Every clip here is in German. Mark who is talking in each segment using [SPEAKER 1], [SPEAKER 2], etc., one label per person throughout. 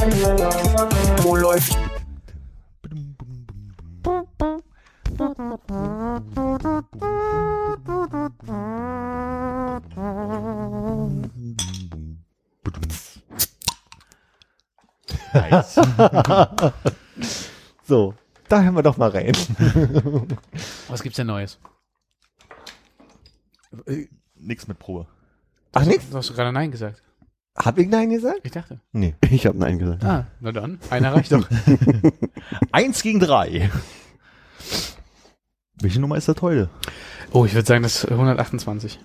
[SPEAKER 1] Wo läuft?
[SPEAKER 2] Nice.
[SPEAKER 3] So, da hören wir doch mal rein.
[SPEAKER 4] Was gibt's denn Neues?
[SPEAKER 2] Nix mit Probe.
[SPEAKER 3] Ach, nix?
[SPEAKER 4] Du hast gerade Nein gesagt.
[SPEAKER 3] Hab ich Nein gesagt?
[SPEAKER 4] Ich dachte.
[SPEAKER 3] Nee.
[SPEAKER 5] Ich habe Nein gesagt.
[SPEAKER 4] Ah, na dann. Einer reicht doch.
[SPEAKER 2] Eins gegen drei. Welche Nummer ist das heute?
[SPEAKER 4] Oh, ich würde sagen, das ist 128.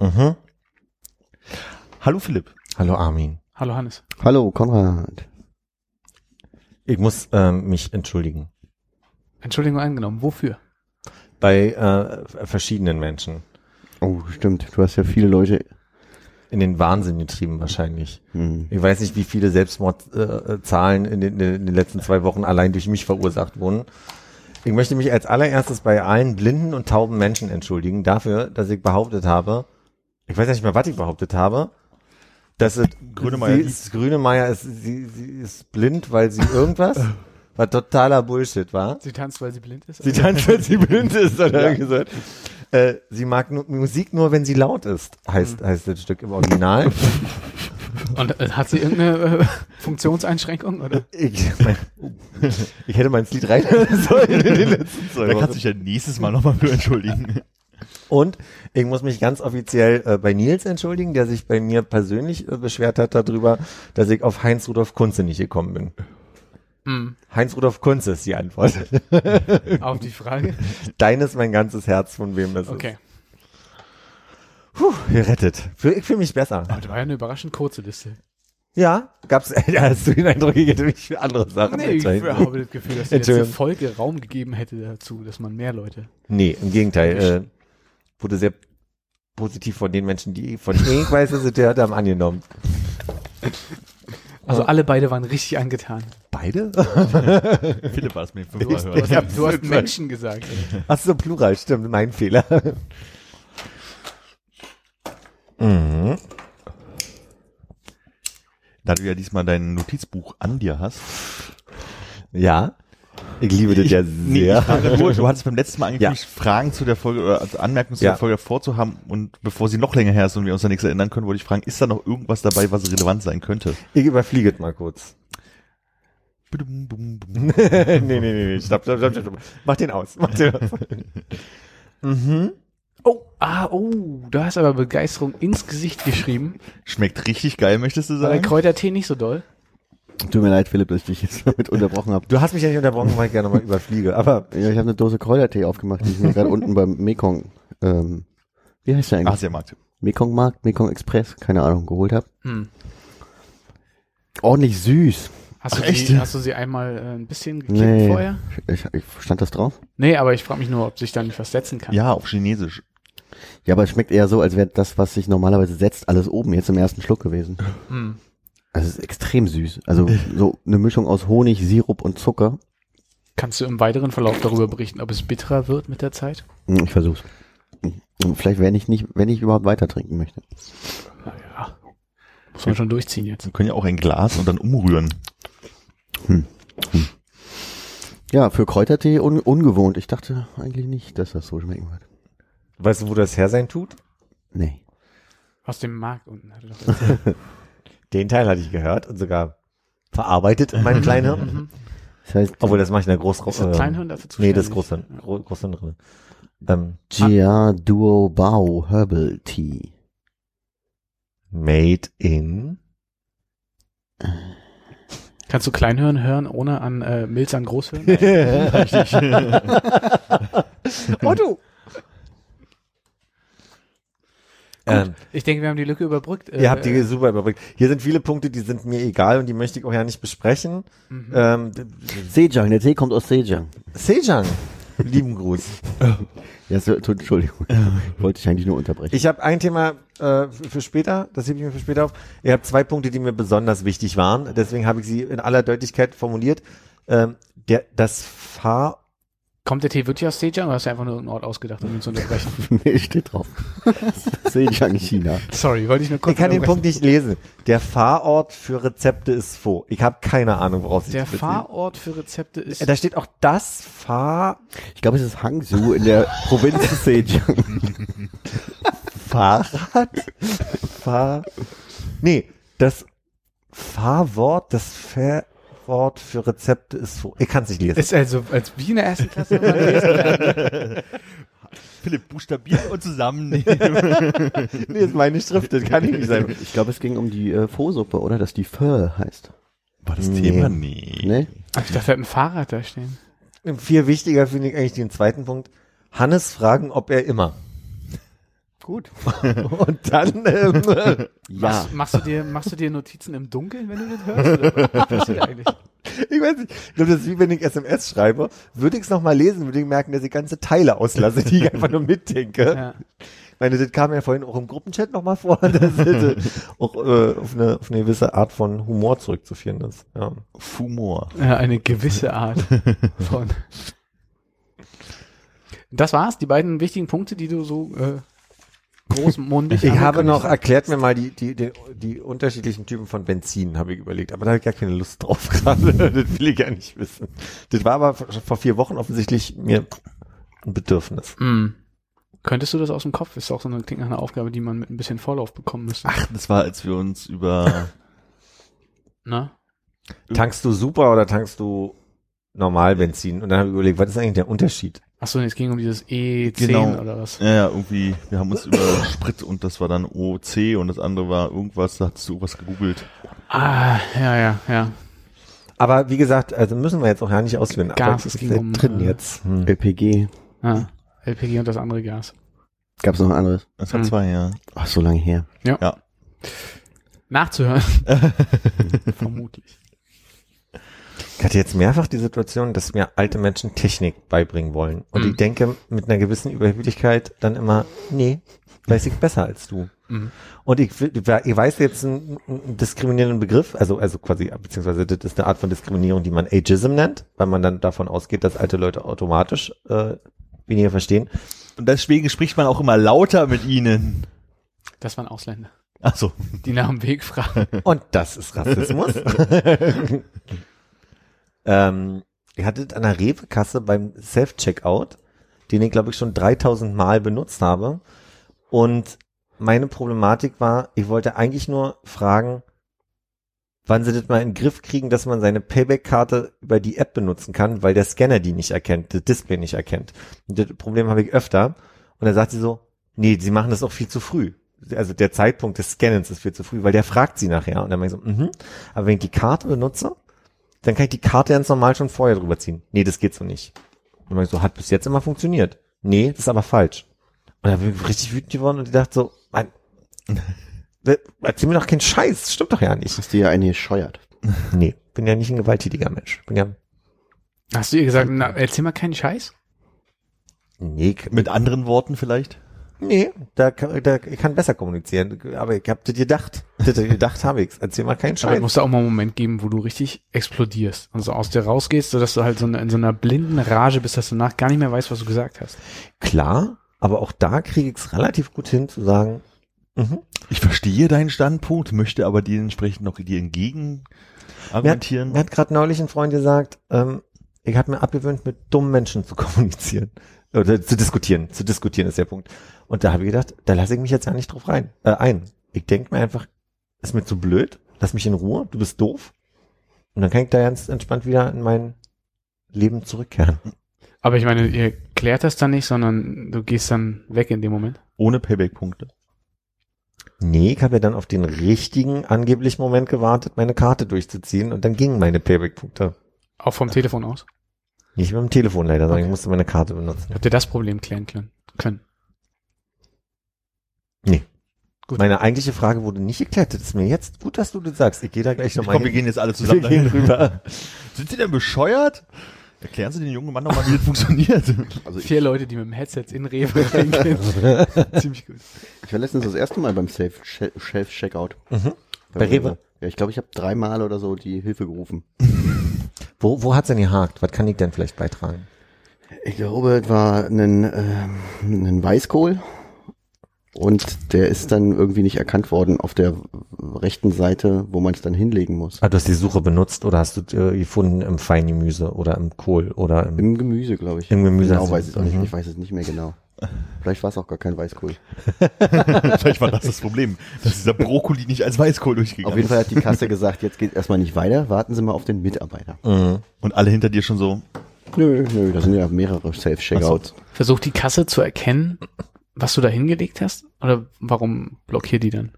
[SPEAKER 3] Mhm.
[SPEAKER 2] Hallo Philipp.
[SPEAKER 3] Hallo Armin.
[SPEAKER 4] Hallo Hannes.
[SPEAKER 5] Hallo, Konrad.
[SPEAKER 3] Ich muss ähm, mich entschuldigen.
[SPEAKER 4] Entschuldigung angenommen. Wofür?
[SPEAKER 3] Bei äh, verschiedenen Menschen.
[SPEAKER 5] Oh, stimmt. Du hast ja viele Leute.
[SPEAKER 3] In den Wahnsinn getrieben wahrscheinlich.
[SPEAKER 5] Hm.
[SPEAKER 3] Ich weiß nicht, wie viele Selbstmordzahlen äh, in, den, in den letzten zwei Wochen allein durch mich verursacht wurden. Ich möchte mich als allererstes bei allen blinden und tauben Menschen entschuldigen dafür, dass ich behauptet habe, ich weiß ja nicht mehr, was ich behauptet habe, dass es
[SPEAKER 2] Grönemeyer
[SPEAKER 3] sie ist, Grünemeier ist, sie, sie ist blind, weil sie irgendwas, was totaler Bullshit war.
[SPEAKER 4] Sie tanzt, weil sie blind ist?
[SPEAKER 3] Sie tanzt, weil sie blind ist, hat er gesagt. Äh, sie mag nur, Musik nur, wenn sie laut ist, heißt, heißt das Stück im Original.
[SPEAKER 4] Und äh, hat sie irgendeine äh, Funktionseinschränkung? Oder?
[SPEAKER 3] Ich, mein, ich hätte mein Lied reinhören sollen in den letzten zwei
[SPEAKER 2] Da kannst
[SPEAKER 3] Wochen.
[SPEAKER 2] du dich ja nächstes Mal nochmal für entschuldigen.
[SPEAKER 3] Und ich muss mich ganz offiziell äh, bei Nils entschuldigen, der sich bei mir persönlich äh, beschwert hat darüber, dass ich auf Heinz Rudolf Kunze nicht gekommen bin.
[SPEAKER 4] Hm.
[SPEAKER 3] Heinz Rudolf Kunze ist die Antwort.
[SPEAKER 4] Auf die Frage?
[SPEAKER 3] Dein ist mein ganzes Herz, von wem das
[SPEAKER 4] Okay.
[SPEAKER 3] ist. Puh, gerettet. Ich fühle mich besser.
[SPEAKER 4] Aber das war ja eine überraschend kurze Liste.
[SPEAKER 3] Ja, gab's, hast du den Eindruck, ich hätte mich für andere Sachen
[SPEAKER 4] Nee, ich habe das Gefühl, dass die letzte
[SPEAKER 3] Entschuldigung.
[SPEAKER 4] Folge Raum gegeben hätte dazu, dass man mehr Leute.
[SPEAKER 3] Nee, im Gegenteil. Äh, wurde sehr positiv von den Menschen, die von denen ich weiß, dass sie gehört haben, angenommen.
[SPEAKER 4] Also alle beide waren richtig angetan.
[SPEAKER 3] Beide?
[SPEAKER 2] Philipp war das mit dem fünfmal
[SPEAKER 4] du
[SPEAKER 2] hören.
[SPEAKER 4] hast, du hast Menschen gesagt.
[SPEAKER 3] Ach so, Plural, stimmt, mein Fehler. mhm.
[SPEAKER 2] Da du ja diesmal dein Notizbuch an dir hast.
[SPEAKER 3] Ja, ich liebe das ja
[SPEAKER 2] Nee,
[SPEAKER 3] sehr.
[SPEAKER 2] ich frage nur, du hattest beim letzten Mal angekündigt, Fragen zu der Folge oder also Anmerkungen zu
[SPEAKER 3] Ja.
[SPEAKER 2] der Folge vorzuhaben und bevor sie noch länger her ist und wir uns da nichts erinnern können, wollte ich fragen, ist da noch irgendwas dabei, was relevant sein könnte?
[SPEAKER 3] Ich überfliege es mal kurz.
[SPEAKER 2] Bidum, bum, bum.
[SPEAKER 3] nee, nee, nee, nee, stopp, stopp, stopp, stopp. Mach den aus, mach den aus. mhm.
[SPEAKER 4] Oh, ah, oh, du hast aber Begeisterung ins Gesicht geschrieben.
[SPEAKER 2] Schmeckt richtig geil, möchtest du
[SPEAKER 4] War der
[SPEAKER 2] sagen?
[SPEAKER 4] Kräutertee nicht so doll?
[SPEAKER 5] Tut mir leid, Philipp, dass ich dich jetzt damit unterbrochen habe.
[SPEAKER 3] Du hast mich ja nicht unterbrochen, weil ich gerne mal überfliege, aber
[SPEAKER 5] Ja, ich habe eine Dose Kräutertee aufgemacht, die ich mir gerade unten beim Mekong, ähm, wie heißt der eigentlich?
[SPEAKER 2] Asiamarkt.
[SPEAKER 5] Mekong Markt, Mekong Express, keine Ahnung, geholt habe.
[SPEAKER 4] Hm.
[SPEAKER 5] Ordentlich süß.
[SPEAKER 4] Hast, du
[SPEAKER 2] Ach, echt?
[SPEAKER 4] sie, hast du sie einmal äh, ein bisschen gekippt
[SPEAKER 5] Nee.
[SPEAKER 4] vorher?
[SPEAKER 5] Ich, ich, stand das drauf?
[SPEAKER 4] Nee, aber ich frage mich nur, ob sich da nicht was setzen kann.
[SPEAKER 2] Ja, auf Chinesisch.
[SPEAKER 5] Ja, aber es schmeckt eher so, als wäre das, was sich normalerweise setzt, alles oben jetzt im ersten Schluck gewesen.
[SPEAKER 4] Hm.
[SPEAKER 5] Also es ist extrem süß. Also so eine Mischung aus Honig, Sirup und Zucker.
[SPEAKER 4] Kannst du im weiteren Verlauf darüber berichten, ob es bitterer wird mit der Zeit?
[SPEAKER 5] Hm, Ich versuch's. Hm, Vielleicht, wenn ich nicht, wenn ich überhaupt weiter trinken möchte.
[SPEAKER 4] Naja, muss man schon durchziehen jetzt.
[SPEAKER 2] Wir können ja auch ein Glas und dann umrühren.
[SPEAKER 5] Ja, für Kräutertee un ungewohnt. Ich dachte eigentlich nicht, dass das so schmecken wird.
[SPEAKER 3] weißt du, wo das her sein tut?
[SPEAKER 5] Nee.
[SPEAKER 4] Aus dem Markt unten.
[SPEAKER 3] Den Teil hatte ich gehört und sogar verarbeitet in meinem Kleinhirn.
[SPEAKER 4] Mhm.
[SPEAKER 5] Das heißt,
[SPEAKER 3] Obwohl, das mache ich in der Groß...
[SPEAKER 4] Ist das Kleinhirn dafür
[SPEAKER 3] Nee, das
[SPEAKER 4] zuständig?
[SPEAKER 3] Großhirn. Gro Großhirn drin. Ähm,
[SPEAKER 5] Gia Duo Bao Herbal Tea.
[SPEAKER 3] made in...
[SPEAKER 4] Kannst du Kleinhirn hören, ohne an äh, Milz an Großhirn?
[SPEAKER 2] Richtig.
[SPEAKER 3] oh du! Ähm,
[SPEAKER 4] Ich denke, wir haben die Lücke überbrückt.
[SPEAKER 3] ihr habt die super überbrückt. Hier sind viele Punkte, die sind mir egal und die möchte ich auch ja nicht besprechen. Ähm, d-
[SPEAKER 5] Sejang, der Tee kommt aus Sejang.
[SPEAKER 3] Sejang, lieben Gruß.
[SPEAKER 5] Ja, so, Entschuldigung. Wollte ich eigentlich nur unterbrechen.
[SPEAKER 3] Ich habe ein Thema äh, für später, das hebe ich mir für später auf. Ich habe zwei Punkte, die mir besonders wichtig waren. Deswegen habe ich sie in aller Deutlichkeit formuliert. Ähm, der, das Fahr...
[SPEAKER 4] Kommt der Tee wirklich aus Zhejiang oder hast du einfach nur einen Ort ausgedacht, um ihn zu unterbrechen?
[SPEAKER 5] nee, steht drauf. Sejang, China.
[SPEAKER 4] Sorry, wollte ich nur kurz
[SPEAKER 3] Ich kann den. Punkt nicht lesen. Der Fahrort für Rezepte ist Fo. Ich habe keine Ahnung, woraus sich
[SPEAKER 4] Der
[SPEAKER 3] das bezieht.
[SPEAKER 4] Fahrort für Rezepte ist.
[SPEAKER 3] Äh, Da steht auch das Fahr...
[SPEAKER 5] Ich glaube, es ist Hangzhou in der Provinz Sejang.
[SPEAKER 3] Fahrrad? Fahr... Nee, das Fahrwort, das Fahrwort für Rezepte ist Fo. Ich kann es nicht lesen.
[SPEAKER 4] ist also als wie in der ersten Klasse.
[SPEAKER 2] Philipp, buchstabieren und zusammennehmen.
[SPEAKER 3] nee, ist meine Schrift, das kann ich nicht sein.
[SPEAKER 5] Ich glaube, es ging um die äh, Pho-Suppe, oder? Dass die Pho heißt.
[SPEAKER 2] War das
[SPEAKER 3] Nee.
[SPEAKER 2] Thema? Nee.
[SPEAKER 5] Ne?
[SPEAKER 4] Ach, Ich dachte, ein Fahrrad da stehen.
[SPEAKER 3] Viel wichtiger finde ich eigentlich den zweiten Punkt. Hannes fragen, ob er immer.
[SPEAKER 5] Gut.
[SPEAKER 3] Und dann, ähm,
[SPEAKER 5] Ja.
[SPEAKER 4] Machst, machst, du dir, machst du dir Notizen im Dunkeln, wenn du das hörst? Oder was passiert eigentlich?
[SPEAKER 3] ich weiß nicht, ich glaube, das ist wie wenn ich SMS schreibe. Würde ich es nochmal lesen, würde ich merken, dass ich ganze Teile auslasse, die ich einfach nur mitdenke.
[SPEAKER 4] Ja.
[SPEAKER 3] Ich meine, das kam ja vorhin auch im Gruppenchat nochmal vor, dass das äh, auch äh, auf, eine, auf eine gewisse Art von Humor zurückzuführen ist. Ja.
[SPEAKER 2] Fumor.
[SPEAKER 4] Ja, eine gewisse Art von. Das war's, die beiden wichtigen Punkte, die du so äh, großmundig
[SPEAKER 3] Ich habe noch, erklärt mir mal die, die, die, die unterschiedlichen Typen von Benzin, habe ich überlegt. Aber da habe ich gar keine Lust drauf gerade. das will ich gar nicht wissen. Das war aber vor vor vier Wochen offensichtlich mir ein Bedürfnis.
[SPEAKER 4] Hm. Könntest du das aus dem Kopf? Ist auch so eine, klingt nach einer Aufgabe, die man mit ein bisschen Vorlauf bekommen müsste.
[SPEAKER 2] Ach, das war, als wir uns über
[SPEAKER 4] Ne?
[SPEAKER 3] Tankst du super oder tankst du normal Benzin? Und dann habe ich überlegt, was ist eigentlich der Unterschied?
[SPEAKER 4] Achso, es ging um dieses E10
[SPEAKER 2] Genau.
[SPEAKER 4] oder was?
[SPEAKER 2] Ja, ja, irgendwie, wir haben uns über Sprit und das war dann OC und das andere war irgendwas, da hattest du was gegoogelt.
[SPEAKER 4] Ah, ja, ja, ja.
[SPEAKER 3] Aber wie gesagt, also müssen wir jetzt auch ja nicht ausführen. Aber
[SPEAKER 4] Gas,
[SPEAKER 3] es
[SPEAKER 4] es
[SPEAKER 3] ist
[SPEAKER 4] ging um,
[SPEAKER 3] drin
[SPEAKER 4] äh,
[SPEAKER 3] jetzt. Hm.
[SPEAKER 5] LPG.
[SPEAKER 4] ja. LPG und das andere Gas.
[SPEAKER 5] Gab es noch ein anderes?
[SPEAKER 2] Das hat
[SPEAKER 4] Hm.
[SPEAKER 2] zwei, ja.
[SPEAKER 5] Ach, so lange her.
[SPEAKER 2] Ja.
[SPEAKER 4] Nachzuhören. Vermutlich.
[SPEAKER 3] Ich hatte jetzt mehrfach die Situation, dass mir alte Menschen Technik beibringen wollen. Und
[SPEAKER 4] Mhm.
[SPEAKER 3] ich denke mit einer gewissen Überheblichkeit dann immer, nee, weiß ich besser als du.
[SPEAKER 4] Mhm.
[SPEAKER 3] Und ich, ich weiß jetzt einen, einen diskriminierenden Begriff, also, also quasi, beziehungsweise das ist eine Art von Diskriminierung, die man Ageism nennt, weil man dann davon ausgeht, dass alte Leute automatisch äh, weniger verstehen.
[SPEAKER 2] Und deswegen spricht man auch immer lauter mit ihnen.
[SPEAKER 4] Das waren Ausländer,
[SPEAKER 2] Ach so.
[SPEAKER 4] die nach dem Weg fragen.
[SPEAKER 3] Und das ist Rassismus. ähm, ihr hattet an der Rewe-Kasse beim Self-Checkout, den ich glaube ich schon 3000 Mal benutzt habe. Und meine Problematik war, ich wollte eigentlich nur fragen, wann sie das mal in den Griff kriegen, dass man seine Payback-Karte über die App benutzen kann, weil der Scanner die nicht erkennt, das Display nicht erkennt. Und das Problem habe ich öfter. Und dann sagt sie so, nee, sie machen das auch viel zu früh. Also der Zeitpunkt des Scannens ist viel zu früh, weil der fragt sie nachher. Und dann meine ich so, mhm. Aber wenn ich die Karte benutze, dann kann ich die Karte ganz normal schon vorher drüber ziehen. Nee, das geht so nicht. Und ich so, hat bis jetzt immer funktioniert. Nee, das ist aber falsch. Und dann bin ich richtig wütend geworden und ich dachte so, Mann, erzähl mir doch keinen Scheiß, das stimmt doch ja nicht.
[SPEAKER 5] Hast du ja eine gescheuert.
[SPEAKER 3] Nee, bin ja nicht ein gewalttätiger Mensch. Bin ja,
[SPEAKER 4] Hast du ihr gesagt, na, erzähl mal keinen Scheiß?
[SPEAKER 3] nee,
[SPEAKER 2] Mit anderen Worten vielleicht?
[SPEAKER 3] Nee, da, kann- da, ich kann besser kommunizieren. Aber ich hab das gedacht. Gedacht habe ich's. Erzähl mal keinen
[SPEAKER 4] Aber es
[SPEAKER 3] Scheiß.
[SPEAKER 4] muss da auch mal einen Moment geben, wo du richtig explodierst und so aus dir rausgehst, sodass du halt so in so einer blinden Rage bist, dass du nach gar nicht mehr weißt, was du gesagt hast.
[SPEAKER 3] Klar, aber auch da kriege ich es relativ gut hin zu sagen, mhm.
[SPEAKER 2] Ich verstehe deinen Standpunkt, möchte aber dementsprechend noch dir entgegen argumentieren.
[SPEAKER 3] Mir hat gerade neulich ein Freund gesagt, ähm, ich habe mir abgewöhnt, mit dummen Menschen zu kommunizieren. Oder zu diskutieren. Zu diskutieren ist der Punkt. Und da habe ich gedacht, da lasse ich mich jetzt ja nicht drauf rein, äh, ein. Ich denke mir einfach, ist mir zu blöd, lass mich in Ruhe, du bist doof. Und dann kann ich da ganz entspannt wieder in mein Leben zurückkehren.
[SPEAKER 4] Aber ich meine, ihr klärt das dann nicht, sondern du gehst dann weg in dem Moment.
[SPEAKER 2] Ohne Payback-Punkte.
[SPEAKER 3] Nee, ich habe ja dann auf den richtigen angeblichen Moment gewartet, meine Karte durchzuziehen und dann gingen meine Payback-Punkte.
[SPEAKER 4] Auch vom Telefon aus.
[SPEAKER 3] Nicht mit dem Telefon leider, sondern
[SPEAKER 4] Okay.
[SPEAKER 3] ich musste meine Karte benutzen.
[SPEAKER 4] Habt ihr das Problem klären können? können? Gut.
[SPEAKER 3] Meine eigentliche Frage wurde nicht geklärt. Das ist mir jetzt gut, dass du das sagst. Ich gehe da gleich nochmal
[SPEAKER 2] Komm, wir gehen jetzt alle zusammen
[SPEAKER 3] Wir gehen
[SPEAKER 2] dahin.
[SPEAKER 3] rüber.
[SPEAKER 2] Sind Sie denn bescheuert? Erklären Sie den jungen Mann nochmal, wie das funktioniert.
[SPEAKER 5] Also
[SPEAKER 4] Vier Leute, die mit dem Headset in Rewe reingehen. Ziemlich gut.
[SPEAKER 5] ich war letztens das erste Mal beim Safe Shelf Checkout.
[SPEAKER 3] Bei Rewe?
[SPEAKER 5] Ja, ich glaube, ich habe dreimal oder so die Hilfe gerufen.
[SPEAKER 3] Wo, wo hat's denn gehakt? Was kann ich denn vielleicht beitragen?
[SPEAKER 5] Ich glaube, es war ein, ähm, ein Weißkohl und der ist dann irgendwie nicht erkannt worden auf der rechten Seite, wo man es dann hinlegen muss.
[SPEAKER 3] Ah, du hast die Suche benutzt oder hast du äh, gefunden im Feingemüse oder im Kohl oder im,
[SPEAKER 5] Im Gemüse, glaube ich.
[SPEAKER 3] Im Gemüse
[SPEAKER 5] Genau, weiß ich auch nicht.
[SPEAKER 3] Mhm.
[SPEAKER 5] Ich weiß es nicht mehr genau. Vielleicht war es auch gar kein Weißkohl.
[SPEAKER 2] Vielleicht war das das Problem, dass dieser Brokkoli nicht als Weißkohl durchgegangen
[SPEAKER 5] Auf jeden
[SPEAKER 2] ist.
[SPEAKER 5] Fall hat die Kasse gesagt, jetzt geht erstmal nicht weiter, warten Sie mal auf den Mitarbeiter.
[SPEAKER 3] Mhm.
[SPEAKER 2] Und alle hinter dir schon so,
[SPEAKER 5] Nö, nö, da sind ja mehrere Self-Checkouts.
[SPEAKER 4] Versucht die Kasse zu erkennen, was du da hingelegt hast? Oder warum blockiert die dann?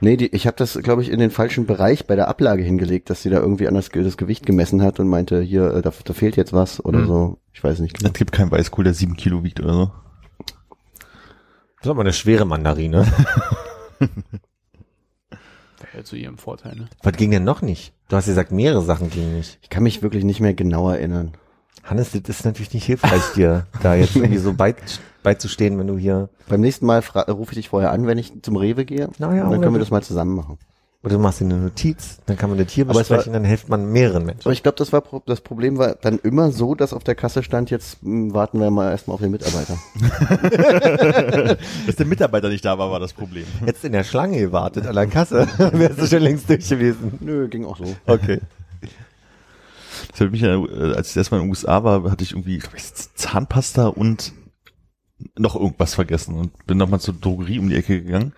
[SPEAKER 5] Nee, die, ich habe das, glaube ich, in den falschen Bereich bei der Ablage hingelegt, dass sie da irgendwie anders das Gewicht gemessen hat und meinte, hier, äh, da, da fehlt jetzt was oder
[SPEAKER 4] Hm.
[SPEAKER 5] so. Ich weiß nicht genau.
[SPEAKER 2] es gibt keinen Weißkohl, der sieben Kilo wiegt oder so.
[SPEAKER 3] Das ist aber eine schwere Mandarine.
[SPEAKER 4] Wäre zu ihrem Vorteil, ne?
[SPEAKER 3] Was ging denn noch nicht? Du hast gesagt, mehrere Sachen gingen nicht.
[SPEAKER 5] Ich kann mich wirklich nicht mehr genau erinnern.
[SPEAKER 3] Hannes, das ist natürlich nicht hilfreich, dir da jetzt irgendwie so bei, beizustehen, wenn du hier,
[SPEAKER 5] Beim nächsten Mal rufe ich dich vorher an, wenn ich zum Rewe gehe.
[SPEAKER 3] Na ja,
[SPEAKER 5] und dann
[SPEAKER 3] oder
[SPEAKER 5] können wir das mal zusammen machen.
[SPEAKER 3] Oder du machst dir eine Notiz, dann kann man das hier
[SPEAKER 5] Aber es war-
[SPEAKER 3] besprechen, dann hilft man mehreren Menschen.
[SPEAKER 5] Aber ich glaube, das war das Problem war dann immer so, dass auf der Kasse stand, jetzt mh, warten wir mal erstmal auf den Mitarbeiter.
[SPEAKER 2] Dass der Mitarbeiter nicht da war, war das Problem.
[SPEAKER 3] Jetzt in der Schlange gewartet an der Kasse, wärst du schon längst durch gewesen.
[SPEAKER 5] Nö, ging auch so.
[SPEAKER 3] Okay.
[SPEAKER 2] Das hat mich, ja, äh, als ich erstmal in den USA war, hatte ich irgendwie glaub ich, Zahnpasta und noch irgendwas vergessen und bin nochmal zur Drogerie um die Ecke gegangen.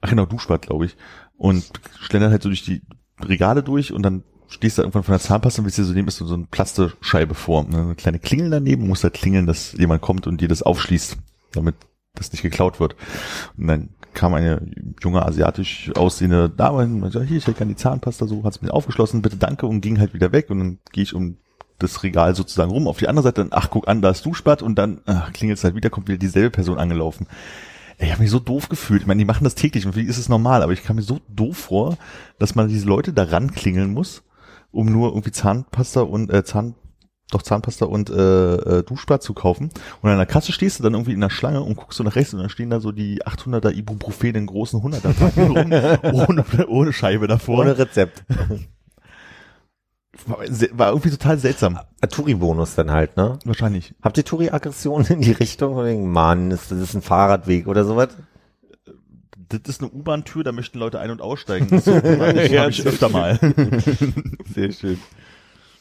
[SPEAKER 2] Ach genau, Duschbad, glaube ich. Und schlendert halt so durch die Regale durch und dann stehst du irgendwann von der Zahnpasta und willst dir so nehmen, ist so eine Plastescheibe vor. ne, Eine kleine Klingel daneben, muss halt klingeln, dass jemand kommt und dir das aufschließt, damit das nicht geklaut wird. Und dann kam eine junge asiatisch aussehende Dame hin und meinte, hier, ich hätte gerne die Zahnpasta, so, hat's mir aufgeschlossen, bitte danke und ging halt wieder weg und dann gehe ich um das Regal sozusagen rum. Auf die andere Seite dann, ach, guck an, da ist Duschbad und dann ach, klingelt halt wieder, kommt wieder dieselbe Person angelaufen. Ich habe mich so doof gefühlt. Ich meine, die machen das täglich und für die ist es normal, aber ich kam mir so doof vor, dass man diese Leute da ranklingeln muss, um nur irgendwie Zahnpasta und äh, Zahn doch Zahnpasta und äh, äh, Duschbad zu kaufen. Und an der Kasse stehst du dann irgendwie in der Schlange und guckst so nach rechts und dann stehen da so die 800er Ibuprofen in großen 100er Packen rum, ohne, ohne Scheibe davor.
[SPEAKER 3] Ohne Rezept.
[SPEAKER 2] war, irgendwie total seltsam.
[SPEAKER 3] Touri-Bonus dann halt, ne?
[SPEAKER 2] Wahrscheinlich.
[SPEAKER 3] Habt ihr Touri-Aggression in die Richtung von wegen, Mann, ist, das ist ein Fahrradweg oder sowas?
[SPEAKER 2] Das ist eine U-Bahn-Tür, da möchten Leute ein- und aussteigen. Das hab ich, hab ich öfter mal.
[SPEAKER 3] Sehr schön.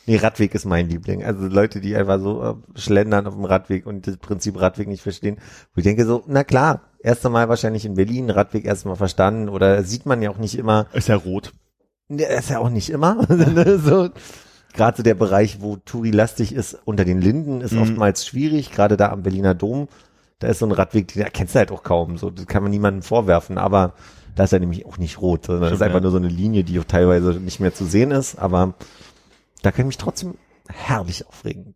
[SPEAKER 3] Nee, Radweg ist mein Liebling. Also Leute, die einfach so äh, schlendern auf dem Radweg und das Prinzip Radweg nicht verstehen. Wo ich denke so, na klar, erst einmal wahrscheinlich in Berlin Radweg erstmal verstanden oder sieht man ja auch nicht immer.
[SPEAKER 2] Ist ja rot.
[SPEAKER 3] Ne, ist ja auch nicht immer. ne, so. Gerade so der Bereich, wo Touri-lastig ist, unter den Linden, ist
[SPEAKER 2] Mhm.
[SPEAKER 3] oftmals schwierig. Gerade da am Berliner Dom, da ist so ein Radweg, den erkennst du halt auch kaum. So, das kann man niemandem vorwerfen. Aber da ist er nämlich auch nicht rot, sondern das ist einfach
[SPEAKER 2] ja.
[SPEAKER 3] nur so eine Linie, die auch teilweise nicht mehr zu sehen ist. Aber da kann ich mich trotzdem herrlich aufregen.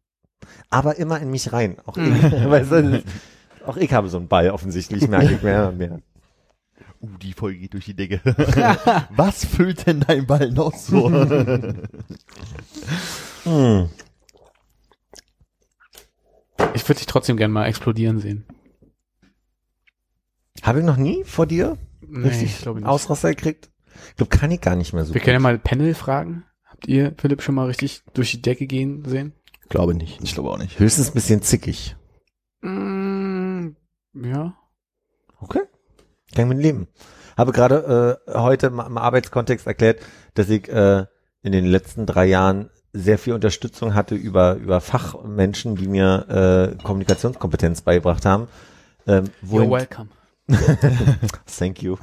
[SPEAKER 3] Aber immer in mich rein. Auch ich, weißt du, auch ich habe so einen Ball offensichtlich, merke ich mehr und mehr.
[SPEAKER 2] Uh, die Folge geht durch die Decke. Was füllt denn dein Ball noch so?
[SPEAKER 3] Hm.
[SPEAKER 4] Ich würde dich trotzdem gern mal explodieren sehen.
[SPEAKER 3] Habe ich noch nie vor dir
[SPEAKER 4] Nee,
[SPEAKER 3] richtig
[SPEAKER 4] ich glaube nicht.
[SPEAKER 3] Ausraster gekriegt? Ich glaube, kann ich gar nicht mehr so.
[SPEAKER 4] Wir können ja mal Panel fragen. Habt ihr Philipp schon mal richtig durch die Decke gehen sehen?
[SPEAKER 5] Glaube nicht.
[SPEAKER 2] Ich glaube auch nicht.
[SPEAKER 3] Höchstens ein bisschen zickig.
[SPEAKER 4] Mm, ja.
[SPEAKER 3] Okay. Kann ich mit leben. Habe gerade äh, heute im Arbeitskontext erklärt, dass ich äh, in den letzten drei Jahren sehr viel Unterstützung hatte über, über Fachmenschen, die mir äh, Kommunikationskompetenz beigebracht haben. Ähm,
[SPEAKER 4] You're welcome.
[SPEAKER 3] thank you.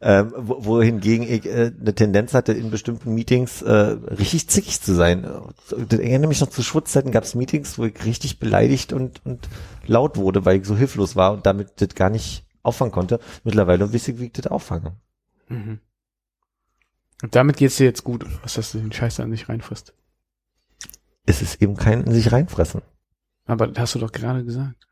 [SPEAKER 3] ähm, wo, wohingegen ich äh, eine Tendenz hatte, in bestimmten Meetings äh, richtig zickig zu sein. Ich erinnere mich noch zu Schwutzzeiten gab es Meetings, wo ich richtig beleidigt und, und laut wurde, weil ich so hilflos war und damit das gar nicht auffangen konnte. Mittlerweile weiß ich, wie ich das auffange.
[SPEAKER 4] Mhm. Und damit geht's dir jetzt gut, was dass du den Scheiß an sich reinfrisst.
[SPEAKER 3] Es ist eben kein in sich reinfressen.
[SPEAKER 4] Aber das hast du doch gerade gesagt.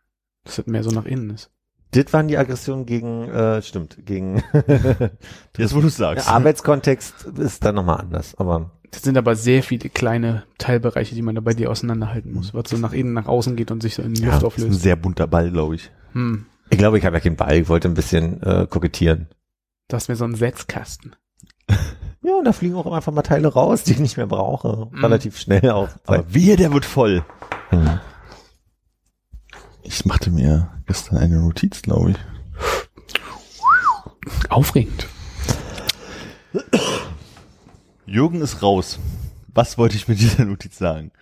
[SPEAKER 4] Dass das mehr so nach innen ist.
[SPEAKER 3] Das waren die Aggressionen gegen, äh, stimmt, gegen
[SPEAKER 2] Jetzt, wo du
[SPEAKER 3] der
[SPEAKER 2] sagst.
[SPEAKER 3] Arbeitskontext ist dann nochmal anders. Aber
[SPEAKER 4] Das sind aber sehr viele kleine Teilbereiche, die man da bei dir auseinanderhalten muss, was so nach innen, nach außen geht und sich so in die Luft
[SPEAKER 2] Das ist ein
[SPEAKER 4] auflöst.
[SPEAKER 2] sehr bunter Ball, glaube ich.
[SPEAKER 4] Hm.
[SPEAKER 3] Ich glaube, ich habe ja keinen Ball, ich wollte ein bisschen äh, kokettieren.
[SPEAKER 4] Du hast mir so einen Setzkasten.
[SPEAKER 3] Ja, und da fliegen auch einfach mal Teile raus, die ich nicht mehr brauche.
[SPEAKER 4] Mhm.
[SPEAKER 3] Relativ schnell auch.
[SPEAKER 2] Aber wehe, der wird voll.
[SPEAKER 3] Mhm.
[SPEAKER 2] Ich machte mir gestern eine Notiz, glaube ich.
[SPEAKER 4] Aufregend.
[SPEAKER 2] Jürgen ist raus. Was wollte ich mit dieser Notiz sagen?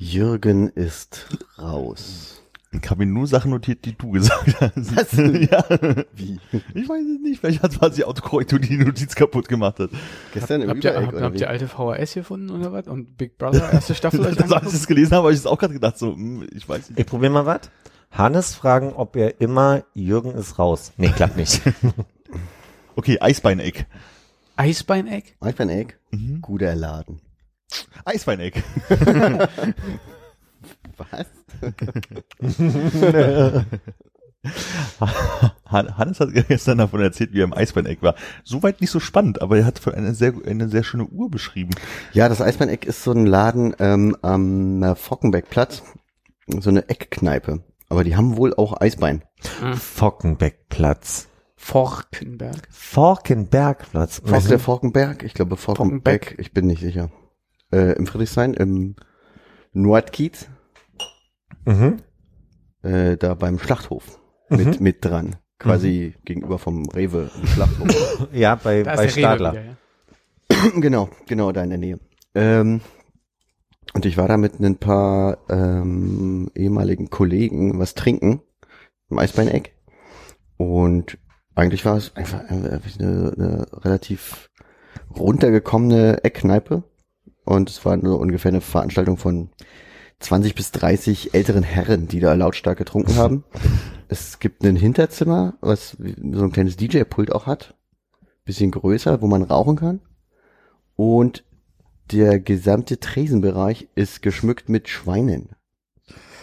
[SPEAKER 5] Jürgen ist raus.
[SPEAKER 2] Ich habe mir nur Sachen notiert, die du gesagt hast.
[SPEAKER 5] Was?
[SPEAKER 2] ja.
[SPEAKER 5] Wie?
[SPEAKER 2] Ich weiß es nicht, vielleicht hat quasi Autokorrektur die Notiz kaputt gemacht hat.
[SPEAKER 5] Gestern im
[SPEAKER 4] Habt ihr, habt, habt ihr alte VHS gefunden oder was? Und Big Brother erste Staffel euch
[SPEAKER 2] Also, als ich es gelesen habe, habe ich es auch gerade gedacht, so, hm, ich weiß nicht.
[SPEAKER 3] Ich probiere mal was. Hannes fragen, ob er immer Jürgen ist raus. Nee, klappt nicht.
[SPEAKER 2] Okay, Eisbeineck.
[SPEAKER 4] Eisbeineck?
[SPEAKER 5] Eisbeineck?
[SPEAKER 2] Mhm.
[SPEAKER 5] Guter Laden.
[SPEAKER 2] Eisbeineck.
[SPEAKER 5] Was?
[SPEAKER 2] Han- Hannes hat gestern davon erzählt, wie er im Eisbeineck war. Soweit nicht so spannend, aber er hat für eine sehr, eine sehr schöne Uhr beschrieben.
[SPEAKER 5] Ja, das Eisbeineck ist so ein Laden ähm, am äh, Fockenbeckplatz. So eine Eckkneipe. Aber die haben wohl auch Eisbein.
[SPEAKER 3] Fockenbeckplatz.
[SPEAKER 4] Forkenberg.
[SPEAKER 3] Forkenbergplatz.
[SPEAKER 5] Fork der Forkenberg? Ich glaube Forkenbeck.
[SPEAKER 4] Forkenbeck.
[SPEAKER 5] Ich bin nicht sicher. Äh, Im Friedrichshain, im Nordkiez,
[SPEAKER 3] Mhm.
[SPEAKER 5] äh, da beim Schlachthof. Mit, mit dran. Quasi gegenüber vom Rewe im Schlachthof.
[SPEAKER 3] Ja, bei,
[SPEAKER 4] Da
[SPEAKER 3] bei Stadler.
[SPEAKER 4] wieder, ja.
[SPEAKER 5] genau, genau da in der Nähe. Ähm, und ich war da mit ein paar ähm, ehemaligen Kollegen was trinken im Eisbeineck. Und eigentlich war es einfach eine, eine relativ runtergekommene Eckkneipe. Und es war nur ungefähr eine Veranstaltung von 20 bis 30 älteren Herren, die da lautstark getrunken haben. Es gibt ein Hinterzimmer, was so ein kleines DJ-Pult auch hat. Bisschen größer, wo man rauchen kann. Und der gesamte Tresenbereich ist geschmückt mit Schweinen.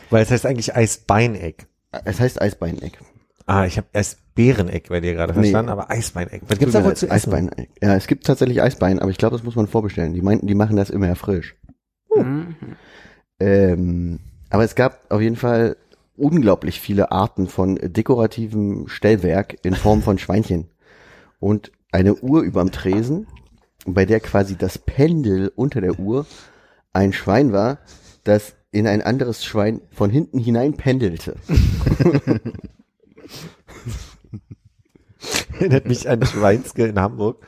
[SPEAKER 3] Weil es heißt eigentlich Eisbeineck.
[SPEAKER 5] Es heißt Eisbeineck.
[SPEAKER 3] Ah, ich habe erst Bäreneck bei dir gerade
[SPEAKER 5] Nee.
[SPEAKER 3] verstanden, aber Eisbeineck. Was gibt's da wohl zu essen?
[SPEAKER 5] Eisbein. Ja, es gibt tatsächlich Eisbein, aber ich glaube, das muss man vorbestellen. Die meinten, die machen das immer frisch.
[SPEAKER 4] Mhm.
[SPEAKER 5] Ähm, aber es gab auf jeden Fall unglaublich viele Arten von dekorativem Stellwerk in Form von Schweinchen. Und eine Uhr überm Tresen, bei der quasi das Pendel unter der Uhr ein Schwein war, das in ein anderes Schwein von hinten hinein pendelte.
[SPEAKER 3] Erinnert mich an Schweinske in Hamburg.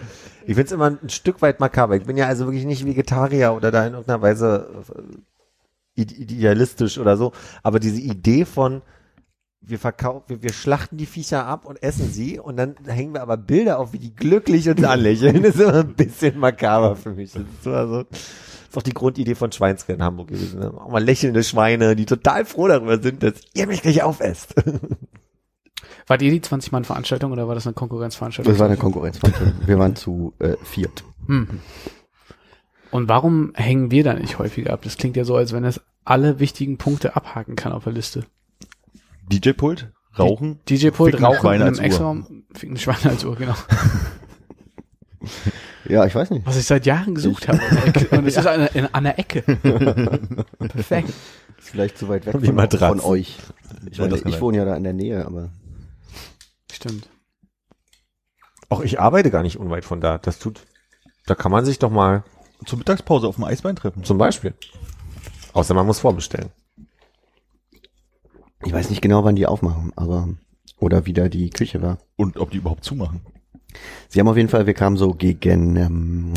[SPEAKER 3] Ich find's immer ein Stück weit makaber. Ich bin ja also wirklich nicht Vegetarier oder da in irgendeiner Weise äh, idealistisch oder so. Aber diese Idee von, wir verkaufen, wir, wir schlachten die Viecher ab und essen sie und dann hängen wir aber Bilder auf, wie die glücklich uns anlächeln. Das ist immer ein bisschen makaber für mich. Das ist, immer so, das ist auch die Grundidee von Schweinske in Hamburg gewesen. Ne? Auch mal lächelnde Schweine, die total froh darüber sind, dass ihr mich gleich aufesst.
[SPEAKER 4] Wart ihr die 20-Mann-Veranstaltung oder war das eine Konkurrenzveranstaltung?
[SPEAKER 5] Das war eine Konkurrenzveranstaltung. Wir waren zu äh, viert.
[SPEAKER 4] Mhm. Und warum hängen wir da nicht häufiger ab? Das klingt ja so, als wenn es alle wichtigen Punkte abhaken kann auf der Liste.
[SPEAKER 2] DJ-Pult, Rauchen,
[SPEAKER 4] DJ-Pult,
[SPEAKER 2] Ficken
[SPEAKER 4] Rauchen in einem ficken Schweine als Uhr, genau.
[SPEAKER 5] Ja, ich weiß nicht.
[SPEAKER 4] Was ich seit Jahren gesucht habe. Und es ist an, in, an der Ecke. Perfekt.
[SPEAKER 5] Ist vielleicht zu weit weg
[SPEAKER 3] Wie
[SPEAKER 5] von, von euch. Ich,
[SPEAKER 2] Ja,
[SPEAKER 5] meine, ich wohne ja da in der Nähe, aber
[SPEAKER 4] Stimmt.
[SPEAKER 3] Auch ich arbeite gar nicht unweit von da. Das tut, da kann man sich doch mal
[SPEAKER 2] zur Mittagspause auf dem Eisbein treffen.
[SPEAKER 3] Zum Beispiel. Außer man muss vorbestellen.
[SPEAKER 5] ich weiß nicht genau, wann die aufmachen, aber oder wie da die Küche war.
[SPEAKER 2] Und ob die überhaupt zumachen.
[SPEAKER 5] Sie haben auf jeden Fall, wir kamen so gegen ähm,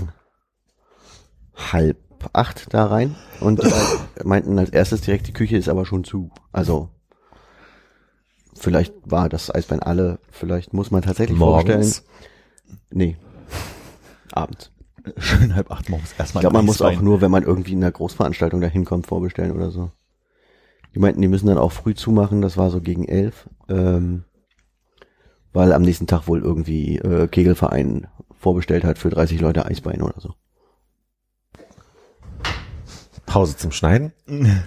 [SPEAKER 5] halb acht da rein und äh, meinten als erstes direkt, die Küche ist aber schon zu. Also vielleicht war das Eisbein alle, vielleicht muss man tatsächlich vorbestellen.
[SPEAKER 3] Morgens.
[SPEAKER 5] Nee. Abends.
[SPEAKER 2] Schön halb acht morgens
[SPEAKER 5] Ich
[SPEAKER 2] erstmal.
[SPEAKER 5] glaube, man muss
[SPEAKER 2] Eisbein.
[SPEAKER 5] auch nur, wenn man irgendwie in einer Großveranstaltung da hinkommt, vorbestellen oder so. Die meinten, die müssen dann auch früh zumachen, das war so gegen elf, ähm, weil am nächsten Tag wohl irgendwie äh, Kegelverein vorbestellt hat für 30 Leute Eisbein oder so.
[SPEAKER 3] Pause zum Schneiden.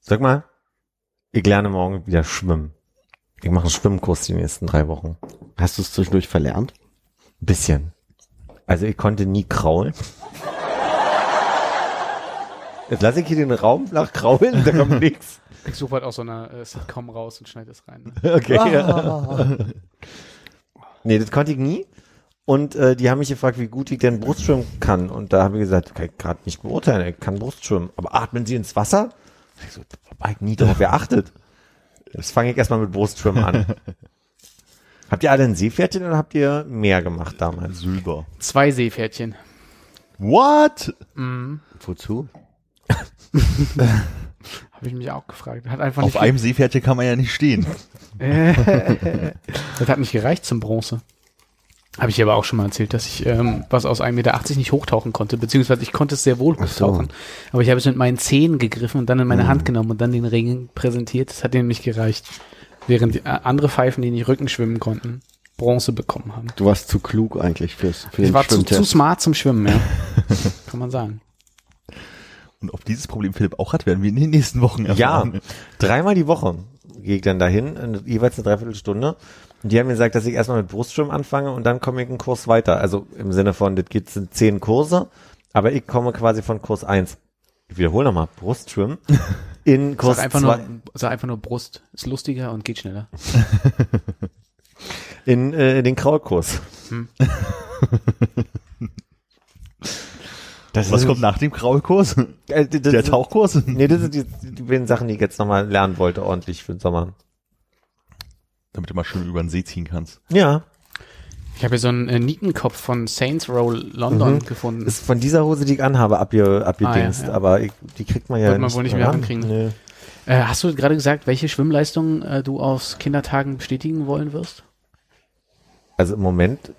[SPEAKER 3] Sag mal, Ich lerne morgen wieder schwimmen. Ich mache einen Schwimmkurs die nächsten drei Wochen.
[SPEAKER 5] Hast du es zwischendurch verlernt?
[SPEAKER 3] Bisschen. Also ich konnte nie kraulen. Jetzt lasse ich hier den Raum nach kraulen, da kommt nichts.
[SPEAKER 4] Ich suche halt auch so eine äh, Sitcom raus und schneide das rein. Ne?
[SPEAKER 3] Okay. nee, das konnte ich nie. Und äh, die haben mich gefragt, wie gut ich denn Brustschwimmen kann. Und da habe ich gesagt, kann ich gerade nicht beurteilen, ich kann Brustschwimmen. Aber atmen Sie ins Wasser? Ich so, hab ich nie darauf geachtet. Jetzt fange ich erstmal mit Brustschwimmen an. habt ihr alle ein Seepferdchen oder habt ihr mehr gemacht damals?
[SPEAKER 2] Silber.
[SPEAKER 4] Zwei Seepferdchen.
[SPEAKER 2] What?
[SPEAKER 4] Mhm.
[SPEAKER 5] Wozu?
[SPEAKER 4] Habe ich mich auch gefragt. Hat einfach
[SPEAKER 2] Auf
[SPEAKER 4] nicht
[SPEAKER 2] einem Seepferdchen kann man ja nicht stehen.
[SPEAKER 4] das hat nicht gereicht zum Bronze. Habe ich aber auch schon mal erzählt, dass ich ähm, was aus 1,80 Meter nicht hochtauchen konnte, beziehungsweise ich konnte es sehr wohl
[SPEAKER 5] Ach so.
[SPEAKER 4] hochtauchen. Aber ich habe es mit meinen Zehen gegriffen und dann in meine Hand genommen und dann den Ring präsentiert. Das hat denen nicht gereicht. Während die, äh, andere Pfeifen, die nicht Rücken schwimmen konnten, Bronze bekommen haben.
[SPEAKER 5] Du warst zu klug eigentlich fürs, für
[SPEAKER 4] Ich
[SPEAKER 5] den
[SPEAKER 4] war zu, zu smart zum Schwimmen, ja. Kann man sagen.
[SPEAKER 2] Und ob dieses Problem Philipp auch hat, werden wir in den nächsten Wochen
[SPEAKER 3] Ja,
[SPEAKER 2] erfahren.
[SPEAKER 3] dreimal die Woche gehe ich dann dahin, in- jeweils eine Dreiviertelstunde. Und die haben mir gesagt, dass ich erstmal mit Brustschwimmen anfange und dann komme ich einen Kurs weiter. Also im Sinne von, das geht sind zehn Kurse, aber ich komme quasi von Kurs eins. Ich wiederhole nochmal, Brustschwimmen in Kurs
[SPEAKER 4] Sag einfach,
[SPEAKER 3] zwei,
[SPEAKER 4] nur, sag einfach nur Brust. Ist lustiger und geht schneller.
[SPEAKER 3] in äh, den Kraulkurs.
[SPEAKER 4] Hm.
[SPEAKER 3] Das
[SPEAKER 2] Was kommt nach dem Graulkurs?
[SPEAKER 3] Äh, das,
[SPEAKER 2] Der Tauchkurs?
[SPEAKER 3] Nee, das sind die, die beiden Sachen, die ich jetzt nochmal lernen wollte, ordentlich für den Sommer.
[SPEAKER 2] Damit du mal schön über den See ziehen kannst.
[SPEAKER 3] Ja,
[SPEAKER 4] Ich habe hier so einen äh, Nietenkopf von Saints Row London
[SPEAKER 3] Mhm.
[SPEAKER 4] gefunden.
[SPEAKER 3] ist von dieser Hose, die ich anhabe, abge, abgedingst,
[SPEAKER 4] Ah, ja, ja.
[SPEAKER 3] aber ich, die kriegt man ja
[SPEAKER 4] Wird man wohl nicht mehr
[SPEAKER 3] ran.
[SPEAKER 4] hinkriegen.
[SPEAKER 3] Nee.
[SPEAKER 4] Äh, hast du gerade gesagt, welche Schwimmleistungen äh, du aus Kindertagen bestätigen wollen wirst?
[SPEAKER 3] Also im Moment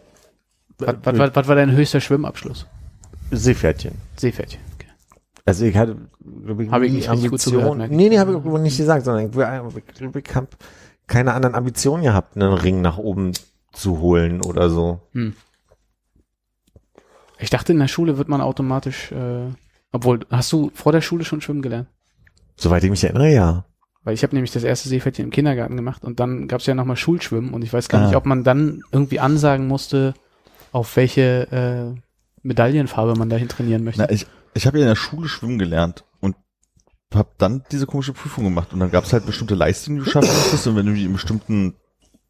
[SPEAKER 4] Was, was, was, was war dein höchster Schwimmabschluss?
[SPEAKER 3] Seepferdchen.
[SPEAKER 4] Seepferdchen. Okay.
[SPEAKER 3] Also ich hatte, glaube ich,
[SPEAKER 4] Habe ich nicht richtig gut zugehört, ich.
[SPEAKER 3] Nee, nee, habe ich auch nicht gesagt, sondern ich, ich, glaub, ich habe keine anderen Ambitionen gehabt, einen Ring nach oben zu holen oder so.
[SPEAKER 4] Hm. Ich dachte, in der Schule wird man automatisch, äh, obwohl, hast du vor der Schule schon schwimmen gelernt?
[SPEAKER 3] Soweit ich mich erinnere, ja.
[SPEAKER 4] Weil ich habe nämlich das erste Seepferdchen im Kindergarten gemacht und dann gab es ja nochmal Schulschwimmen und ich weiß gar
[SPEAKER 2] Ah.
[SPEAKER 4] nicht, ob man dann irgendwie ansagen musste, auf welche äh, Medaillenfarbe man dahin trainieren möchte.
[SPEAKER 2] Na, ich ich habe ja in der Schule schwimmen gelernt und habe dann diese komische Prüfung gemacht. Und dann gab es halt bestimmte Leistungen, die du schaffen musstest. Und wenn du die in bestimmten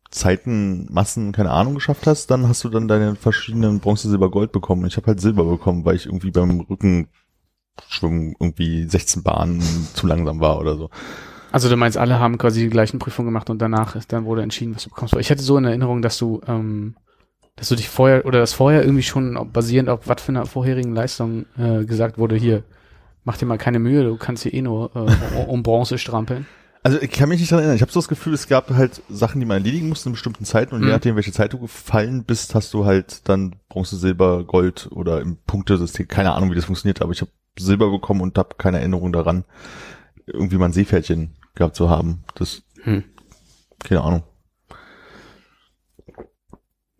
[SPEAKER 2] Zeiten, Massen, keine Ahnung, geschafft hast, dann hast du dann deine verschiedenen Bronze, Silber, Gold bekommen. Ich habe halt Silber bekommen, weil ich irgendwie beim Rückenschwimmen irgendwie 16 Bahnen zu langsam war oder so.
[SPEAKER 4] Also du meinst, alle haben quasi die gleichen Prüfungen gemacht und danach ist, dann wurde entschieden, was du bekommst. Ich hatte so in Erinnerung, dass du, ähm, dass du dich vorher oder das vorher irgendwie schon basierend auf was für einer vorherigen Leistung äh, gesagt wurde, hier, mach dir mal keine Mühe, du kannst hier eh nur äh, um Bronze strampeln.
[SPEAKER 2] Also ich kann mich nicht daran erinnern. Ich habe so das Gefühl, es gab halt Sachen, die man erledigen musste in bestimmten Zeiten und je
[SPEAKER 4] Mhm.
[SPEAKER 2] nachdem, welche Zeit du gefallen bist, hast du halt dann Bronze, Silber, Gold oder im Punktesystem. Keine Ahnung, wie das funktioniert, aber ich habe Silber bekommen und habe keine Erinnerung daran, irgendwie mal ein Seepferdchen gehabt zu haben. Das,
[SPEAKER 4] Hm.
[SPEAKER 2] keine Ahnung.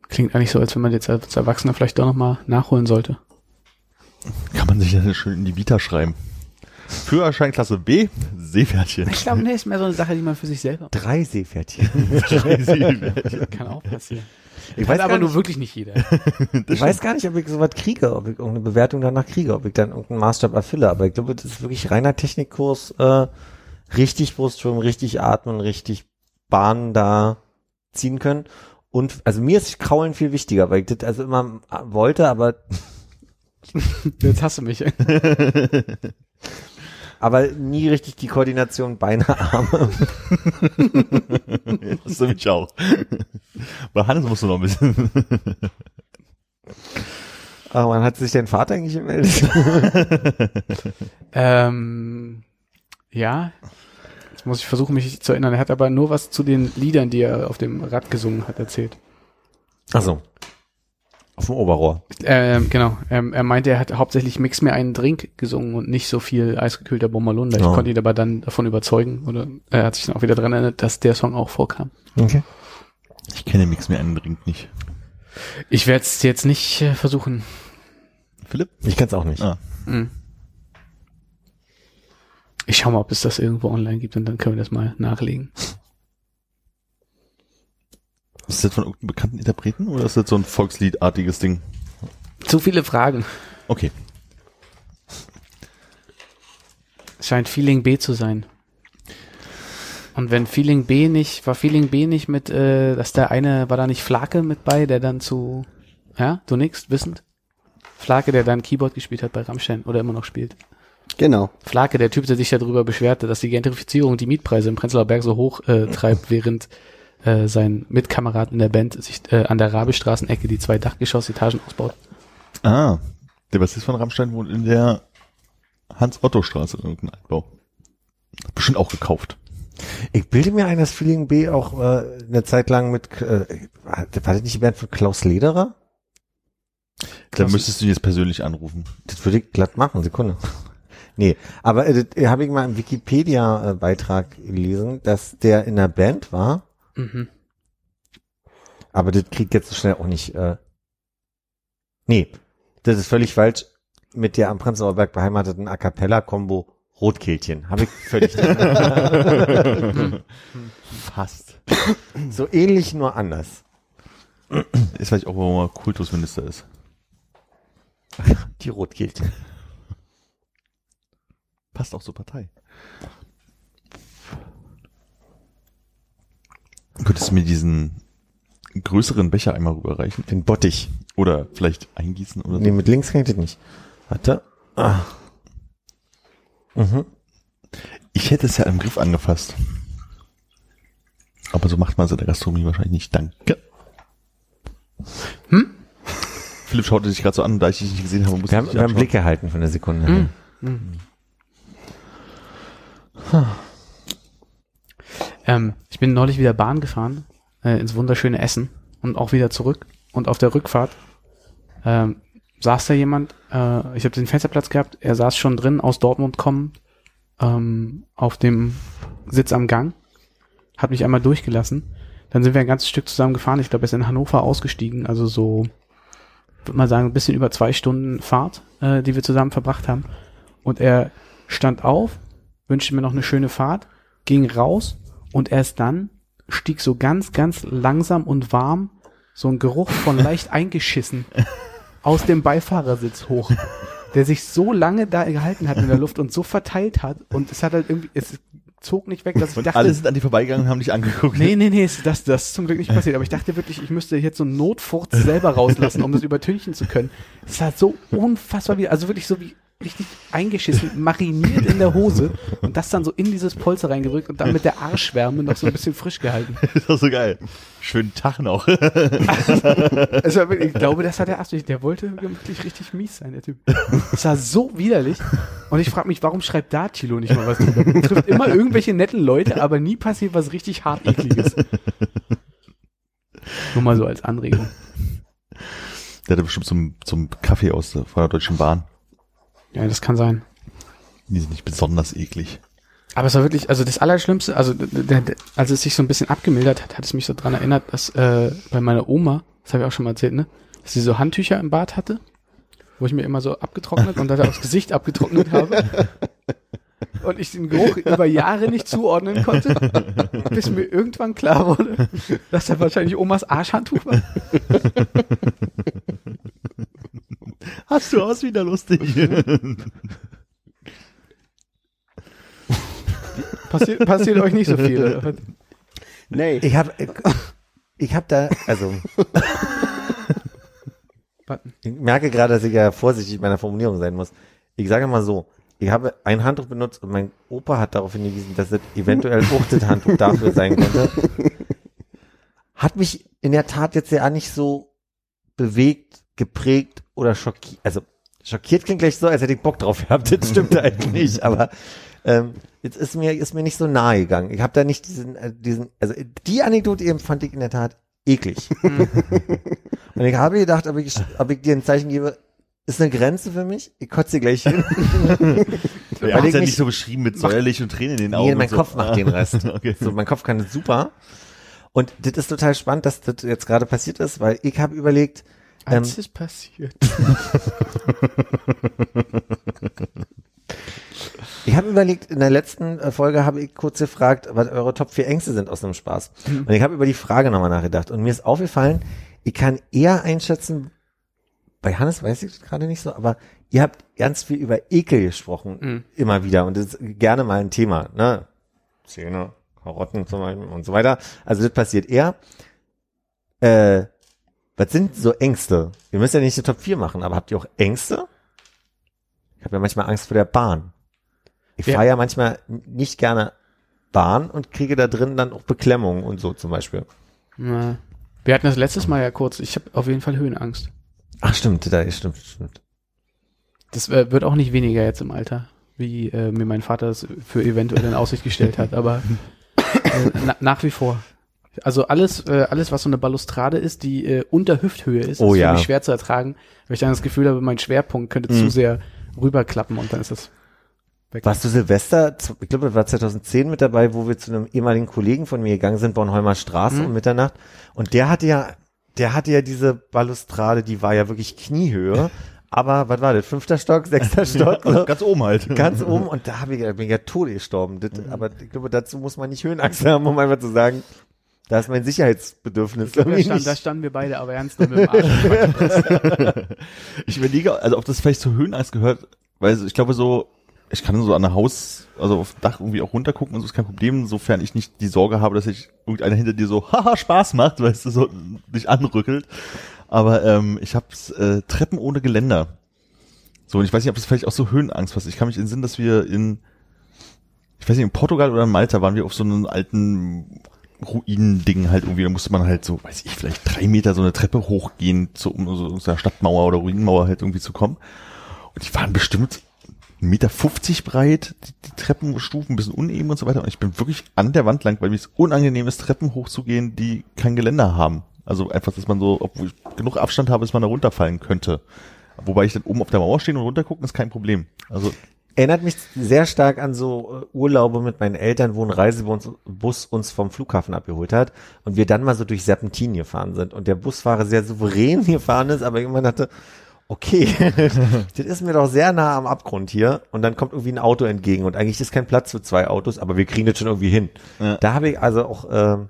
[SPEAKER 4] Klingt eigentlich so, als wenn man jetzt als Erwachsener vielleicht doch nochmal nachholen sollte.
[SPEAKER 2] Kann man sich ja schön in die Vita schreiben. Führerschein Klasse B, Seepferdchen.
[SPEAKER 4] Ich glaube, nee, ist mehr so eine Sache, die man für sich selber
[SPEAKER 3] Drei Seepferdchen.
[SPEAKER 4] kann auch passieren.
[SPEAKER 3] Ich
[SPEAKER 4] Weiß aber
[SPEAKER 3] gar
[SPEAKER 4] nur
[SPEAKER 3] nicht,
[SPEAKER 4] wirklich nicht jeder.
[SPEAKER 3] ich weiß gar nicht, ob ich sowas kriege, ob ich irgendeine Bewertung danach kriege, ob ich dann irgendeinen Maßstab erfülle. Aber ich glaube, das ist wirklich reiner Technikkurs. Äh, richtig Brustschwimmen, richtig atmen, richtig Bahnen da ziehen können. Und also mir ist Kraulen viel wichtiger, weil ich das also immer wollte, aber
[SPEAKER 4] Jetzt hast du mich.
[SPEAKER 3] aber nie richtig die Koordination Beine, Arme.
[SPEAKER 2] Das ist mich auch. Bei Hannes musst du noch ein bisschen.
[SPEAKER 3] Aber wann hat sich dein Vater eigentlich gemeldet?
[SPEAKER 4] ähm, ja. Jetzt muss ich versuchen, mich zu erinnern. Er hat aber nur was zu den Liedern, die er auf dem Rad gesungen hat, erzählt.
[SPEAKER 3] Achso. Auf dem Oberrohr.
[SPEAKER 4] Ähm, genau. Ähm, er meinte, er hat hauptsächlich Mix mir einen Drink gesungen und nicht so viel eisgekühlter Bommerlunder. Ich
[SPEAKER 3] Ja.
[SPEAKER 4] konnte ihn aber dann davon überzeugen, oder er hat sich dann auch wieder dran erinnert, dass der Song auch vorkam.
[SPEAKER 3] Okay.
[SPEAKER 2] Ich kenne Mix mir einen Drink nicht.
[SPEAKER 4] Ich werde es jetzt nicht äh, versuchen.
[SPEAKER 2] Philipp?
[SPEAKER 3] Ich kann's auch nicht.
[SPEAKER 2] Ah.
[SPEAKER 4] Hm. Ich schau mal, ob es das irgendwo online gibt und dann können wir das mal nachlegen.
[SPEAKER 2] Ist das von irgendeinem bekannten Interpreten oder ist das so ein Volksliedartiges Ding?
[SPEAKER 4] Zu viele Fragen.
[SPEAKER 2] Okay.
[SPEAKER 4] Es scheint Feeling B zu sein. Und wenn Feeling B nicht, war Feeling B nicht mit, äh, dass der eine, war da nicht Flake mit bei, der dann zu, ja, du nix, wissend? Flake, der dann Keyboard gespielt hat bei Rammstein oder immer noch spielt.
[SPEAKER 5] Genau.
[SPEAKER 4] Flake, der Typ, der sich darüber beschwerte, dass die Gentrifizierung die Mietpreise im Prenzlauer Berg so hoch äh, treibt, während äh, sein Mitkamerad in der Band sich äh, an der Rabestraßenecke die zwei Dachgeschossetagen ausbaut.
[SPEAKER 2] Ah, der Bassist von Rammstein wohnt in der Hans-Otto-Straße, irgendein Altbau. Bestimmt auch gekauft.
[SPEAKER 3] Ich bilde mir ein, dass Feeling B auch äh, eine Zeit lang mit, äh, war das nicht die Band von Klaus Lederer?
[SPEAKER 2] Da müsstest du jetzt persönlich anrufen.
[SPEAKER 3] Das würde ich glatt machen, Sekunde. Nee, aber äh, habe ich mal im Wikipedia-Beitrag gelesen, dass der in der Band war,
[SPEAKER 4] Mhm.
[SPEAKER 3] aber das kriegt jetzt so schnell auch nicht. Äh, nee, das ist völlig falsch. Mit der am Prenzlauer Berg beheimateten A Cappella-Kombo Rotkehlchen. Habe ich völlig
[SPEAKER 2] Fast.
[SPEAKER 3] so ähnlich, nur anders.
[SPEAKER 2] Ist vielleicht auch, warum er Kultusminister ist.
[SPEAKER 3] Die Rotkehlchen.
[SPEAKER 2] Passt auch zur Partei. Könntest du mir diesen größeren Becher einmal rüberreichen?
[SPEAKER 3] Den Bottich.
[SPEAKER 2] Oder vielleicht eingießen oder so?
[SPEAKER 3] Nee, mit links kann ich das nicht. Warte. Ah. Mhm.
[SPEAKER 2] Ich hätte es ja im Griff angefasst. Aber so macht man es in der Gastronomie wahrscheinlich nicht. Danke.
[SPEAKER 4] Hm?
[SPEAKER 2] Philipp schaute sich gerade so an, da ich dich nicht gesehen habe, musste
[SPEAKER 3] Wir haben,
[SPEAKER 2] ich
[SPEAKER 3] wir haben
[SPEAKER 2] anschauen.
[SPEAKER 3] Blick gehalten von der Sekunde.
[SPEAKER 4] Hm. Ähm, ich bin neulich wieder Bahn gefahren, äh, ins wunderschöne Essen und auch wieder zurück. Und auf der Rückfahrt ähm, saß da jemand, äh, ich habe den Fensterplatz gehabt, er saß schon drin, aus Dortmund kommend, ähm, auf dem Sitz am Gang, hat mich einmal durchgelassen. Dann sind wir ein ganzes Stück zusammen gefahren. Ich glaube, er ist in Hannover ausgestiegen, also so, würde mal sagen, ein bisschen über zwei Stunden Fahrt, äh, die wir zusammen verbracht haben. Und er stand auf, wünschte mir noch eine schöne Fahrt, ging raus und erst dann stieg so ganz, ganz langsam und warm so ein Geruch von leicht eingeschissen aus dem Beifahrersitz hoch, der sich so lange da gehalten hat in der Luft und so verteilt hat und es hat halt irgendwie, es zog nicht weg, dass ich
[SPEAKER 2] Und
[SPEAKER 4] dachte,
[SPEAKER 2] alle sind an die vorbeigegangen und haben dich angeguckt.
[SPEAKER 4] Nee, nee, nee, das, das ist zum Glück nicht passiert. Aber ich dachte wirklich, ich müsste jetzt so einen Notfurz selber rauslassen, um das übertünchen zu können. Es war so unfassbar wie, also wirklich so wie richtig eingeschissen, mariniert in der Hose und das dann so in dieses Polster reingedrückt und dann mit der Arschwärme noch so ein bisschen frisch gehalten.
[SPEAKER 2] Das war so geil. Schönen Tag noch.
[SPEAKER 4] Wirklich, ich glaube, das hat der Arzt nicht. Der wollte wirklich richtig mies sein, der Typ. Es war so widerlich. Und ich frage mich, warum schreibt da Tilo nicht mal was drüber? Er trifft immer irgendwelche netten Leute, aber nie passiert was richtig hart ekliges. Nur mal so als Anregung.
[SPEAKER 2] Der hatte bestimmt zum, zum Kaffee aus der, von der Deutschen Bahn.
[SPEAKER 4] Ja, das kann sein.
[SPEAKER 2] Die sind nicht besonders eklig.
[SPEAKER 4] Aber es war wirklich, also das Allerschlimmste, also als es sich so ein bisschen abgemildert hat, hat es mich so dran erinnert, dass äh, bei meiner Oma, das habe ich auch schon mal erzählt, ne, dass sie so Handtücher im Bad hatte, wo ich mir immer so abgetrocknet und dann aufs Gesicht abgetrocknet habe. Und ich den Geruch über Jahre nicht zuordnen konnte, bis mir irgendwann klar wurde, dass er wahrscheinlich Omas Arschhandtuch war.
[SPEAKER 2] Hast du aus wieder lustig.
[SPEAKER 4] Passiert, passiert euch nicht so viel.
[SPEAKER 5] Nee.
[SPEAKER 3] Ich habe ich hab da, also ich merke gerade, dass ich ja vorsichtig mit meiner Formulierung sein muss. Ich sage mal so, ich habe ein Handtuch benutzt und mein Opa hat darauf hingewiesen, dass es eventuell auch das Handtuch dafür sein könnte. Hat mich in der Tat jetzt ja nicht so bewegt, geprägt oder schockiert. Also schockiert klingt gleich so, als hätte ich Bock drauf gehabt. Das stimmt eigentlich nicht, aber ähm, jetzt ist mir ist mir nicht so nahe gegangen. Ich habe da nicht diesen äh, diesen also die Anekdote eben fand ich in der Tat eklig. Und ich habe gedacht, ob ich, ob ich dir ein Zeichen gebe, ist eine Grenze für mich. Ich kotze gleich hin.
[SPEAKER 2] Ja,
[SPEAKER 3] ich
[SPEAKER 2] ja nicht so beschrieben mit säuerlich und Tränen in den Augen.
[SPEAKER 3] Nee, mein
[SPEAKER 2] und so.
[SPEAKER 3] Kopf macht den Rest.
[SPEAKER 2] Okay.
[SPEAKER 3] So, mein Kopf kann das super. Und das ist total spannend, dass das jetzt gerade passiert ist, weil ich habe überlegt, ähm,
[SPEAKER 4] Als es passiert.
[SPEAKER 3] Ich habe überlegt, in der letzten äh, Folge habe ich kurz gefragt, was eure Top 4 Ängste sind aus einem Spaß. Und ich habe über die Frage nochmal nachgedacht. Und mir ist aufgefallen, ich kann eher einschätzen, bei Hannes weiß ich das gerade nicht so, aber ihr habt ganz viel über Ekel gesprochen,
[SPEAKER 4] Mhm.
[SPEAKER 3] immer wieder. Und das ist gerne mal ein Thema, ne? Zähne, Karotten zum Beispiel und so weiter. Also das passiert eher. Äh, was sind so Ängste? Wir müssen ja nicht die Top 4 machen, aber habt ihr auch Ängste? Ich habe ja manchmal Angst vor der Bahn. Ich
[SPEAKER 4] Ja.
[SPEAKER 3] fahre ja manchmal nicht gerne Bahn und kriege da drin dann auch Beklemmungen und so zum Beispiel.
[SPEAKER 4] Na, wir hatten das letztes Mal ja kurz. Ich habe auf jeden Fall Höhenangst.
[SPEAKER 3] Ach stimmt, da stimmt, stimmt.
[SPEAKER 4] Das äh, wird auch nicht weniger jetzt im Alter, wie äh, mir mein Vater das für eventuell in Aussicht gestellt hat, aber äh, na, nach wie vor. Also alles, äh, alles, was so eine Balustrade ist, die äh, unter Hüfthöhe ist,
[SPEAKER 3] Oh
[SPEAKER 4] ist
[SPEAKER 3] ja.
[SPEAKER 4] für mich schwer zu ertragen, weil ich dann das Gefühl habe, mein Schwerpunkt könnte zu
[SPEAKER 3] Mhm.
[SPEAKER 4] sehr rüberklappen und dann ist das weg.
[SPEAKER 3] Warst du Silvester, ich glaube, das war 2010 mit dabei, wo wir zu einem ehemaligen Kollegen von mir gegangen sind, Bornholmer Straße
[SPEAKER 4] Mhm.
[SPEAKER 3] um Mitternacht. Und der hatte ja, der hatte ja diese Balustrade, die war ja wirklich Kniehöhe. Aber was war das? Fünfter Stock, sechster Stock? so.
[SPEAKER 2] Ganz oben halt.
[SPEAKER 3] Ganz oben und da hab ich, da bin ich ja tot gestorben. Das,
[SPEAKER 4] Mhm.
[SPEAKER 3] Aber ich glaube, dazu muss man nicht Höhenangst haben, um einfach zu sagen, da ist mein Sicherheitsbedürfnis.
[SPEAKER 4] Da,
[SPEAKER 3] irgendwie
[SPEAKER 4] stand,
[SPEAKER 3] nicht.
[SPEAKER 4] da standen wir beide aber ernst mit dem Arsch.
[SPEAKER 2] Ich überlege, also ob das vielleicht zur Höhenangst gehört, weil ich glaube so, ich kann so an der Haus, also auf Dach irgendwie auch runtergucken und so ist kein Problem, sofern ich nicht die Sorge habe, dass sich irgendeiner hinter dir so, haha, Spaß macht, weißt du, so dich anrückelt. Aber ähm, ich habe äh, Treppen ohne Geländer. So, und ich weiß nicht, ob das vielleicht auch so Höhenangst was. Ich kann mich entsinnen, dass wir in, ich weiß nicht, in Portugal oder in Malta waren wir auf so einem alten Ruinending halt irgendwie, da musste man halt so, weiß ich, vielleicht drei Meter so eine Treppe hochgehen, zu, um so aus der Stadtmauer oder Ruinenmauer halt irgendwie zu kommen. Und die waren bestimmt 1,50 Meter breit, die, die Treppenstufen ein bisschen uneben und so weiter. Und ich bin wirklich an der Wand lang, weil mir es unangenehm ist, Treppen hochzugehen, die kein Geländer haben. Also einfach, dass man so, obwohl ich genug Abstand habe, dass man da runterfallen könnte. Wobei ich dann oben auf der Mauer stehen und runtergucken, ist kein Problem. Also
[SPEAKER 3] Erinnert mich sehr stark an so äh, Urlaube mit meinen Eltern, wo ein Reisebus Bus uns vom Flughafen abgeholt hat und wir dann mal so durch Serpentin gefahren sind und der Busfahrer sehr souverän gefahren ist, aber irgendwann dachte, okay, das ist mir doch sehr nah am Abgrund hier und dann kommt irgendwie ein Auto entgegen und eigentlich ist kein Platz für zwei Autos, aber wir kriegen das schon irgendwie hin.
[SPEAKER 2] Ja.
[SPEAKER 3] Da habe ich also auch ähm,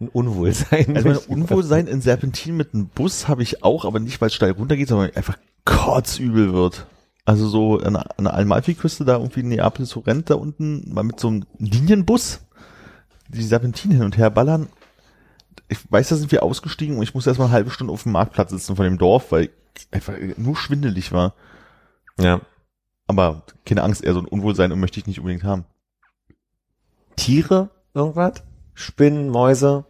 [SPEAKER 3] ein Unwohlsein.
[SPEAKER 2] Also mein Unwohlsein in Serpentin mit einem Bus habe ich auch, aber nicht, weil es steil runtergeht, sondern weil einfach kotzübel wird. Also so an der, an der Amalfi-Küste da irgendwie in Neapel, Sorrent da unten, mal mit so einem Linienbus, die Serpentin hin und her ballern. Ich weiß, da sind wir ausgestiegen und ich musste erstmal eine halbe Stunde auf dem Marktplatz sitzen von dem Dorf, weil ich einfach nur schwindelig war.
[SPEAKER 3] ja.
[SPEAKER 2] Aber keine Angst, eher so ein Unwohlsein und möchte ich nicht unbedingt haben.
[SPEAKER 3] Tiere, irgendwas? Spinnen, Mäuse?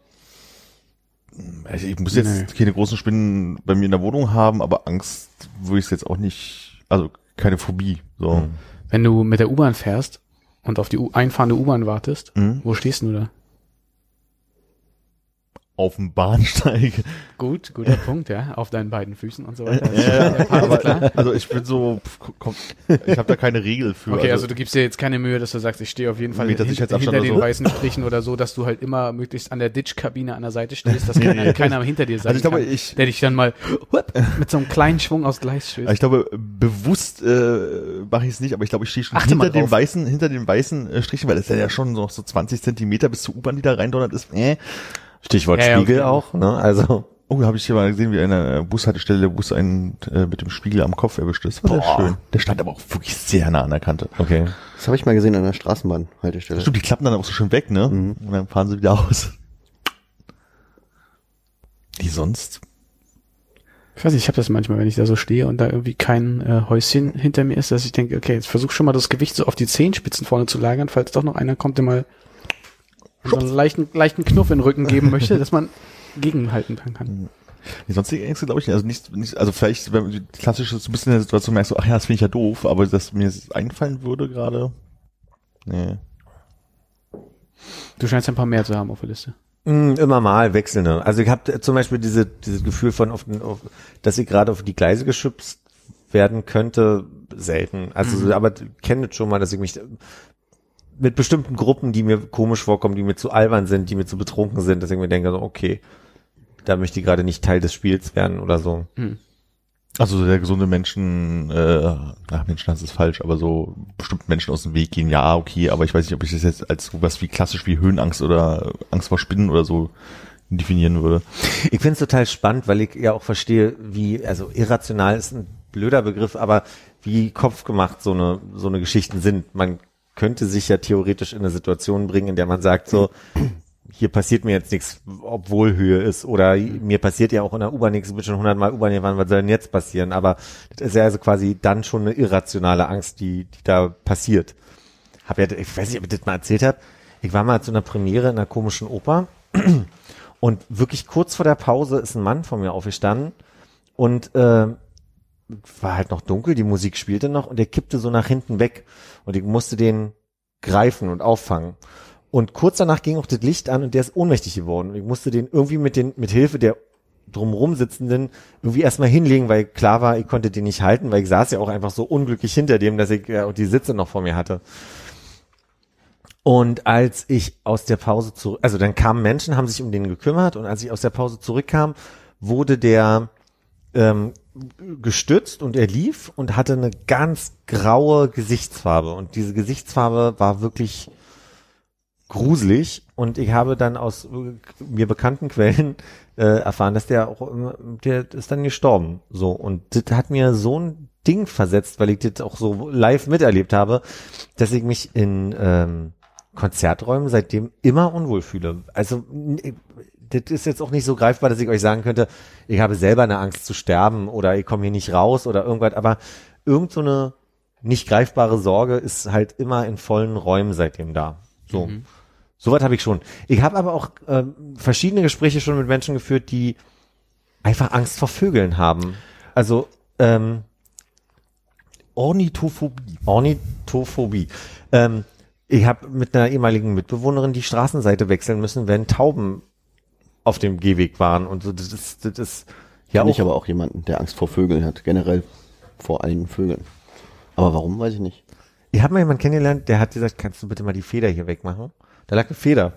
[SPEAKER 2] Also ich muss jetzt
[SPEAKER 4] Nee.
[SPEAKER 2] keine großen Spinnen bei mir in der Wohnung haben, aber Angst würde ich jetzt auch nicht, also keine Phobie. So.
[SPEAKER 4] Wenn du mit der U-Bahn fährst und auf die U einfahrende U-Bahn wartest,
[SPEAKER 2] Mhm.
[SPEAKER 4] wo stehst du da?
[SPEAKER 2] Auf dem Bahnsteig.
[SPEAKER 4] Gut, guter Punkt, ja. Auf deinen beiden Füßen und so weiter.
[SPEAKER 2] Ja,
[SPEAKER 4] Alles klar.
[SPEAKER 2] Also ich bin so, komm, ich habe da keine Regel für.
[SPEAKER 4] Okay, also du gibst dir jetzt keine Mühe, dass du sagst, ich stehe auf jeden Fall hin, hinter den
[SPEAKER 2] so.
[SPEAKER 4] weißen Strichen oder so, dass du halt immer möglichst an der Ditch-Kabine an der Seite stehst, dass
[SPEAKER 2] Nee,
[SPEAKER 4] keiner,
[SPEAKER 2] nee.
[SPEAKER 4] keiner hinter dir sein
[SPEAKER 2] Also ich glaube,
[SPEAKER 4] kann,
[SPEAKER 2] ich-
[SPEAKER 4] der dich dann mal hup, mit so einem kleinen Schwung aus Gleis stößt.
[SPEAKER 2] ich glaube, bewusst äh, mache ich es nicht, aber ich glaube, ich stehe schon
[SPEAKER 4] Achte
[SPEAKER 2] hinter den weißen, hinter den weißen äh, Strichen, weil das ist ja schon noch so 20 Zentimeter bis zur U-Bahn, die da reindonnert ist. Äh.
[SPEAKER 3] Stichwort
[SPEAKER 4] Ja,
[SPEAKER 3] Spiegel
[SPEAKER 4] okay.
[SPEAKER 3] auch, ne? Also.
[SPEAKER 2] Oh, da habe ich hier mal gesehen, wie an einer Bushaltestelle der Bus einen äh, mit dem Spiegel am Kopf erwischt ist. War sehr
[SPEAKER 3] Boah.
[SPEAKER 2] schön. Der stand aber auch wirklich sehr nah an der Kante.
[SPEAKER 3] Okay.
[SPEAKER 5] Das habe ich mal gesehen an der Straßenbahnhaltestelle.
[SPEAKER 2] Stimmt, die klappen dann auch so schön weg, ne?
[SPEAKER 5] Mhm.
[SPEAKER 2] Und dann fahren sie wieder aus. Wie sonst?
[SPEAKER 4] Ich weiß nicht, ich habe das manchmal, wenn ich da so stehe und da irgendwie kein äh, Häuschen hinter mir ist, dass ich denke, okay, jetzt versuch schon mal das Gewicht so auf die Zehenspitzen vorne zu lagern, falls doch noch einer kommt, der mal so einen leichten, leichten Knuff in den Rücken geben möchte, dass man gegenhalten kann.
[SPEAKER 2] Die sonstige Ängste glaube ich nicht. Also nicht, nicht also vielleicht, wenn die klassische so ein bisschen in der Situation merkst, so, ach ja, das finde ich ja doof, aber dass mir das einfallen würde gerade. Nee.
[SPEAKER 4] Du scheinst ein paar mehr zu haben auf der Liste.
[SPEAKER 3] Mm, Immer mal wechselnde. Also ich habe zum Beispiel diese, dieses Gefühl von, auf, den- auf, dass ich gerade auf die Gleise geschubst werden könnte, selten. Also, so, aber kenne schon mal, dass ich mich mit bestimmten Gruppen, die mir komisch vorkommen, die mir zu albern sind, die mir zu betrunken sind, dass ich mir denke, so, okay, da möchte ich gerade nicht Teil des Spiels werden oder so.
[SPEAKER 4] Hm.
[SPEAKER 2] Also der gesunde Menschen, äh, ach Menschen, das ist falsch, aber so bestimmt Menschen aus dem Weg gehen, ja, okay, aber ich weiß nicht, ob ich das jetzt als sowas wie klassisch wie Höhenangst oder Angst vor Spinnen oder so definieren würde.
[SPEAKER 3] Ich finde es total spannend, weil ich ja auch verstehe, wie, also irrational ist ein blöder Begriff, aber wie kopfgemacht so eine, so eine Geschichten sind. Man könnte sich ja theoretisch in eine Situation bringen, in der man sagt so, hier passiert mir jetzt nichts, obwohl Höhe ist. Oder mir passiert ja auch in der U-Bahn nichts, ich bin schon hundertmal U-Bahn gefahren, was soll denn jetzt passieren? Aber das ist ja also quasi dann schon eine irrationale Angst, die, die da passiert. Hab ja, ich weiß nicht, ob ich das mal erzählt habe. Ich war mal zu einer Premiere in einer komischen Oper und wirklich kurz vor der Pause ist ein Mann von mir aufgestanden und äh, war halt noch dunkel, die Musik spielte noch und der kippte so nach hinten weg und ich musste den greifen und auffangen. Und kurz danach ging auch das Licht an und der ist ohnmächtig geworden. Und ich musste den irgendwie mit den, mit Hilfe der drumrum sitzenden irgendwie erstmal hinlegen, weil klar war, ich konnte den nicht halten, weil ich saß ja auch einfach so unglücklich hinter dem, dass ich ja die Sitze noch vor mir hatte. Und als ich aus der Pause zurück, also dann kamen Menschen, haben sich um den gekümmert und als ich aus der Pause zurückkam, wurde der ähm, gestützt und er lief und hatte eine ganz graue Gesichtsfarbe und diese Gesichtsfarbe war wirklich gruselig und ich habe dann aus mir bekannten Quellen äh, erfahren, dass der auch, der ist dann gestorben. So und das hat mir so ein Ding versetzt, weil ich das auch so live miterlebt habe, dass ich mich in ähm, Konzerträumen seitdem immer unwohl fühle. Also das ist jetzt auch nicht so greifbar, dass ich euch sagen könnte, ich habe selber eine Angst zu sterben oder ich komme hier nicht raus oder irgendwas, aber irgend so eine nicht greifbare Sorge ist halt immer in vollen Räumen seitdem da. So. Mhm. Soweit habe ich schon. Ich habe aber auch äh, verschiedene Gespräche schon mit Menschen geführt, die einfach Angst vor Vögeln haben. Also ähm, Ornithophobie. Ornithophobie. Ähm, ich habe mit einer ehemaligen Mitbewohnerin die Straßenseite wechseln müssen, wenn Tauben auf dem Gehweg waren und so. Das ist, das ist
[SPEAKER 5] ja auch. Ich aber auch jemanden, der Angst vor Vögeln hat, generell vor allen Vögeln. Aber warum, weiß ich nicht.
[SPEAKER 3] Ich habe mal jemanden kennengelernt, der hat gesagt, kannst du bitte mal die Feder hier wegmachen? Da lag eine Feder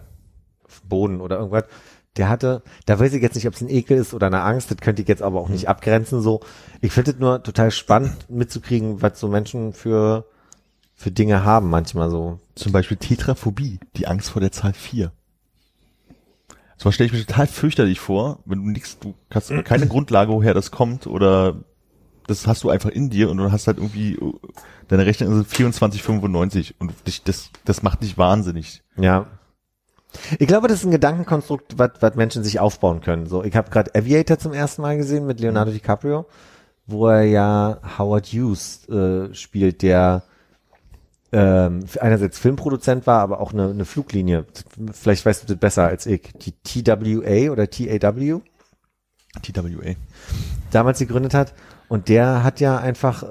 [SPEAKER 3] auf dem Boden oder irgendwas. Der hatte, da weiß ich jetzt nicht, ob es ein Ekel ist oder eine Angst, das könnte ich jetzt aber auch nicht abgrenzen so. Ich finde es nur total spannend mitzukriegen, was so Menschen für, für Dinge haben manchmal so.
[SPEAKER 2] Zum Beispiel Tetraphobie, die Angst vor der Zahl 4. So stelle ich mir total fürchterlich vor, wenn du nichts, du hast keine Grundlage, woher das kommt oder das hast du einfach in dir und du hast halt irgendwie deine Rechnung sind 24,95 und dich, das, das macht dich wahnsinnig.
[SPEAKER 3] Ja. Ich glaube, das ist ein Gedankenkonstrukt, was, was Menschen sich aufbauen können. So, ich habe gerade Aviator zum ersten Mal gesehen mit Leonardo DiCaprio, wo er ja Howard Hughes äh, spielt, der ähm, einerseits Filmproduzent war, aber auch eine, eine Fluglinie. Vielleicht weißt du das besser als ich. Die TWA oder TAW?
[SPEAKER 2] TWA.
[SPEAKER 3] Damals gegründet hat. Und der hat ja einfach äh,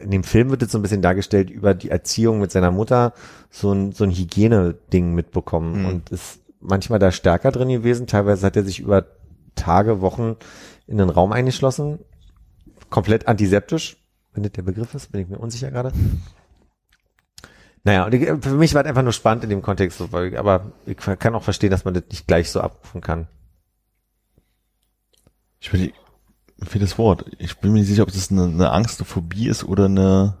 [SPEAKER 3] in dem Film wird jetzt so ein bisschen dargestellt über die Erziehung mit seiner Mutter so ein, so ein Hygieneding mitbekommen mhm. und ist manchmal da stärker drin gewesen. Teilweise hat er sich über Tage, Wochen in den Raum eingeschlossen. Komplett antiseptisch. Wenn das der Begriff ist, bin ich mir unsicher gerade. Naja, und für mich war es einfach nur spannend in dem Kontext, aber ich kann auch verstehen, dass man das nicht gleich so abrufen kann.
[SPEAKER 2] Ich will für das Wort. Ich bin mir nicht sicher, ob das eine, eine Angst, eine Phobie ist oder eine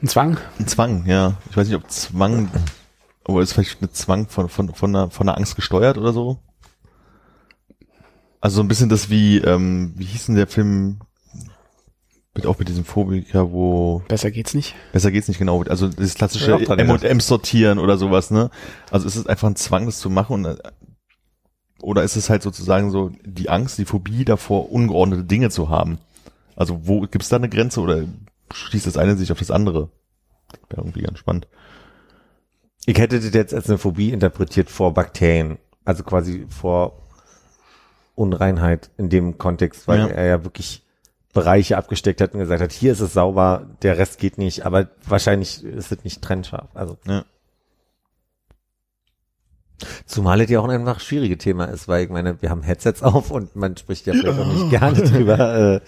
[SPEAKER 4] ein Zwang.
[SPEAKER 2] Ein Zwang, ja. Ich weiß nicht, ob Zwang, aber ist vielleicht eine Zwang von von von einer, von einer Angst gesteuert oder so. Also so ein bisschen das wie ähm, wie hieß denn der Film mit auch mit diesem Phobiker, wo
[SPEAKER 4] besser geht's nicht.
[SPEAKER 2] Besser geht's nicht genau. Also das klassische M&M sortieren oder sowas, ne? Also es ist einfach ein Zwang, das zu machen und oder ist es halt sozusagen so die Angst, die Phobie davor, ungeordnete Dinge zu haben? Also wo gibt es da eine Grenze oder schließt das eine sich auf das andere? Wäre irgendwie ganz spannend.
[SPEAKER 3] Ich hätte das jetzt als eine Phobie interpretiert vor Bakterien, also quasi vor Unreinheit in dem Kontext, weil ja. er ja wirklich Bereiche abgesteckt hat und gesagt hat, hier ist es sauber, der Rest geht nicht, aber wahrscheinlich ist es nicht trennscharf. Also ja. Zumal es ja auch ein einfach schwierige Thema ist, weil ich meine, wir haben Headsets auf und man spricht ja vielleicht auch nicht gerne drüber, äh,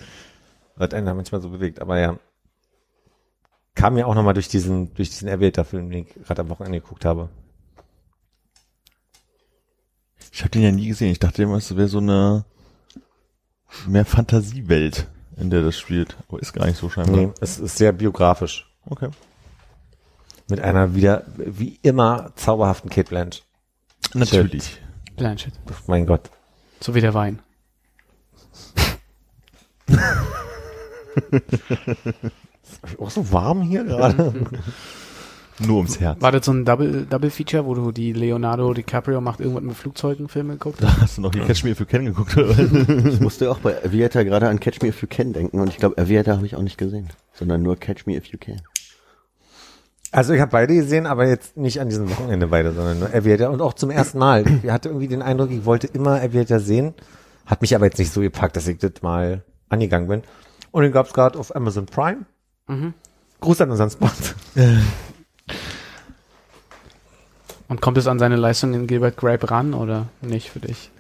[SPEAKER 3] was einen da manchmal so bewegt. Aber ja, kam ja auch nochmal durch diesen, durch diesen Aviator-Film, den ich gerade am Wochenende geguckt habe.
[SPEAKER 2] Ich habe den ja nie gesehen. Ich dachte immer, es wäre so eine mehr Fantasiewelt, in der das spielt. Aber ist gar nicht so scheinbar.
[SPEAKER 3] Nee, es ist sehr biografisch.
[SPEAKER 2] Okay.
[SPEAKER 3] Mit einer wieder, wie immer, zauberhaften Kate Blanche.
[SPEAKER 2] Natürlich.
[SPEAKER 4] Blanchett.
[SPEAKER 3] Mein Gott.
[SPEAKER 4] So wie der Wein.
[SPEAKER 3] Ist auch so warm hier gerade.
[SPEAKER 2] Nur ums Herz.
[SPEAKER 4] War das so ein Double, Double Feature, wo du die Leonardo DiCaprio macht irgendwas mit Flugzeugen Filme geguckt hast?
[SPEAKER 2] Da hast du noch die Catch Me If You Can geguckt, oder?
[SPEAKER 5] Ich musste auch bei Aviator gerade an Catch Me If You Can denken und ich glaube, Aviator habe ich auch nicht gesehen, sondern nur Catch Me If You Can.
[SPEAKER 3] Also ich habe beide gesehen, aber jetzt nicht an diesem Wochenende beide, sondern nur Aviator und auch zum ersten Mal. Ich hatte irgendwie den Eindruck, ich wollte immer Aviator sehen, hat mich aber jetzt nicht so gepackt, dass ich das mal angegangen bin. Und den gab's gerade auf Amazon Prime.
[SPEAKER 4] Mhm.
[SPEAKER 3] Gruß an unseren Spot.
[SPEAKER 4] Und kommt es an seine Leistung in Gilbert Grape ran oder nicht für dich?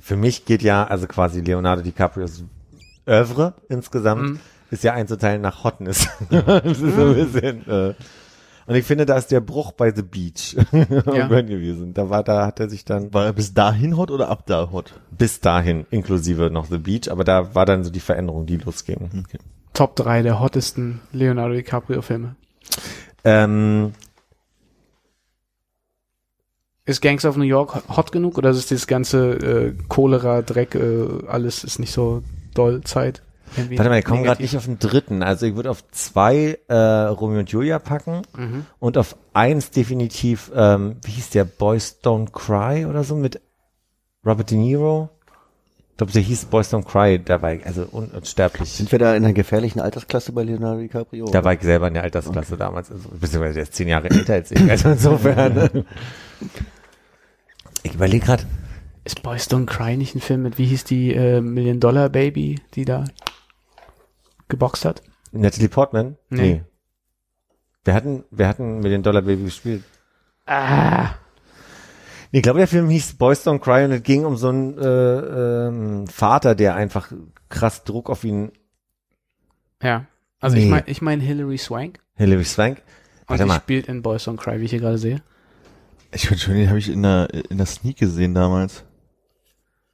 [SPEAKER 3] Für mich geht ja, also quasi Leonardo DiCaprios Oeuvre insgesamt,
[SPEAKER 4] Mhm.
[SPEAKER 3] ist ja einzuteilen nach Hotness. das ist so ein bisschen, äh, und ich finde, da ist der Bruch bei The Beach
[SPEAKER 4] Ja.
[SPEAKER 3] gewesen. Da war, da hat er sich dann
[SPEAKER 2] War er bis dahin hot oder ab da hot?
[SPEAKER 3] bis dahin, inklusive noch The Beach, aber da war dann so die Veränderung, die losging.
[SPEAKER 2] Okay.
[SPEAKER 4] Top 3 der hottesten Leonardo DiCaprio Filme.
[SPEAKER 3] Ähm,
[SPEAKER 4] Ist Gangs of New York hot genug oder ist das ganze äh, Cholera, Dreck, äh, alles ist nicht so doll Zeit? Irgendwie
[SPEAKER 3] warte mal, ich komme gerade nicht auf den dritten. Also ich würde auf zwei äh, Romeo und Julia packen
[SPEAKER 4] Mhm.
[SPEAKER 3] und auf eins definitiv, ähm, wie hieß der, Boys Don't Cry oder so mit Robert De Niro? Ich glaube, der hieß Boys Don't Cry, da war ich, also un unsterblich.
[SPEAKER 5] Sind wir da in einer gefährlichen Altersklasse bei Leonardo DiCaprio?
[SPEAKER 3] Da war ich selber in der Altersklasse damals, also, beziehungsweise der ist zehn Jahre älter als ich, also insofern. Ich überlege gerade,
[SPEAKER 4] Ist Boys Don't Cry nicht ein Film mit, wie hieß die äh, Million Dollar Baby, die da geboxt hat?
[SPEAKER 3] Natalie Portman?
[SPEAKER 4] Nee.
[SPEAKER 3] Wir hatten, wir hatten Million Dollar Baby gespielt.
[SPEAKER 4] Ah,
[SPEAKER 3] Nee, Ich glaube, der Film hieß Boys Don't Cry und es ging um so einen äh, ähm, Vater, der einfach krass Druck auf ihn,
[SPEAKER 4] ja. Also ich
[SPEAKER 3] Nee.
[SPEAKER 4] meine ich mein Hilary Swank
[SPEAKER 3] Hilary Swank.
[SPEAKER 4] und
[SPEAKER 3] Warte
[SPEAKER 4] die
[SPEAKER 3] mal.
[SPEAKER 4] spielt in Boys Don't Cry, wie ich hier gerade sehe.
[SPEAKER 2] Ich finde schon, den habe ich in der, in der Sneak gesehen damals.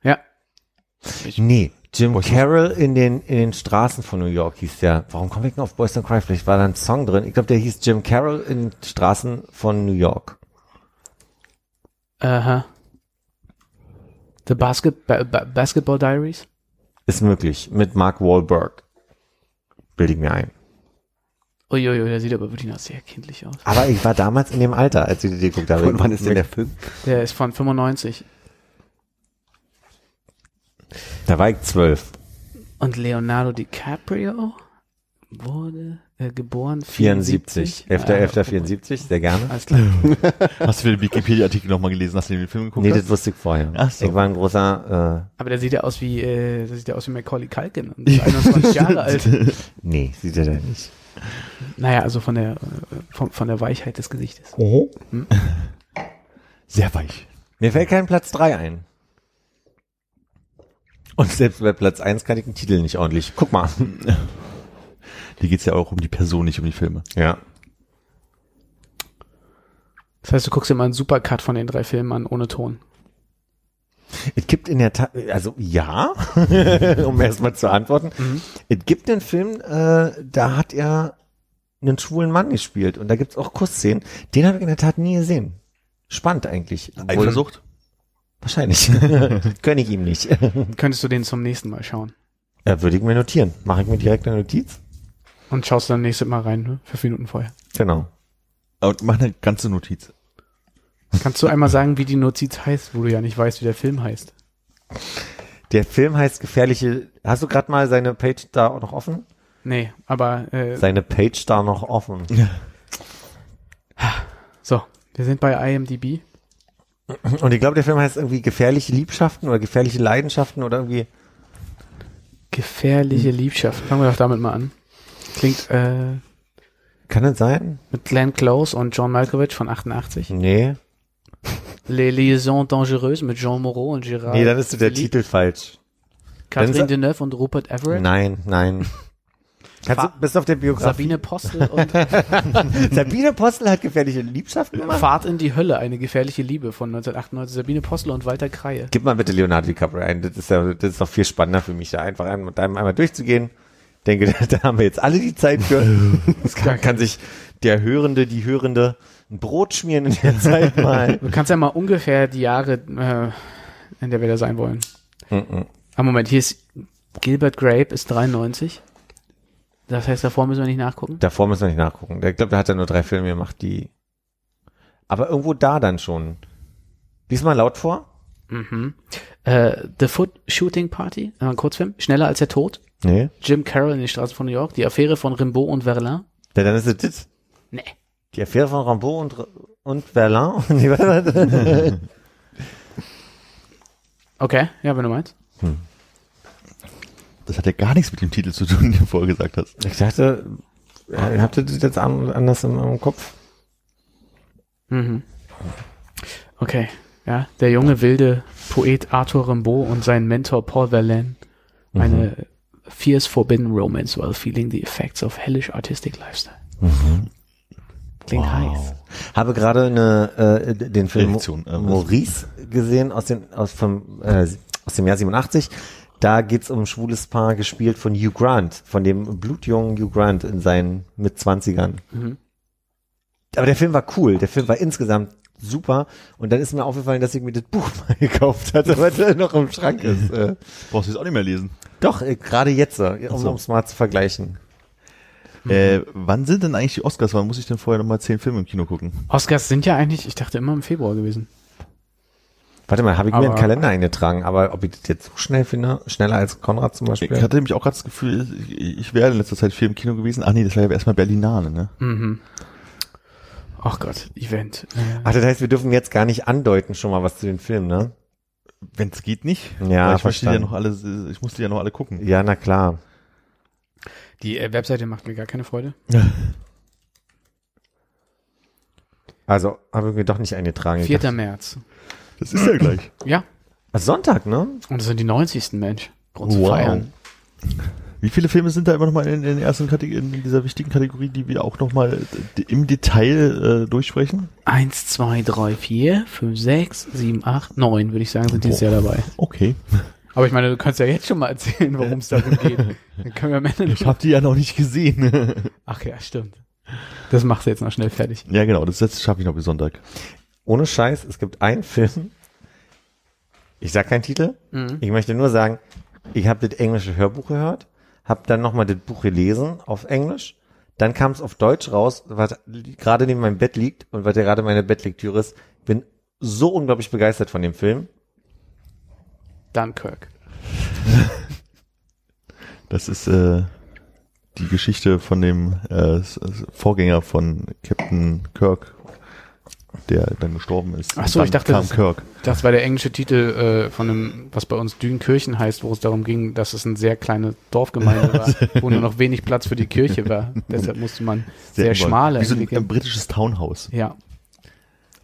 [SPEAKER 4] Ja.
[SPEAKER 3] Nee, Jim Carroll in den, in den Straßen von New York hieß der. Warum komme ich noch auf Boys Don't Cry? Vielleicht war da ein Song drin. Ich glaube, der hieß Jim Carroll in den Straßen von New York.
[SPEAKER 4] Aha. The Basket ba ba Basketball Diaries?
[SPEAKER 3] Ist möglich. Mit Mark Wahlberg. Bilde ich mir ein.
[SPEAKER 4] Uiuiui, der sieht aber wirklich noch sehr kindlich aus.
[SPEAKER 3] Aber ich war damals in dem Alter, als ich die geguckt habe.
[SPEAKER 5] Und wann ist denn der Film?
[SPEAKER 4] Der ist von 95.
[SPEAKER 3] Da war ich zwölf.
[SPEAKER 4] Und Leonardo DiCaprio wurde äh, geboren
[SPEAKER 3] 74. 11.11.74, sehr gerne.
[SPEAKER 4] Alles klar.
[SPEAKER 2] Hast du den Wikipedia-Artikel nochmal gelesen? Hast du den Film geguckt?
[SPEAKER 3] Nee,
[SPEAKER 2] hast?
[SPEAKER 3] das wusste ich vorher.
[SPEAKER 2] Ach so.
[SPEAKER 3] Ich war ein großer,
[SPEAKER 4] Aber der sieht ja aus wie, äh, der sieht ja aus wie Macaulay Culkin und ist 21 Jahre alt.
[SPEAKER 3] äh, nee, sieht er da nicht.
[SPEAKER 4] Naja, also von der, äh, von, von der Weichheit des Gesichtes.
[SPEAKER 2] Sehr weich.
[SPEAKER 3] Mir fällt kein Platz drei ein. Und selbst bei Platz eins kann ich den Titel nicht ordentlich. Guck mal.
[SPEAKER 2] Hier geht's ja auch um die Person, nicht um die Filme.
[SPEAKER 3] Ja.
[SPEAKER 4] Das heißt, du guckst dir mal einen Supercut von den drei Filmen an, ohne Ton.
[SPEAKER 3] Es gibt in der Tat, also ja, um erstmal zu antworten. Es gibt einen Film, äh, da hat er einen schwulen Mann gespielt und da gibt's auch Kussszenen. Den habe ich in der Tat nie gesehen. Spannend eigentlich.
[SPEAKER 2] Eifersucht?
[SPEAKER 3] Wahrscheinlich. Gönn ich ihm nicht.
[SPEAKER 4] Könntest du den zum nächsten Mal schauen.
[SPEAKER 3] Ja, würde ich mir notieren. Mache ich mir direkt eine Notiz?
[SPEAKER 4] Und schaust dann nächstes Mal rein, ne? Fünf Minuten vorher.
[SPEAKER 3] Genau.
[SPEAKER 2] Aber mach eine ganze Notiz.
[SPEAKER 4] Kannst du einmal sagen, wie die Notiz heißt, wo du ja nicht weißt, wie der Film heißt?
[SPEAKER 3] Der Film heißt Gefährliche. Hast du gerade mal seine Page da auch noch offen?
[SPEAKER 4] Nee, aber äh,
[SPEAKER 3] Seine Page da noch offen.
[SPEAKER 4] so, wir sind bei IMDb.
[SPEAKER 3] Und ich glaube, der Film heißt irgendwie Gefährliche Liebschaften oder Gefährliche Leidenschaften oder irgendwie.
[SPEAKER 4] Gefährliche Liebschaft. Fangen wir doch damit mal an. Klingt äh,
[SPEAKER 3] Kann das sein?
[SPEAKER 4] mit Glenn Close und John Malkovich von 88.
[SPEAKER 3] Nee.
[SPEAKER 4] Les Liaisons Dangereuses mit Jean Moreau und Gérard.
[SPEAKER 3] Nee, dann ist der
[SPEAKER 4] Philippe,
[SPEAKER 3] Titel falsch.
[SPEAKER 4] Catherine Deneuve und Rupert Everett.
[SPEAKER 3] Nein, nein. Kannst du, bist du auf der Biografie?
[SPEAKER 4] Sabine Postel und
[SPEAKER 3] Sabine Postel hat gefährliche Liebschaften gemacht.
[SPEAKER 4] Fahrt in die Hölle, eine gefährliche Liebe von 1998. Sabine Postel und Walter Kreie.
[SPEAKER 3] Gib mal bitte Leonardo DiCaprio ein. Das ist ja, das ist noch viel spannender für mich, da einfach einmal, mit einem einmal durchzugehen. Denke, da haben wir jetzt alle die Zeit für. Das kann, kann sich der Hörende, die Hörende ein Brot schmieren in der Zeit mal.
[SPEAKER 4] Du kannst ja mal ungefähr die Jahre, äh, in der wir da sein wollen.
[SPEAKER 3] Mhm.
[SPEAKER 4] Ah, Moment, hier ist Gilbert Grape ist 93. Das heißt, davor müssen wir nicht nachgucken.
[SPEAKER 3] Davor müssen wir nicht nachgucken. Ich glaube, der hat ja nur drei Filme gemacht, die. Aber irgendwo da dann schon. Lies mal laut vor.
[SPEAKER 4] Mhm. Äh, The Foot Shooting Party, äh, ein Kurzfilm, Schneller als der Tod.
[SPEAKER 3] Nee.
[SPEAKER 4] Jim Carroll in die Straßen von New York, die Affäre von Rimbaud und Verlin.
[SPEAKER 3] Ja, dann ist es das.
[SPEAKER 4] Nee.
[SPEAKER 3] Die Affäre von Rambo und, und warte.
[SPEAKER 4] Okay, ja, wenn du meinst.
[SPEAKER 2] Das hat ja gar nichts mit dem Titel zu tun, den du vorher gesagt hast.
[SPEAKER 3] ich dachte, äh, habt ihr das jetzt an- anders im, im Kopf?
[SPEAKER 4] Mhm. Okay, ja, der junge wilde Poet Arthur Rimbaud und sein Mentor Paul Verlaine. Eine fierce forbidden romance while feeling the effects of hellish artistic lifestyle. Klingt heiß.
[SPEAKER 3] Habe gerade eine, äh, den Film
[SPEAKER 2] äh?
[SPEAKER 3] Maurice gesehen aus, den, aus, vom, äh, aus dem Jahr 87. Da geht's um ein schwules Paar, gespielt von Hugh Grant, von dem blutjungen Hugh Grant in seinen Mitzwanzigern.
[SPEAKER 4] Mhm.
[SPEAKER 3] Aber der Film war cool. Der Film war insgesamt super. Und dann ist mir aufgefallen, dass ich mir das Buch mal gekauft hatte, weil der noch im Schrank ist. Äh,
[SPEAKER 2] Brauchst du jetzt auch nicht mehr lesen.
[SPEAKER 3] doch, äh, gerade jetzt, äh, um
[SPEAKER 2] so.
[SPEAKER 3] es mal zu vergleichen.
[SPEAKER 2] Äh, wann sind denn eigentlich die Oscars? Wann muss ich denn vorher nochmal zehn Filme im Kino gucken?
[SPEAKER 4] Oscars sind ja eigentlich, ich dachte immer im Februar gewesen.
[SPEAKER 3] Warte mal, habe ich mir
[SPEAKER 4] Aber-
[SPEAKER 3] einen Kalender eingetragen, aber ob ich das jetzt so schnell finde, schneller als Konrad zum Beispiel?
[SPEAKER 2] Ich hatte nämlich auch gerade das Gefühl, ich, ich wäre in letzter Zeit viel im Kino gewesen. Ach nee, das war ja erstmal Berlinale, ne?
[SPEAKER 4] Mhm. Ach Gott, Event. Äh,
[SPEAKER 3] Ach, das heißt, wir dürfen jetzt gar nicht andeuten schon mal was zu den Filmen, ne?
[SPEAKER 2] Wenn es geht nicht.
[SPEAKER 3] Ja,
[SPEAKER 2] Weil ich möchte die ja
[SPEAKER 3] verstanden.
[SPEAKER 2] noch alle, ich musste ja noch alle gucken.
[SPEAKER 3] Ja, na klar.
[SPEAKER 4] Die äh, Webseite macht mir gar keine Freude.
[SPEAKER 3] Also, habe ich mir doch nicht eingetragen. Ich
[SPEAKER 4] 4.
[SPEAKER 3] dachte-
[SPEAKER 4] März.
[SPEAKER 2] Das ist ja gleich.
[SPEAKER 4] Ja,
[SPEAKER 3] Ach, Sonntag, ne?
[SPEAKER 4] und das sind die 90. Mensch. Grund zu
[SPEAKER 2] Wow.
[SPEAKER 4] feiern.
[SPEAKER 2] Wie viele Filme sind da immer noch mal in, in, der ersten Kategorie, in dieser wichtigen Kategorie, die wir auch noch mal d- im Detail äh, durchsprechen?
[SPEAKER 4] Eins, zwei, drei, vier, fünf, sechs, sieben, acht, neun, würde ich sagen, sind dieses Jahr dabei.
[SPEAKER 2] Okay.
[SPEAKER 4] Aber ich meine, du kannst ja jetzt schon mal erzählen, worum es darum geht. Dann können wir am Ende
[SPEAKER 2] Ich habe die ja noch nicht gesehen.
[SPEAKER 4] Ach ja, stimmt. Das machst du jetzt noch schnell fertig.
[SPEAKER 2] ja, genau, das, das schaffe ich noch bis Sonntag.
[SPEAKER 3] Ohne Scheiß, es gibt einen Film. Ich sag keinen Titel.
[SPEAKER 4] Mhm.
[SPEAKER 3] Ich möchte nur sagen, ich habe das englische Hörbuch gehört, habe dann nochmal das Buch gelesen auf Englisch. Dann kam es auf Deutsch raus, was gerade neben meinem Bett liegt und was ja gerade meine Bettlektüre ist. Bin so unglaublich begeistert von dem Film.
[SPEAKER 4] Dunkirk.
[SPEAKER 2] Das ist äh, die Geschichte von dem äh, Vorgänger von Captain Kirk, der dann gestorben ist.
[SPEAKER 4] Ach so,
[SPEAKER 2] Und
[SPEAKER 4] ich dachte, das-. Das war der englische Titel äh, von einem, was bei uns Dünkirchen heißt, wo es darum ging, dass es eine sehr kleine Dorfgemeinde war, wo nur noch wenig Platz für die Kirche war. Deshalb musste man sehr,
[SPEAKER 2] immer-
[SPEAKER 4] schmale
[SPEAKER 2] Wie so ein, ein britisches Townhouse.
[SPEAKER 4] Ja.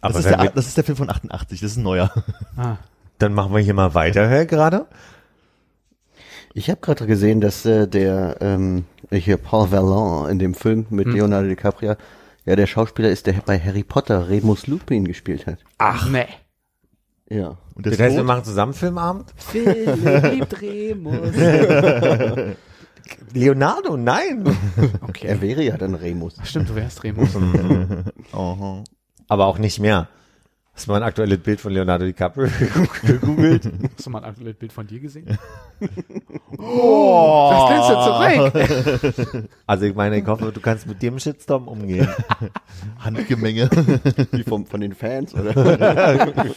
[SPEAKER 2] Das,
[SPEAKER 3] Aber
[SPEAKER 2] ist der, das ist der Film von 88, das ist ein neuer.
[SPEAKER 4] Ah.
[SPEAKER 3] Dann machen wir hier mal weiter, hör gerade.
[SPEAKER 5] Ich habe gerade gesehen, dass äh, der ähm, hier Paul Verlaine in dem Film mit
[SPEAKER 4] Hm.
[SPEAKER 5] Leonardo DiCaprio ja der Schauspieler ist, der bei Harry Potter Remus Lupin gespielt hat.
[SPEAKER 4] Ach, nee.
[SPEAKER 5] Ja.
[SPEAKER 2] Und der
[SPEAKER 3] Das
[SPEAKER 2] ist
[SPEAKER 3] heißt, wir
[SPEAKER 2] tot.
[SPEAKER 3] machen zusammen Filmabend?
[SPEAKER 4] Philipp liebt Remus.
[SPEAKER 3] Leonardo, nein.
[SPEAKER 4] Okay.
[SPEAKER 5] Er wäre ja dann Remus.
[SPEAKER 4] Stimmt, du wärst Remus.
[SPEAKER 2] Aha.
[SPEAKER 3] Aber auch nicht mehr. Hast du mal ein aktuelles Bild von Leonardo DiCaprio gegoogelt?
[SPEAKER 4] Hast du mal ein aktuelles Bild von dir gesehen? oh, das nimmst du zurück.
[SPEAKER 3] Also ich meine, ich hoffe, du kannst mit dem Shitstorm umgehen.
[SPEAKER 2] Handgemenge.
[SPEAKER 5] Wie vom, von den Fans, oder?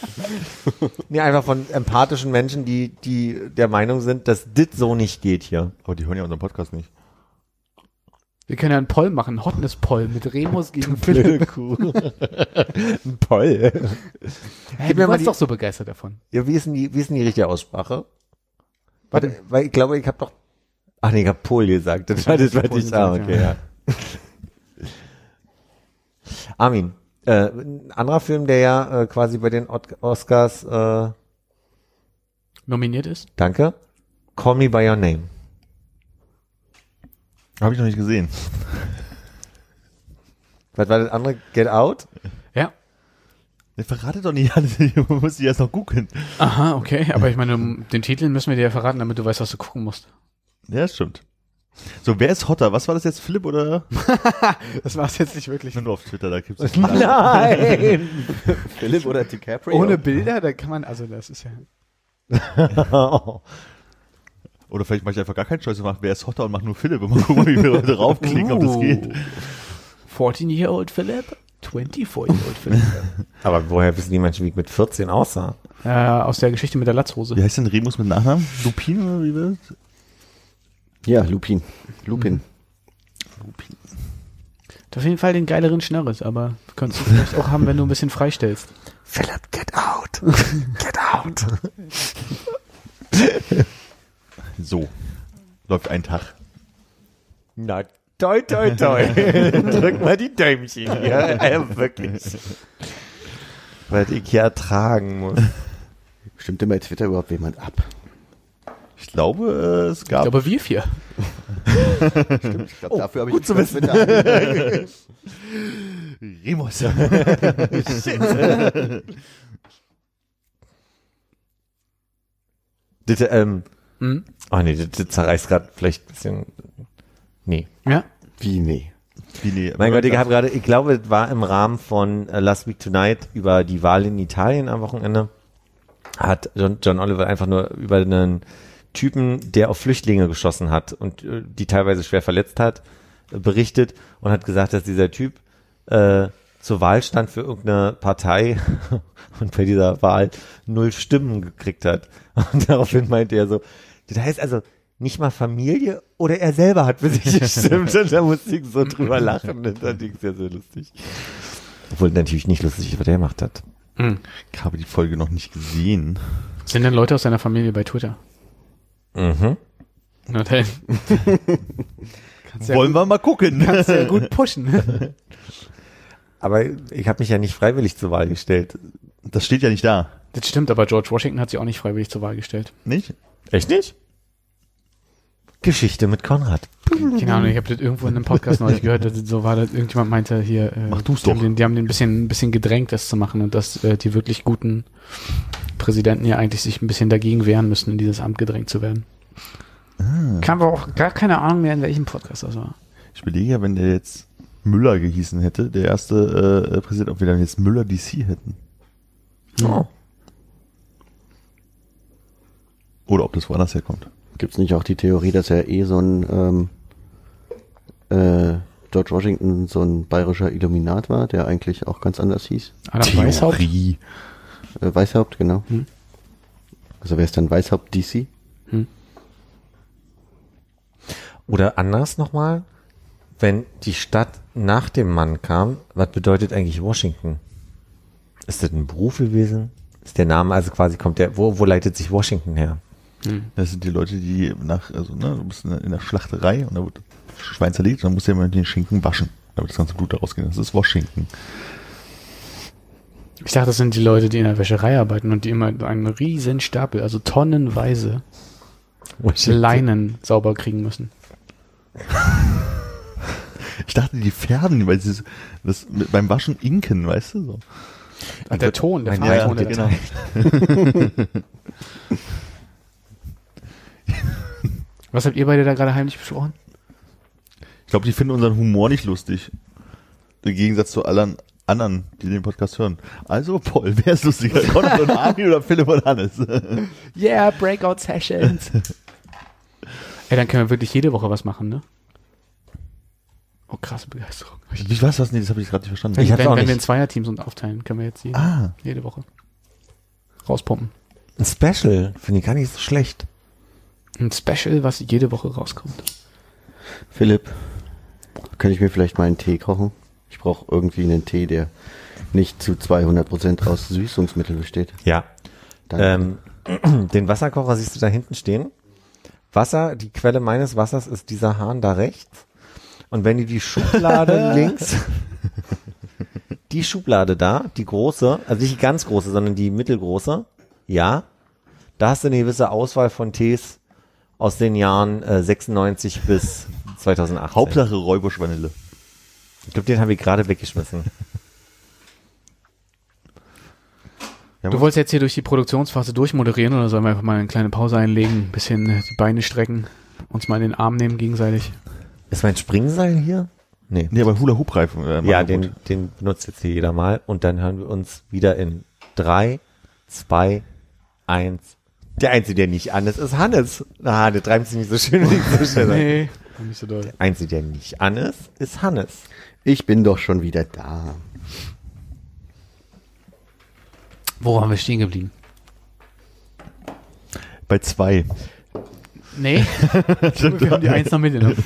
[SPEAKER 3] Nee, einfach von empathischen Menschen, die, die der Meinung sind, dass das so nicht geht hier.
[SPEAKER 2] Aber die hören ja unseren Podcast nicht.
[SPEAKER 4] Wir können ja einen Poll machen, Hotness-Poll mit Remus gegen Philipp.
[SPEAKER 3] Kuh. Ein Poll.
[SPEAKER 4] Hey, du warst
[SPEAKER 3] die-
[SPEAKER 4] doch so begeistert davon.
[SPEAKER 3] Ja, wie ist denn die, wie ist denn die richtige Aussprache? Warte, weil ich glaube, ich habe doch, ach nee, ich habe Pol gesagt. Das war das, was ich sage. Okay, ja. Armin, äh, ein anderer Film, der ja äh, quasi bei den Oscars, äh,
[SPEAKER 4] Nominiert ist?
[SPEAKER 3] danke, Call Me By Your Name.
[SPEAKER 2] Habe ich noch nicht gesehen.
[SPEAKER 3] Was war das andere? Get Out?
[SPEAKER 4] Ja.
[SPEAKER 2] Der verratet doch nicht alles. Ich muss die erst noch googeln.
[SPEAKER 4] Aha, okay. Aber ich meine, den Titel müssen wir dir ja verraten, damit du weißt, was du gucken musst.
[SPEAKER 2] Ja, stimmt. So, wer ist hotter? Was war das jetzt, Philipp oder?
[SPEAKER 4] Das war es jetzt nicht wirklich.
[SPEAKER 2] Nur auf Twitter, da gibt's
[SPEAKER 3] Nein!
[SPEAKER 5] Philipp oder DiCaprio?
[SPEAKER 4] Ohne Bilder, da kann man, also das ist ja.
[SPEAKER 2] Oder vielleicht mache ich einfach gar keinen Choice und mache, wer ist hotter und mache nur Philipp und mal gucken, wie wir Leute raufklicken, ob das geht.
[SPEAKER 4] 14-year-old Philip, 24-year-old Philip.
[SPEAKER 3] Aber woher wissen die Menschen, wie ich mit 14 aussah?
[SPEAKER 4] äh, aus der Geschichte mit der Latzhose.
[SPEAKER 2] Wie heißt denn Remus mit Nachnamen? Lupin oder wie wird?
[SPEAKER 5] Ja, Lupin. Lupin.
[SPEAKER 2] Lupin.
[SPEAKER 4] Hat auf jeden Fall den geileren Schnörres, aber könntest du vielleicht auch haben, wenn du ein bisschen freistellst.
[SPEAKER 3] Philip, get out! Get out!
[SPEAKER 2] So. Läuft ein Tag.
[SPEAKER 3] Na, toi, toi, toi. Drück mal die Däumchen hier. Äh, wirklich. Weil ich hier ertragen muss.
[SPEAKER 5] Stimmt denn bei Twitter überhaupt jemand ab?
[SPEAKER 2] Ich glaube, äh, es
[SPEAKER 4] Ich
[SPEAKER 2] gab.
[SPEAKER 4] glaube, wir vier.
[SPEAKER 5] Ich glaube, dafür habe ich
[SPEAKER 3] gut zu
[SPEAKER 5] Twitter-
[SPEAKER 2] Remus.
[SPEAKER 3] Das, ähm,
[SPEAKER 4] Hm?
[SPEAKER 3] oh nee, das, das zerreißt gerade vielleicht ein bisschen. Nee.
[SPEAKER 4] Ja.
[SPEAKER 5] Wie, nee.
[SPEAKER 2] Wie, nee,
[SPEAKER 3] Mein Gott, ich habe gerade, ich glaube, es war im Rahmen von äh, Last Week Tonight über die Wahl in Italien am Wochenende, hat John, John Oliver einfach nur über einen Typen, der auf Flüchtlinge geschossen hat und äh, die teilweise schwer verletzt hat, berichtet und hat gesagt, dass dieser Typ äh, zur Wahl stand für irgendeine Partei und bei dieser Wahl null Stimmen gekriegt hat. Und daraufhin meinte er so, das heißt also, nicht mal Familie oder er selber hat für sich gestimmt. Und da musste ich so drüber lachen. Und das ist ja so lustig. Obwohl natürlich nicht lustig ist, was er gemacht hat.
[SPEAKER 4] Hm.
[SPEAKER 2] Ich habe die Folge noch nicht gesehen.
[SPEAKER 4] Sind denn Leute aus deiner Familie bei Twitter?
[SPEAKER 3] Mhm.
[SPEAKER 4] Na dann. Ja
[SPEAKER 2] Wollen
[SPEAKER 4] gut,
[SPEAKER 2] wir mal gucken.
[SPEAKER 4] kannst ja gut pushen.
[SPEAKER 3] Aber ich habe mich ja nicht freiwillig zur Wahl gestellt.
[SPEAKER 2] Das steht ja nicht da.
[SPEAKER 4] Das stimmt, aber George Washington hat sich auch nicht freiwillig zur Wahl gestellt.
[SPEAKER 2] Nicht?
[SPEAKER 3] Echt nicht? Geschichte mit Konrad.
[SPEAKER 4] Keine Ahnung, ich habe das irgendwo in einem Podcast neulich gehört, dass so war, dass irgendjemand meinte hier, äh,
[SPEAKER 2] Mach du's
[SPEAKER 4] die haben
[SPEAKER 2] doch.
[SPEAKER 4] Den, die haben den ein bisschen, ein bisschen gedrängt, das zu machen und dass äh, die wirklich guten Präsidenten ja eigentlich sich ein bisschen dagegen wehren müssen, in dieses Amt gedrängt zu werden.
[SPEAKER 2] Ah.
[SPEAKER 4] Ich habe auch gar keine Ahnung mehr, in welchem Podcast das war.
[SPEAKER 2] Ich überlege ja, wenn der jetzt Müller gehießen hätte, der erste äh, Präsident, ob wir dann jetzt Müller DC hätten.
[SPEAKER 3] Oh.
[SPEAKER 2] Oder ob das woanders herkommt.
[SPEAKER 5] Gibt's nicht auch die Theorie, dass er eh so ein ähm, äh, George Washington so ein bayerischer Illuminat war, der eigentlich auch ganz anders hieß?
[SPEAKER 4] Adam Weishaupt?
[SPEAKER 2] Theorie.
[SPEAKER 5] Äh, Weishaupt, genau.
[SPEAKER 4] Hm.
[SPEAKER 5] Also wer ist dann Weishaupt DC?
[SPEAKER 3] Oder anders nochmal, wenn die Stadt nach dem Mann kam, was bedeutet eigentlich Washington? Ist das ein Beruf gewesen? Ist der Name also quasi, kommt der, wo, wo leitet sich Washington her?
[SPEAKER 2] Das sind die Leute, die nach, also, ne, du bist in der- der Schlachterei und da wird Schwein zerlegt und dann musst du ja mal den Schinken waschen, damit das ganze Blut da rausgeht. Das ist Washington.
[SPEAKER 4] Ich dachte, das sind die Leute, die in der Wäscherei arbeiten und die immer einen riesen Stapel, also tonnenweise Leinen sauber kriegen müssen.
[SPEAKER 2] Ich dachte, die färben, weil sie das mit, beim Waschen inken, weißt du so.
[SPEAKER 4] Ach, der Ton, der Farbton,
[SPEAKER 3] ja,
[SPEAKER 4] der
[SPEAKER 2] genau.
[SPEAKER 4] Was habt ihr beide da gerade heimlich besprochen?
[SPEAKER 2] Ich glaube, die finden unseren Humor nicht lustig. Im Gegensatz zu allen anderen, die den Podcast hören. Also, Paul, wer ist lustiger? Conrad und Armin oder Philipp und Hannes?
[SPEAKER 4] Yeah, Breakout Sessions. Ey, dann können wir wirklich jede Woche was machen, ne? Oh, krasse Begeisterung.
[SPEAKER 2] Wie was das? Nee, das habe ich gerade nicht verstanden.
[SPEAKER 3] Ich
[SPEAKER 4] wenn,
[SPEAKER 3] auch
[SPEAKER 4] wenn wir in
[SPEAKER 3] nicht.
[SPEAKER 4] Zweierteams uns aufteilen, können wir jetzt jede,
[SPEAKER 2] ah,
[SPEAKER 4] jede Woche rauspumpen.
[SPEAKER 3] Ein Special, finde ich gar nicht so schlecht.
[SPEAKER 4] Ein Special, was jede Woche rauskommt.
[SPEAKER 5] Philipp, könnte ich mir vielleicht mal einen Tee kochen? Ich brauche irgendwie einen Tee, der nicht zu 200% aus Süßungsmittel besteht.
[SPEAKER 3] Ja.
[SPEAKER 5] Danke.
[SPEAKER 3] Ähm, den Wasserkocher siehst du da hinten stehen. Wasser, die Quelle meines Wassers ist dieser Hahn da rechts. Und wenn du die Schublade links, die Schublade da, die große, also nicht die ganz große, sondern die mittelgroße, ja, da hast du eine gewisse Auswahl von Tees aus den Jahren äh, 96 bis 2018.
[SPEAKER 2] Hauptsache Räubusch Vanille.
[SPEAKER 3] Ich glaube, den habe ich gerade weggeschmissen.
[SPEAKER 4] Du wolltest jetzt hier durch die Produktionsphase durchmoderieren oder sollen wir einfach mal eine kleine Pause einlegen, ein bisschen äh, die Beine strecken, uns mal in den Arm nehmen gegenseitig?
[SPEAKER 3] Ist mein Springseil hier? Nee.
[SPEAKER 2] Nee, aber Hula Hoop Reifen. Äh,
[SPEAKER 3] Ja, den,
[SPEAKER 2] gut.
[SPEAKER 3] den benutzt jetzt hier jeder mal. Und dann hören wir uns wieder in drei, zwei, eins. Der Einzige, der nicht an ist, ist Hannes. Ah, der treibt sich nicht so schön und nicht so schnell.
[SPEAKER 4] Nee, nicht so doll.
[SPEAKER 3] Der Einzige, der nicht an ist, ist Hannes.
[SPEAKER 5] Ich bin doch schon wieder da.
[SPEAKER 4] Wo haben wir stehen geblieben?
[SPEAKER 2] Bei zwei.
[SPEAKER 4] Nee, wir haben die Eins noch mitgenommen.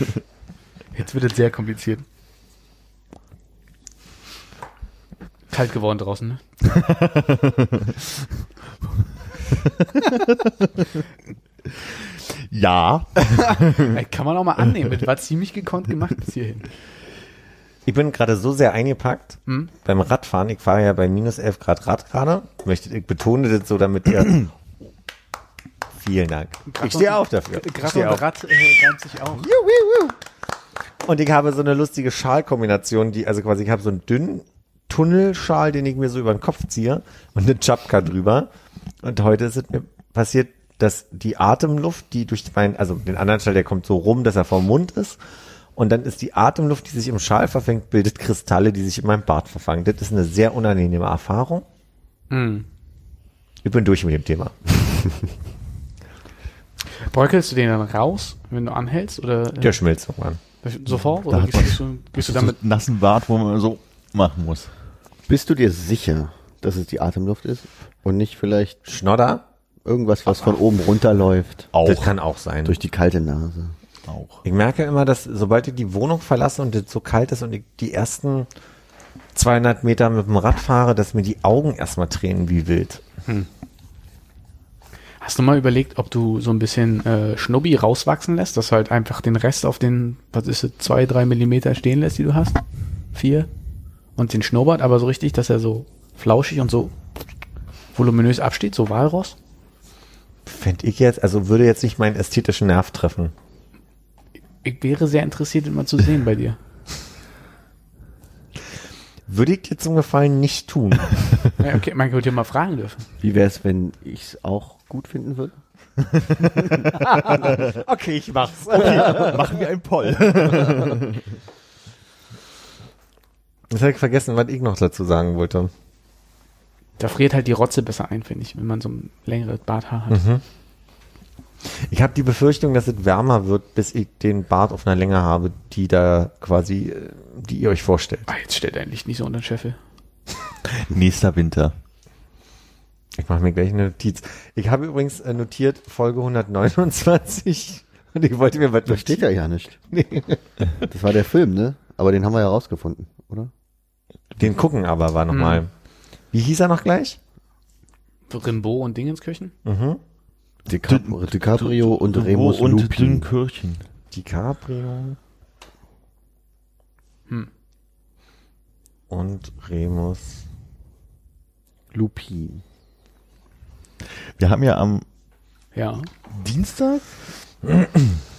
[SPEAKER 4] Jetzt wird es sehr kompliziert. Kalt geworden draußen, ne?
[SPEAKER 2] Ja.
[SPEAKER 4] Kann man auch mal annehmen. Das war ziemlich gekonnt gemacht bis hierhin.
[SPEAKER 3] Ich bin gerade so sehr eingepackt
[SPEAKER 4] Hm?
[SPEAKER 3] beim Radfahren. Ich fahre ja bei minus 11 Grad Rad gerade. Möchte, ich betone das so, damit ihr... Vielen Dank. Ich stehe auf dafür. Ich
[SPEAKER 4] Gerade und
[SPEAKER 3] auf.
[SPEAKER 4] Rad äh, reimt sich auch.
[SPEAKER 3] Und ich habe so eine lustige Schalkombination, die, also quasi, ich habe so einen dünnen Tunnelschal, den ich mir so über den Kopf ziehe und eine Chapka drüber. Und heute ist es mir passiert, dass die Atemluft, die durch meinen, also den anderen Schal, der kommt so rum, dass er vom Mund ist. Und dann ist die Atemluft, die sich im Schal verfängt, bildet Kristalle, die sich in meinem Bart verfangen. Das ist eine sehr unangenehme Erfahrung.
[SPEAKER 4] Hm.
[SPEAKER 3] Ich bin durch mit dem Thema.
[SPEAKER 4] Bröckelst du den dann raus, wenn du anhältst? Oder äh,
[SPEAKER 3] Der schmilzt irgendwann.
[SPEAKER 4] sofort?
[SPEAKER 2] Da
[SPEAKER 4] Oder gehst, du, gehst du damit?
[SPEAKER 2] einen nassen Bart, wo man so machen muss.
[SPEAKER 5] Bist du dir sicher, dass es die Atemluft ist und nicht vielleicht
[SPEAKER 3] Schnodder?
[SPEAKER 5] irgendwas, was von oben runterläuft
[SPEAKER 2] Auch.
[SPEAKER 3] Das kann auch sein.
[SPEAKER 5] durch die kalte Nase?
[SPEAKER 2] auch.
[SPEAKER 3] Ich merke immer, dass sobald ich die Wohnung verlasse und es so kalt ist und ich die ersten 200 Meter mit dem Rad fahre, dass mir die Augen erstmal tränen wie wild.
[SPEAKER 4] Hast du mal überlegt, ob du so ein bisschen äh, Schnubbi rauswachsen lässt, dass du halt einfach den Rest auf den, was ist es, zwei, drei Millimeter stehen lässt, die du hast? Vier? Und den Schnurrbart, aber so richtig, dass er so flauschig und so voluminös absteht, so Walross?
[SPEAKER 3] Fände ich jetzt, also würde jetzt nicht meinen ästhetischen Nerv treffen.
[SPEAKER 4] Ich wäre sehr interessiert, immer zu sehen bei dir.
[SPEAKER 3] Würde ich dir zum Gefallen nicht tun.
[SPEAKER 4] Ja, okay, man könnte ja mal fragen dürfen.
[SPEAKER 5] Wie wäre es, wenn ich es auch gut finden würde?
[SPEAKER 3] okay, ich mach's.
[SPEAKER 2] Machen wir ein Poll.
[SPEAKER 3] Jetzt habe ich vergessen, was ich noch dazu sagen wollte.
[SPEAKER 4] Da friert halt die Rotze besser ein, finde ich, wenn man so ein längeres Barthaar hat.
[SPEAKER 3] Mhm. Ich habe die Befürchtung, dass es wärmer wird, bis ich den Bart auf einer Länge habe, die da quasi, äh, die ihr euch vorstellt.
[SPEAKER 4] Ah, jetzt stellt ein Licht nicht so unter den Scheffel.
[SPEAKER 2] Nächster Winter.
[SPEAKER 3] Ich mache mir gleich eine Notiz. Ich habe übrigens äh, notiert Folge 129 und ich wollte mir was
[SPEAKER 5] Das steht ja ja nicht. Das war der Film, ne? Aber den haben wir ja rausgefunden, oder?
[SPEAKER 3] Den gucken aber war nochmal.
[SPEAKER 4] Mhm.
[SPEAKER 3] Wie hieß er noch gleich?
[SPEAKER 4] Rimbaud und Dingenskirchen?
[SPEAKER 3] Mhm.
[SPEAKER 5] DiCaprio, DiCaprio und Remus
[SPEAKER 2] und
[SPEAKER 5] Lupin.
[SPEAKER 2] Dünnkirchen.
[SPEAKER 3] DiCaprio
[SPEAKER 4] Hm.
[SPEAKER 3] und Remus.
[SPEAKER 5] Lupin.
[SPEAKER 2] Wir haben ja am
[SPEAKER 4] Ja.
[SPEAKER 2] Dienstag,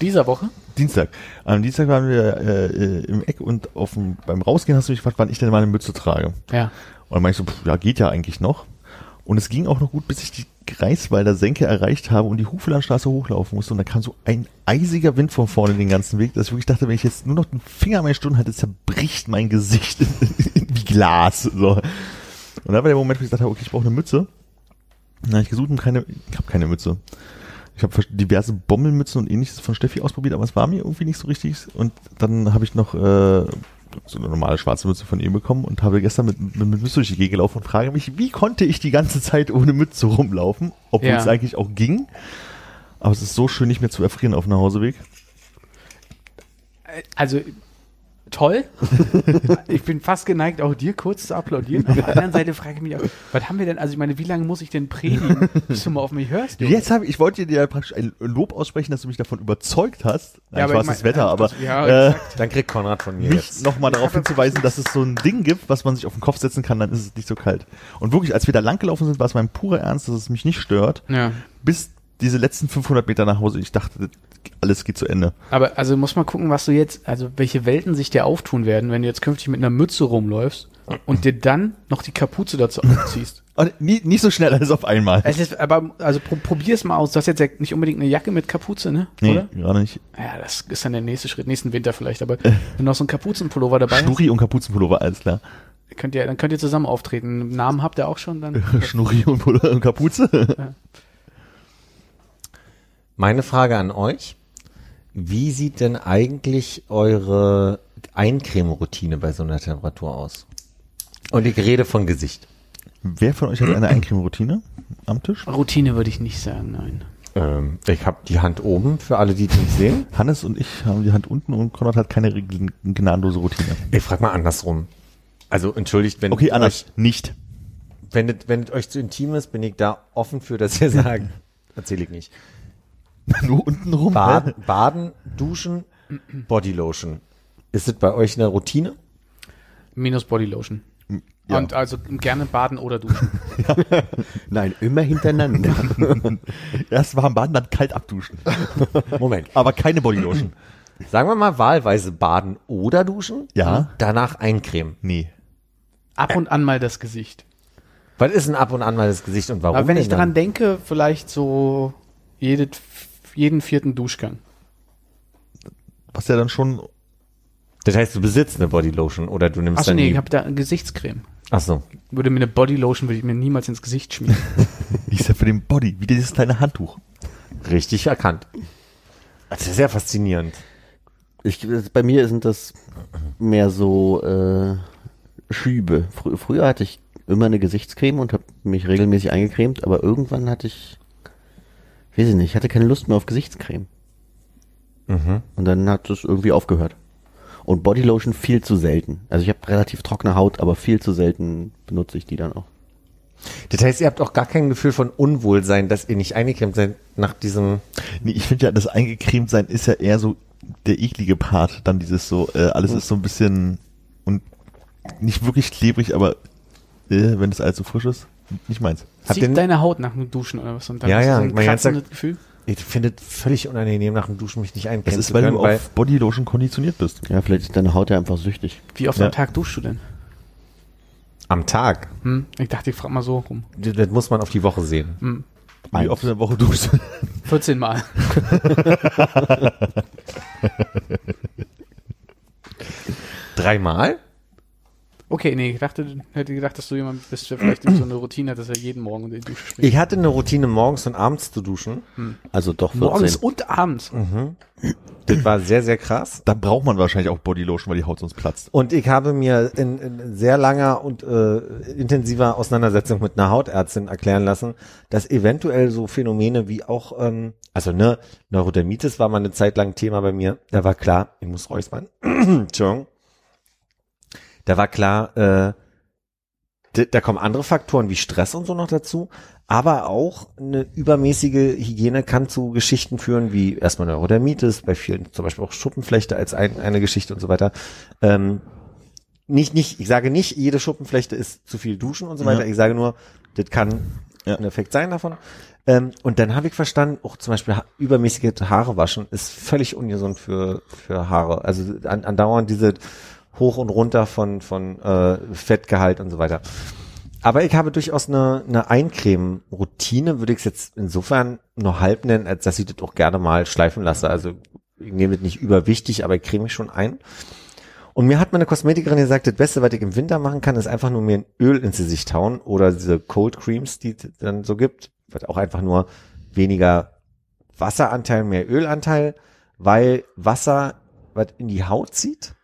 [SPEAKER 4] Dieser Woche?
[SPEAKER 2] Dienstag, am Dienstag waren wir äh, äh, im Eck und auf dem, beim Rausgehen hast du mich gefragt, wann ich denn meine Mütze trage.
[SPEAKER 4] Ja.
[SPEAKER 2] Und dann meinte ich so, pff, ja, geht ja eigentlich noch. Und es ging auch noch gut, bis ich die Greifswalder Senke erreicht habe und die Hufelandstraße hochlaufen musste. Und da kam so ein eisiger Wind von vorne den ganzen Weg, dass ich wirklich dachte, wenn ich jetzt nur noch den Finger an meine Stirn halte, zerbricht mein Gesicht wie Glas. So. Und da war der Moment, wo ich gesagt habe, okay, ich brauche eine Mütze. Dann habe ich gesucht und keine, ich habe keine Mütze. Ich habe diverse Bommelmützen und ähnliches von Steffi ausprobiert, aber es war mir irgendwie nicht so richtig. Und dann habe ich noch äh, so eine normale schwarze Mütze von ihm bekommen und habe gestern mit, mit, mit Mütze durch die Gegend gelaufen und frage mich, wie konnte ich die ganze Zeit ohne Mütze rumlaufen, obwohl
[SPEAKER 4] Ja.
[SPEAKER 2] es eigentlich auch ging. Aber es ist so schön, nicht mehr zu erfrieren auf dem Nachhauseweg.
[SPEAKER 4] Also, toll. ich bin fast geneigt, auch dir kurz zu applaudieren. Auf der anderen Seite frage ich mich auch, was haben wir denn, also ich meine, wie lange muss ich denn predigen, bis du mal auf mich hörst? Junge?
[SPEAKER 2] Jetzt habe ich, ich wollte dir ja praktisch ein Lob aussprechen, dass du mich davon überzeugt hast. Nein,
[SPEAKER 4] Ja,
[SPEAKER 2] ich
[SPEAKER 4] aber
[SPEAKER 2] weiß das Wetter, aber
[SPEAKER 4] ja,
[SPEAKER 2] äh.
[SPEAKER 3] Dann kriegt Konrad von mir
[SPEAKER 2] mich
[SPEAKER 3] jetzt.
[SPEAKER 2] nochmal darauf hinzuweisen, dass es so ein Ding gibt, was man sich auf den Kopf setzen kann, dann ist es nicht so kalt. Und wirklich, als wir da langgelaufen sind, war es mein purer Ernst, dass es mich nicht stört,
[SPEAKER 4] Ja.
[SPEAKER 2] bis diese letzten 500 Meter nach Hause, ich dachte, alles geht zu Ende.
[SPEAKER 4] Aber also muss man gucken, was du jetzt, also welche Welten sich dir auftun werden, wenn du jetzt künftig mit einer Mütze rumläufst und dir dann noch die Kapuze dazu anziehst.
[SPEAKER 2] Und nie, nicht so schnell alles auf einmal.
[SPEAKER 4] Es ist, aber also pro, probier's mal aus. Du hast jetzt ja nicht unbedingt eine Jacke mit Kapuze, ne?
[SPEAKER 2] Nee,
[SPEAKER 4] Oder?
[SPEAKER 2] gerade nicht.
[SPEAKER 4] Ja, das ist dann der nächste Schritt, nächsten Winter vielleicht. Aber wenn du noch so einen Kapuzenpullover dabei hast,
[SPEAKER 2] Schnurri und Kapuzenpullover, alles klar.
[SPEAKER 4] könnt ihr, dann könnt ihr zusammen auftreten. Namen habt ihr auch schon dann.
[SPEAKER 2] Schnurri und, Pullover und Kapuze.
[SPEAKER 3] Meine Frage an euch. Wie sieht denn eigentlich eure Eincremeroutine bei so einer Temperatur aus? Und ich rede von Gesicht.
[SPEAKER 2] Wer von euch hat eine Eincremeroutine am Tisch?
[SPEAKER 4] Routine würde ich nicht sagen, nein.
[SPEAKER 3] Ähm, ich habe die Hand oben für alle, die es nicht sehen.
[SPEAKER 2] Hannes und ich haben die Hand unten und Konrad hat keine gnadenlose Routine.
[SPEAKER 3] Ich frag mal andersrum. Also entschuldigt, wenn
[SPEAKER 2] Okay, anders.
[SPEAKER 3] euch,
[SPEAKER 2] Nicht.
[SPEAKER 3] wenn, es, wenn es euch zu intim ist, bin ich da offen für, dass ihr sagt, erzähle ich nicht.
[SPEAKER 2] Nur unten rum.
[SPEAKER 3] Baden, Baden, Duschen, Bodylotion. Ist es bei euch eine Routine?
[SPEAKER 4] Minus Bodylotion.
[SPEAKER 2] Ja.
[SPEAKER 4] Und also gerne baden oder duschen.
[SPEAKER 5] Nein, immer hintereinander.
[SPEAKER 2] Erst warm baden, dann kalt abduschen.
[SPEAKER 3] Moment.
[SPEAKER 2] Aber keine Bodylotion.
[SPEAKER 3] Sagen wir mal wahlweise baden oder duschen.
[SPEAKER 2] Ja.
[SPEAKER 3] Danach eincremen.
[SPEAKER 2] Nee.
[SPEAKER 4] Ab und an mal das Gesicht.
[SPEAKER 3] Was ist denn ab und an mal das Gesicht und warum?
[SPEAKER 4] Aber wenn ich daran denke, vielleicht so jede, jeden vierten Duschgang.
[SPEAKER 2] Was ja dann schon,
[SPEAKER 3] Das heißt, du besitzt eine Bodylotion oder du nimmst
[SPEAKER 4] Achso,
[SPEAKER 3] dann
[SPEAKER 4] nee,
[SPEAKER 3] die-
[SPEAKER 4] ich habe da eine Gesichtscreme.
[SPEAKER 3] Ach so.
[SPEAKER 4] Würde mir eine Bodylotion, würde ich mir niemals ins Gesicht schmieren.
[SPEAKER 2] ist ja für den Body, wie dieses kleine Handtuch.
[SPEAKER 3] Richtig erkannt. Das ist sehr faszinierend.
[SPEAKER 5] Ich, bei mir sind das mehr so äh, Schübe. Frü früher hatte ich immer eine Gesichtscreme und habe mich regelmäßig eingecremt, aber irgendwann hatte ich, weiß ich nicht, ich hatte keine Lust mehr auf Gesichtscreme.
[SPEAKER 3] Mhm.
[SPEAKER 5] Und dann hat es irgendwie aufgehört. Und Bodylotion viel zu selten. Also ich habe relativ trockene Haut, aber viel zu selten benutze ich die dann auch.
[SPEAKER 3] Das heißt, ihr habt auch gar kein Gefühl von Unwohlsein, dass ihr nicht eingecremt seid nach diesem.
[SPEAKER 2] Nee, ich finde ja, das eingecremt sein ist ja eher so der eklige Part. Dann dieses so, äh, alles ist so ein bisschen und nicht wirklich klebrig, aber äh, wenn alles so frisch ist, nicht meins.
[SPEAKER 4] Zieht
[SPEAKER 3] ihr-
[SPEAKER 4] deine Haut nach dem Duschen oder was? Und dann
[SPEAKER 3] Ja, ja,
[SPEAKER 4] so ein
[SPEAKER 3] mein ganzer-
[SPEAKER 4] Gefühl.
[SPEAKER 3] Ich finde es völlig unangenehm, nach dem Duschen mich nicht eincremen
[SPEAKER 2] Das ist, weil
[SPEAKER 3] können,
[SPEAKER 2] du auf Bodylotion konditioniert bist.
[SPEAKER 5] Ja, vielleicht ist deine Haut ja einfach süchtig.
[SPEAKER 4] Wie oft
[SPEAKER 2] Ja.
[SPEAKER 4] am Tag duschst du denn?
[SPEAKER 3] am Tag.
[SPEAKER 4] Hm? Ich dachte, ich frage mal so rum.
[SPEAKER 3] Das das muss man auf die Woche sehen.
[SPEAKER 4] Hm.
[SPEAKER 2] Wie oft in der Woche duschst du?
[SPEAKER 4] 14 Mal.
[SPEAKER 3] Dreimal?
[SPEAKER 4] Okay, nee, ich dachte, hätte gedacht, dass du jemand bist, der vielleicht so eine Routine hat, dass er jeden Morgen in die Dusche springt.
[SPEAKER 3] Ich hatte eine Routine, morgens und abends zu duschen.
[SPEAKER 5] Also doch 14.
[SPEAKER 4] Morgens und abends.
[SPEAKER 3] Das war sehr, sehr krass.
[SPEAKER 2] Da braucht man wahrscheinlich auch Bodylotion, weil die Haut sonst platzt.
[SPEAKER 3] Und ich habe mir in, in sehr langer und äh, intensiver Auseinandersetzung mit einer Hautärztin erklären lassen, dass eventuell so Phänomene wie auch, ähm, also ne, Neurodermitis war mal eine Zeit lang Thema bei mir. Da war klar, ich muss räuspern. Entschuldigung. Da war klar, äh, da, da kommen andere Faktoren wie Stress und so noch dazu, aber auch eine übermäßige Hygiene kann zu Geschichten führen, wie erstmal Neurodermitis, bei vielen zum Beispiel auch Schuppenflechte als ein, eine Geschichte und so weiter. Ähm, nicht, nicht, ich sage nicht, jede Schuppenflechte ist zu viel Duschen und so weiter.
[SPEAKER 2] Ja.
[SPEAKER 3] Ich sage nur, das kann
[SPEAKER 2] Ja.
[SPEAKER 3] ein Effekt sein davon. Ähm, und dann habe ich verstanden, auch zum Beispiel ha übermäßige Haare waschen ist völlig ungesund für, für Haare. Also an, andauernd diese hoch und runter von, von äh, Fettgehalt und so weiter. Aber ich habe durchaus eine, eine Eincremen-Routine, würde ich es jetzt insofern nur halb nennen, als dass ich das auch gerne mal schleifen lasse. Also ich nehme das nicht überwichtig, aber ich creme mich schon ein. Und mir hat meine Kosmetikerin gesagt, das Beste, was ich im Winter machen kann, ist einfach nur mir ein Öl ins Gesicht hauen oder diese Cold Creams, die es dann so gibt. Wird auch einfach nur weniger Wasseranteil, mehr Ölanteil, weil Wasser, was in die Haut zieht,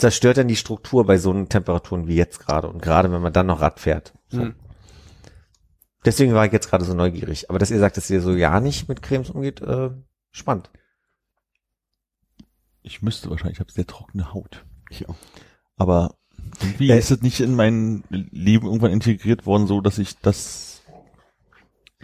[SPEAKER 3] zerstört dann die Struktur bei so einen Temperaturen wie jetzt gerade und gerade wenn man dann noch Rad fährt. So.
[SPEAKER 4] Hm.
[SPEAKER 3] Deswegen war ich jetzt gerade so neugierig. Aber dass ihr sagt, dass ihr so ja nicht mit Cremes umgeht, äh, spannend.
[SPEAKER 2] Ich müsste wahrscheinlich, ich habe sehr trockene Haut.
[SPEAKER 5] Auch.
[SPEAKER 2] Aber irgendwie
[SPEAKER 3] Äh,
[SPEAKER 2] ist es nicht in mein Leben irgendwann integriert worden, so dass ich das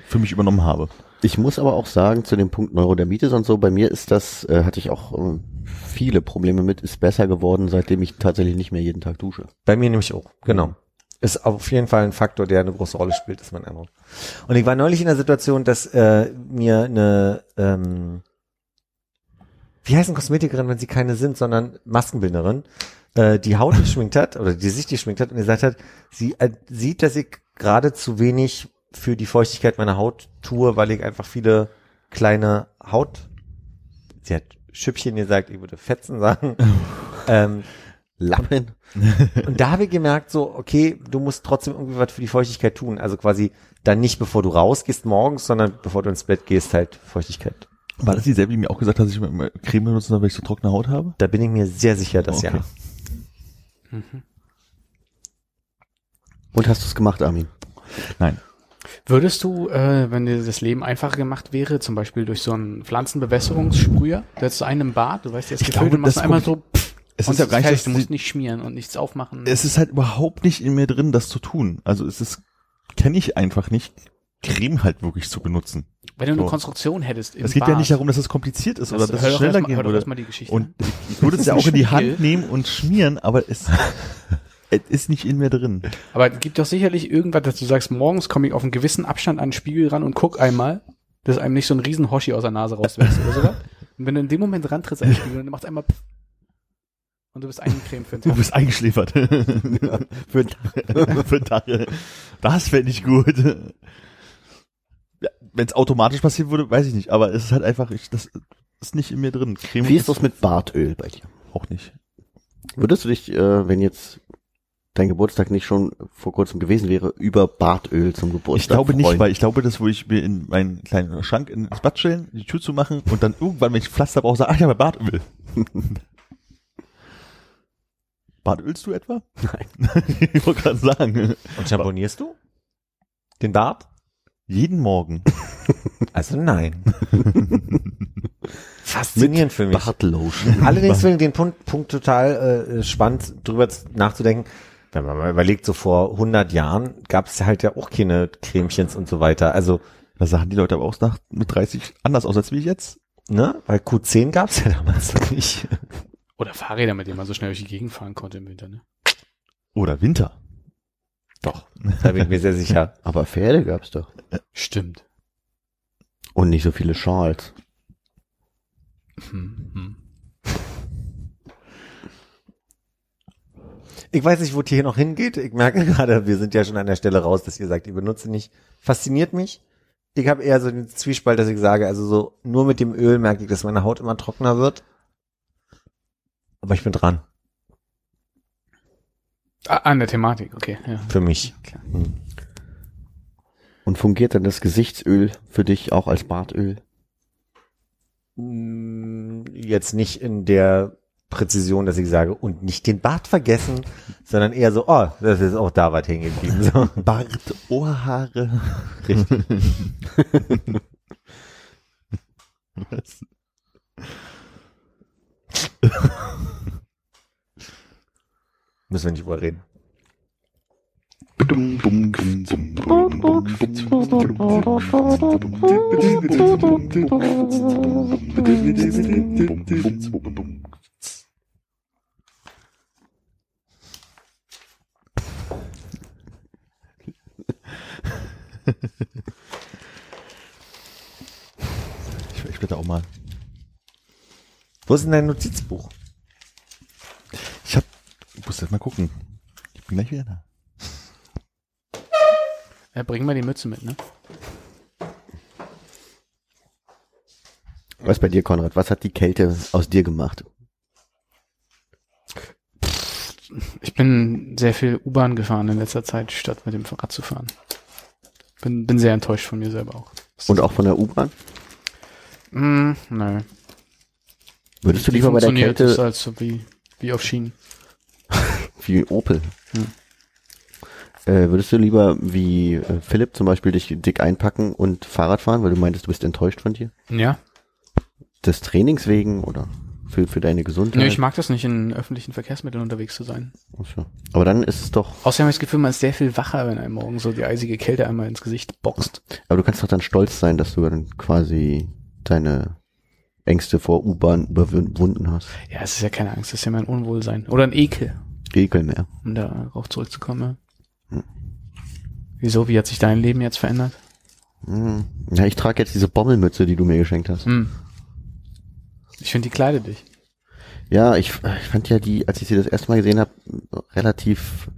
[SPEAKER 2] für mich übernommen habe.
[SPEAKER 5] Ich muss aber auch sagen, zu dem Punkt Neurodermitis und so, bei mir ist das, äh, hatte ich auch äh, viele Probleme mit, ist besser geworden, seitdem ich tatsächlich nicht mehr jeden Tag dusche.
[SPEAKER 3] Bei mir nämlich auch, genau. ist auf jeden Fall ein Faktor, der eine große Rolle spielt, ist mein Eindruck. Und ich war neulich in der Situation, dass äh, mir eine, ähm, wie heißen Kosmetikerin, wenn sie keine sind, sondern Maskenbildnerin, äh, die Haut geschminkt hat oder die sich geschminkt hat und gesagt hat, sie äh, sieht, dass ich gerade zu wenig für die Feuchtigkeit meiner Haut tue, weil ich einfach viele kleine Haut, sie hat Schüppchen gesagt, ich würde Fetzen sagen, ähm,
[SPEAKER 5] Lappen.
[SPEAKER 3] und da habe ich gemerkt, so, okay, du musst trotzdem irgendwie was für die Feuchtigkeit tun. Also quasi dann nicht bevor du rausgehst morgens, sondern bevor du ins Bett gehst, halt Feuchtigkeit.
[SPEAKER 2] War das dieselbe, die mir auch gesagt hat, dass ich immer Creme benutzen soll, weil ich so trockene Haut habe?
[SPEAKER 3] Da bin ich mir sehr sicher, dass
[SPEAKER 2] Okay.
[SPEAKER 3] ja.
[SPEAKER 5] Und hast du es gemacht, Armin?
[SPEAKER 2] Nein.
[SPEAKER 4] Würdest du, äh, wenn dir das Leben einfacher gemacht wäre, zum Beispiel durch so einen Pflanzenbewässerungssprüher, du hättest einen im Bad, du weißt, ist
[SPEAKER 2] Ich
[SPEAKER 4] gefüllt
[SPEAKER 2] glaube,
[SPEAKER 4] und machst
[SPEAKER 2] das
[SPEAKER 4] einmal so, pff,
[SPEAKER 2] Es ist ja gar nicht,
[SPEAKER 4] fertig, du musst nicht schmieren und nichts aufmachen.
[SPEAKER 2] es ist halt überhaupt nicht in mir drin, das zu tun. Also es ist, kenne ich einfach nicht, Creme halt wirklich zu benutzen.
[SPEAKER 4] wenn du eine
[SPEAKER 2] so.
[SPEAKER 4] Konstruktion hättest
[SPEAKER 2] Es geht
[SPEAKER 4] Bad,
[SPEAKER 2] ja nicht darum, dass es kompliziert ist oder dass es schneller
[SPEAKER 4] mal-
[SPEAKER 2] gehen würde. Und ich, würde es ja
[SPEAKER 4] Das
[SPEAKER 2] auch in die. Hand nehmen und schmieren, aber es, es ist nicht in mir drin.
[SPEAKER 4] Aber es gibt doch sicherlich irgendwas, dass du sagst, morgens komme ich auf einen gewissen Abstand an den Spiegel ran und guck einmal, dass einem nicht so ein riesen Hoshi aus der Nase rauswächst oder sowas. Und wenn du in dem Moment rantrittst an den Spiegel und du machst einmal pff, und du bist eingecremt für den
[SPEAKER 2] Du
[SPEAKER 4] Tag.
[SPEAKER 2] bist eingeschläfert. für, für Tage. Das fände ich gut. Ja, Wenn es automatisch passieren würde, weiß ich nicht. Aber es ist halt einfach, ich, das ist nicht in mir drin. Creme
[SPEAKER 5] Wie ist das mit Bartöl bei dir?
[SPEAKER 2] Auch nicht.
[SPEAKER 5] Würdest du dich, äh, wenn jetzt dein Geburtstag nicht schon vor kurzem gewesen wäre, über Bartöl zum Geburtstag
[SPEAKER 2] Ich glaube nicht,
[SPEAKER 5] freuen?
[SPEAKER 2] weil ich glaube, das würde ich mir in meinen kleinen Schrank ins Bad stellen, die Tür zu machen und dann irgendwann, wenn ich Pflaster brauche, sage, ach, ich habe Bartöl. Bartölst du etwa? Nein. ich wollte gerade sagen.
[SPEAKER 3] Und champonierst du? Den Bart?
[SPEAKER 2] Jeden Morgen.
[SPEAKER 3] Also nein. Faszinierend für mich.
[SPEAKER 5] Bartlotion.
[SPEAKER 3] Allerdings finde ich den Punkt, Punkt total äh, spannend, drüber nachzudenken. Wenn man mal überlegt, so vor 100 Jahren gab es halt ja auch keine Cremchens und so weiter. Also,
[SPEAKER 2] Da sahen die Leute aber auch nach mit 30 anders aus als wie ich jetzt.
[SPEAKER 3] ne, weil Q10 gab es ja damals noch nicht.
[SPEAKER 4] Oder Fahrräder, mit denen man so schnell durch die Gegend fahren konnte im Winter, ne?
[SPEAKER 2] Oder Winter.
[SPEAKER 3] Doch, da bin ich mir sehr sicher.
[SPEAKER 5] Aber Pferde gab's doch.
[SPEAKER 4] Stimmt.
[SPEAKER 5] Und nicht so viele Schals.
[SPEAKER 4] Hm, hm.
[SPEAKER 3] Ich weiß nicht, wo es hier noch hingeht. Ich merke gerade, wir sind ja schon an der Stelle raus, dass ihr sagt, ihr benutzt nicht. Fasziniert mich. Ich habe eher so den Zwiespalt, dass ich sage, also so nur mit dem Öl merke ich, dass meine Haut immer trockener wird. Aber ich bin dran.
[SPEAKER 4] Ah, an der Thematik, okay. Ja.
[SPEAKER 3] Für mich.
[SPEAKER 4] Klar.
[SPEAKER 5] Und fungiert dann das Gesichtsöl für dich auch als Bartöl?
[SPEAKER 3] Mm, Jetzt nicht in der Präzision, dass ich sage, und nicht den Bart vergessen, sondern eher so, oh, das ist auch da was hängen geblieben. So.
[SPEAKER 2] Bart, Ohrhaare.
[SPEAKER 3] Richtig.
[SPEAKER 2] Was?
[SPEAKER 3] Müssen wir nicht drüber
[SPEAKER 2] Ich, ich bitte auch mal.
[SPEAKER 3] Wo ist denn dein Notizbuch?
[SPEAKER 2] Ich hab, ich muss jetzt mal gucken. Ich bin gleich wieder da.
[SPEAKER 4] Ja, bring mal die Mütze mit, ne?
[SPEAKER 5] Was bei dir, Konrad? Was hat die Kälte aus dir gemacht?
[SPEAKER 4] Ich bin sehr viel U-Bahn gefahren in letzter Zeit, statt mit dem Fahrrad zu fahren. Bin, bin sehr enttäuscht von mir selber auch.
[SPEAKER 5] Und auch von der U-Bahn?
[SPEAKER 4] Mm, nö.
[SPEAKER 5] Würdest du lieber bei der
[SPEAKER 4] funktioniert, ist
[SPEAKER 5] Kälte
[SPEAKER 4] halt so wie, wie auf Schienen.
[SPEAKER 5] wie Opel?
[SPEAKER 4] Hm.
[SPEAKER 5] Äh, würdest du lieber wie äh, Philipp zum Beispiel dich dick einpacken und Fahrrad fahren, weil du meintest, du bist enttäuscht von dir?
[SPEAKER 4] Ja.
[SPEAKER 5] Des Trainings wegen oder für, für deine Gesundheit?
[SPEAKER 4] Nö, ich mag das nicht, in öffentlichen Verkehrsmitteln unterwegs zu sein.
[SPEAKER 5] Ach so. Aber dann ist es doch,
[SPEAKER 4] Außerdem habe ich das Gefühl, man ist sehr viel wacher, wenn einem morgen so die eisige Kälte einmal ins Gesicht boxt.
[SPEAKER 5] aber du kannst doch dann stolz sein, dass du dann quasi deine Ängste vor U-Bahn überwunden hast.
[SPEAKER 4] Ja, es ist ja keine Angst, es ist ja mein Unwohlsein. Oder ein Ekel,
[SPEAKER 5] Ekel mehr.
[SPEAKER 4] um darauf zurückzukommen. Wieso? Wie hat sich dein Leben jetzt verändert?
[SPEAKER 5] Hm. Ja, ich trage jetzt diese Bommelmütze, die du mir geschenkt hast.
[SPEAKER 4] Hm. Ich finde, die kleidet dich.
[SPEAKER 5] Ja, ich, ich fand ja die, als ich sie das erste Mal gesehen habe, relativ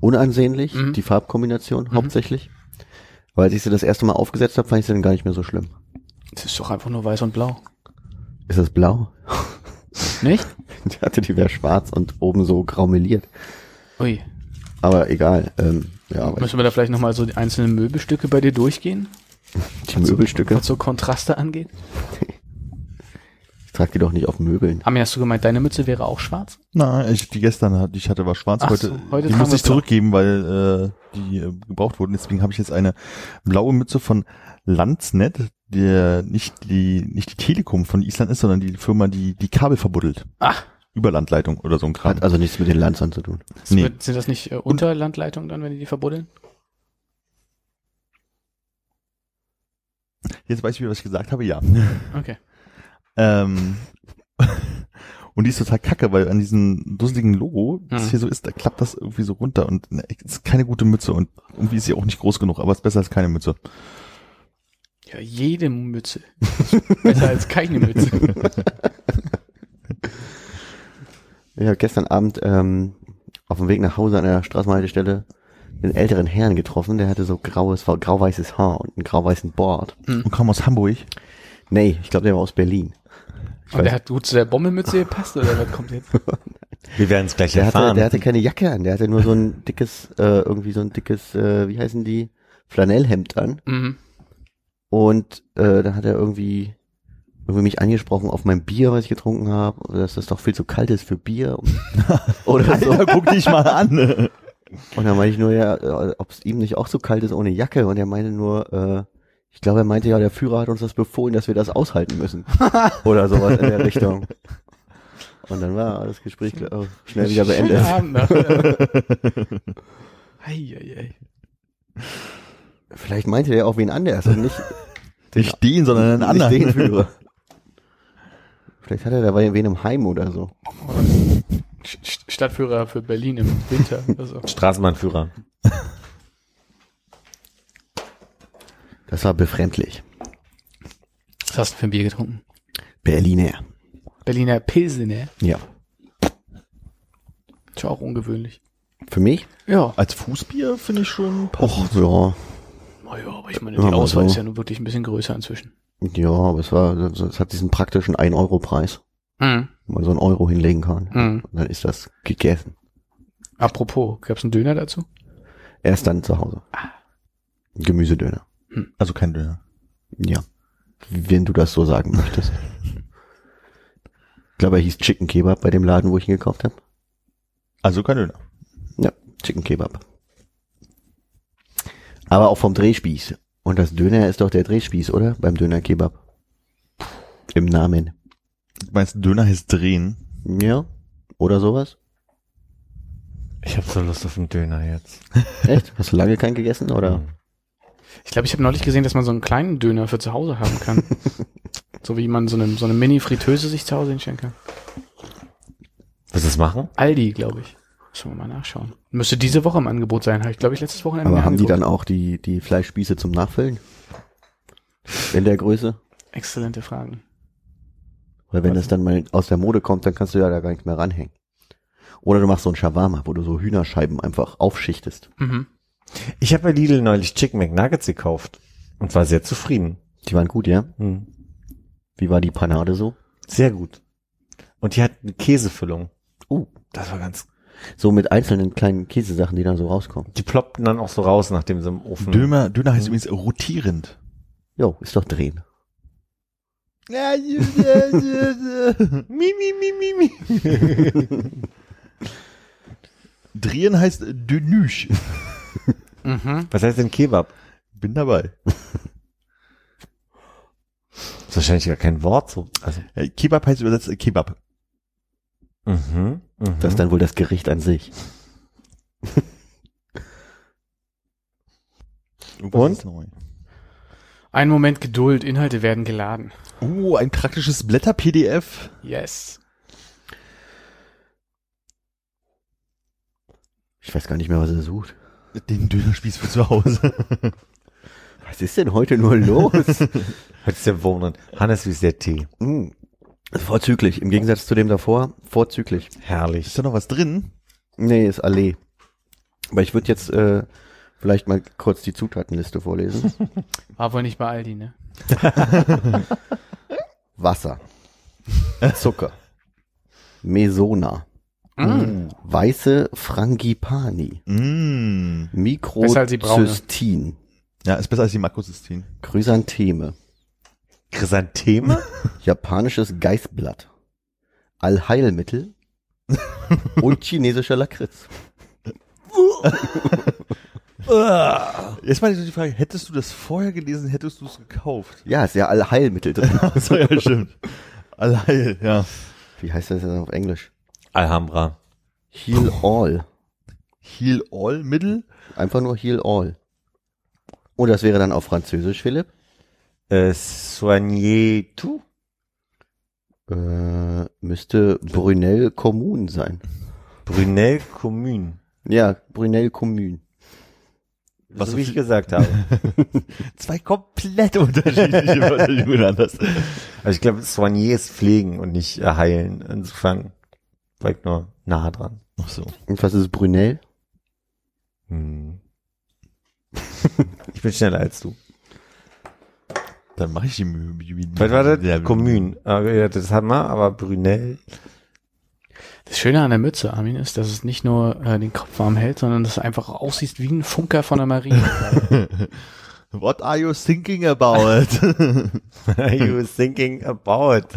[SPEAKER 5] unansehnlich,
[SPEAKER 4] Mhm.
[SPEAKER 5] die Farbkombination hauptsächlich. Weil als ich sie das erste Mal aufgesetzt habe, fand ich sie dann gar nicht mehr so schlimm.
[SPEAKER 4] Das ist doch einfach nur weiß und blau.
[SPEAKER 5] Ist das blau?
[SPEAKER 4] Nicht?
[SPEAKER 5] Ich hatte die wäre schwarz und oben so graumeliert.
[SPEAKER 4] Ui.
[SPEAKER 5] Aber egal. Ähm, ja,
[SPEAKER 4] Müssen wir da vielleicht nochmal so die einzelnen Möbelstücke bei dir durchgehen?
[SPEAKER 5] die Möbelstücke,
[SPEAKER 4] Was so Kontraste angeht?
[SPEAKER 5] ich trage die doch nicht auf Möbeln.
[SPEAKER 4] Ami, hast du gemeint, deine Mütze wäre auch schwarz?
[SPEAKER 2] Na, ich, die gestern hatte, die ich hatte, war schwarz.
[SPEAKER 4] Ach
[SPEAKER 2] heute,
[SPEAKER 4] so, heute
[SPEAKER 2] die musste
[SPEAKER 4] wir
[SPEAKER 2] ich zurückgeben, weil äh, die äh, gebraucht wurden. Deswegen habe ich jetzt eine blaue Mütze von Landsnet, der nicht die nicht die Telekom von Island ist, sondern die Firma, die die Kabel verbuddelt.
[SPEAKER 4] Ach,
[SPEAKER 2] Überlandleitung oder so ein Kram.
[SPEAKER 5] Hat also nichts mit den Lanzern zu tun.
[SPEAKER 4] das
[SPEAKER 2] Nee.
[SPEAKER 4] wird, sind das nicht äh, Unterlandleitungen dann, wenn die die verbuddeln?
[SPEAKER 2] Jetzt weiß ich wieder, was ich gesagt habe. Ja.
[SPEAKER 4] Okay.
[SPEAKER 2] Ähm, und die ist total kacke, weil an diesem dusseligen Logo, das
[SPEAKER 4] Mhm.
[SPEAKER 2] hier so ist, da klappt das irgendwie so runter und ne, ist keine gute Mütze und irgendwie ist sie auch nicht groß genug, aber ist besser als keine Mütze.
[SPEAKER 4] Ja, jede Mütze. Besser als keine Mütze.
[SPEAKER 5] Ich habe gestern Abend ähm, auf dem Weg nach Hause an der Straßenhaltestelle einen älteren Herrn getroffen, der hatte so graues, grau-weißes Haar und einen grau-weißen Bart.
[SPEAKER 2] Und kam aus Hamburg.
[SPEAKER 5] Nee, ich glaube, der war aus Berlin.
[SPEAKER 4] Und der hat gut zu der Bommelmütze gepasst, oder was kommt jetzt?
[SPEAKER 3] Wir werden es gleich
[SPEAKER 5] Der hatte,
[SPEAKER 3] erfahren.
[SPEAKER 5] der hatte keine Jacke an, der hatte nur so ein dickes, äh, irgendwie so ein dickes, äh, wie heißen die, Flanellhemd an.
[SPEAKER 4] Mhm.
[SPEAKER 5] Und äh, da hat er irgendwie irgendwie mich angesprochen auf mein Bier, was ich getrunken habe, dass das doch viel zu kalt ist für Bier oder so.
[SPEAKER 2] Alter, guck dich mal an.
[SPEAKER 5] Und dann meinte ich nur, ja, ob es ihm nicht auch so kalt ist ohne Jacke. Und er meinte nur, äh, ich glaube, er meinte ja, der Führer hat uns das befohlen, dass wir das aushalten müssen. Oder sowas in der Richtung. Und dann war das Gespräch äh, schnell wieder beendet.
[SPEAKER 4] Abend noch. Ei, ei, ei.
[SPEAKER 5] Vielleicht meinte er auch wen anders und nicht,
[SPEAKER 2] Nicht den, sondern einen
[SPEAKER 5] nicht
[SPEAKER 2] anderen.
[SPEAKER 5] den Führer. Vielleicht hat er da wen im Heim oder so.
[SPEAKER 4] St- St- Stadtführer für Berlin im Winter. Also.
[SPEAKER 3] Straßenbahnführer.
[SPEAKER 5] Das war befremdlich.
[SPEAKER 4] Was hast du für ein Bier getrunken?
[SPEAKER 5] Berliner.
[SPEAKER 4] Berliner Pilsener.
[SPEAKER 5] Ja.
[SPEAKER 4] Ist ja auch ungewöhnlich.
[SPEAKER 5] Für mich?
[SPEAKER 4] Ja.
[SPEAKER 2] Als Fußbier finde ich schon
[SPEAKER 5] Och,
[SPEAKER 2] passend.
[SPEAKER 5] ja.
[SPEAKER 4] Naja, aber ich meine, die
[SPEAKER 5] mal
[SPEAKER 4] Auswahl
[SPEAKER 5] so.
[SPEAKER 4] ist ja nun wirklich ein bisschen größer inzwischen.
[SPEAKER 5] Ja, aber es war, es hat diesen praktischen 1-Euro-Preis,
[SPEAKER 4] Mhm.
[SPEAKER 5] wo man so einen Euro hinlegen kann.
[SPEAKER 4] Mhm.
[SPEAKER 5] Und dann ist das gegessen.
[SPEAKER 4] Apropos, gab's einen Döner dazu?
[SPEAKER 5] Erst dann zu Hause. Gemüsedöner.
[SPEAKER 2] Also kein Döner.
[SPEAKER 5] Ja. Wenn du das so sagen möchtest. Ich glaube, er hieß Chicken Kebab bei dem Laden, wo ich ihn gekauft habe.
[SPEAKER 2] Also kein Döner.
[SPEAKER 5] Ja, Chicken Kebab. Aber auch vom Drehspieß. Und das Döner ist doch der Drehspieß, oder? Beim Döner Kebab. Im Namen.
[SPEAKER 2] Du meinst, Döner heißt drehen?
[SPEAKER 5] Ja. Oder sowas?
[SPEAKER 3] Ich habe so Lust auf einen Döner jetzt.
[SPEAKER 5] Echt? Hast du lange keinen gegessen, oder?
[SPEAKER 4] Ich glaube, ich habe neulich gesehen, dass man so einen kleinen Döner für zu Hause haben kann. so wie man so eine, so eine Mini-Fritteuse sich zu Hause hinstellen kann.
[SPEAKER 3] Willst du das machen?
[SPEAKER 4] Aldi, glaube ich. Sollen wir mal nachschauen. Müsste diese Woche im Angebot sein. Habe ich, glaube ich, letztes Wochenende
[SPEAKER 5] Aber haben die
[SPEAKER 4] angeguckt.
[SPEAKER 5] dann auch die, die Fleischspieße zum Nachfüllen? In der Größe?
[SPEAKER 4] Exzellente Fragen.
[SPEAKER 5] Weil wenn das dann mal aus der Mode kommt, dann kannst du ja da gar nicht mehr ranhängen. Oder du machst so ein Shawarma, wo du so Hühnerscheiben einfach aufschichtest.
[SPEAKER 4] Mhm.
[SPEAKER 3] Ich habe bei Lidl neulich Chicken McNuggets gekauft und war sehr zufrieden.
[SPEAKER 5] Die waren gut, ja?
[SPEAKER 3] Hm.
[SPEAKER 5] Wie war die Panade so?
[SPEAKER 3] Sehr gut. Und die hat eine Käsefüllung.
[SPEAKER 5] Uh,
[SPEAKER 3] Das war ganz.
[SPEAKER 5] so mit einzelnen kleinen Käsesachen, die dann so rauskommen.
[SPEAKER 3] Die ploppten dann auch so raus, nachdem sie im Ofen.
[SPEAKER 2] Döner, Döner heißt übrigens rotierend.
[SPEAKER 5] Jo, ist doch drehen.
[SPEAKER 2] mi, mi, mi, mi, mi. Drehen heißt Dönüsch.
[SPEAKER 4] Mhm.
[SPEAKER 3] Was heißt denn Kebab?
[SPEAKER 2] Bin dabei.
[SPEAKER 3] ist wahrscheinlich gar kein Wort so. Also.
[SPEAKER 2] Ja, Kebab heißt übersetzt äh, Kebab.
[SPEAKER 3] Mhm. Mhm.
[SPEAKER 5] Das ist dann wohl das Gericht an sich.
[SPEAKER 3] Und?
[SPEAKER 4] Ein Moment Geduld, Inhalte werden geladen.
[SPEAKER 2] Oh, ein praktisches Blätter-PDF.
[SPEAKER 4] Yes.
[SPEAKER 5] Ich weiß gar nicht mehr, was er sucht.
[SPEAKER 2] Den Dönerspieß für zu Hause.
[SPEAKER 5] Was ist denn heute nur los?
[SPEAKER 3] Heute ist der Wohnen. Hannes, wie ist der Tee?
[SPEAKER 5] Mm, vorzüglich. Im Gegensatz zu dem davor, vorzüglich.
[SPEAKER 3] Herrlich.
[SPEAKER 2] Ist da noch was drin?
[SPEAKER 5] Nee, ist Allee. Aber ich würde jetzt äh, vielleicht mal kurz die Zutatenliste vorlesen.
[SPEAKER 4] War wohl nicht bei Aldi, ne?
[SPEAKER 5] Wasser, Zucker, Mesona,
[SPEAKER 4] Mm.
[SPEAKER 5] weiße Frangipani,
[SPEAKER 2] Mm.
[SPEAKER 5] Mikrozystin,
[SPEAKER 2] Ja, ist besser als die Makrozystin.
[SPEAKER 5] Chrysantheme,
[SPEAKER 3] Chrysantheme?
[SPEAKER 5] japanisches Geißblatt, Allheilmittel und chinesischer Lakritz.
[SPEAKER 2] Jetzt mal die Frage, hättest du das vorher gelesen, hättest du es gekauft?
[SPEAKER 5] Ja, ist ja Allheilmittel drin.
[SPEAKER 2] so, ja, stimmt. Alleil, ja.
[SPEAKER 5] Wie heißt das denn auf Englisch?
[SPEAKER 3] Alhambra.
[SPEAKER 5] Heal All.
[SPEAKER 2] Heal All Mittel?
[SPEAKER 5] Einfach nur Heal All. Und das wäre dann auf Französisch, Philipp?
[SPEAKER 3] Äh, soigner tout?
[SPEAKER 5] Äh, müsste Brunel Commune sein.
[SPEAKER 3] Brunel Commune.
[SPEAKER 5] Ja, Brunel Commune.
[SPEAKER 3] Was
[SPEAKER 2] Was
[SPEAKER 3] wie ich gesagt habe.
[SPEAKER 2] Zwei komplett unterschiedliche Wörter, die du genannt hast.
[SPEAKER 3] Also ich glaube, soigner ist pflegen und nicht äh, heilen. Insofern ich nur nah dran.
[SPEAKER 2] Ach so.
[SPEAKER 5] Und was ist Brunel?
[SPEAKER 3] Hm. ich bin schneller als du.
[SPEAKER 2] Dann mache ich die Mühe.
[SPEAKER 3] Was war das?
[SPEAKER 2] Ja,
[SPEAKER 3] Commune. Äh, ja, das haben wir, aber Brunel.
[SPEAKER 4] Das Schöne an der Mütze, Armin, ist, dass es nicht nur äh, den Kopf warm hält, sondern dass es einfach aussieht wie ein Funker von der Marine.
[SPEAKER 2] What are you thinking about?
[SPEAKER 3] Are you thinking about?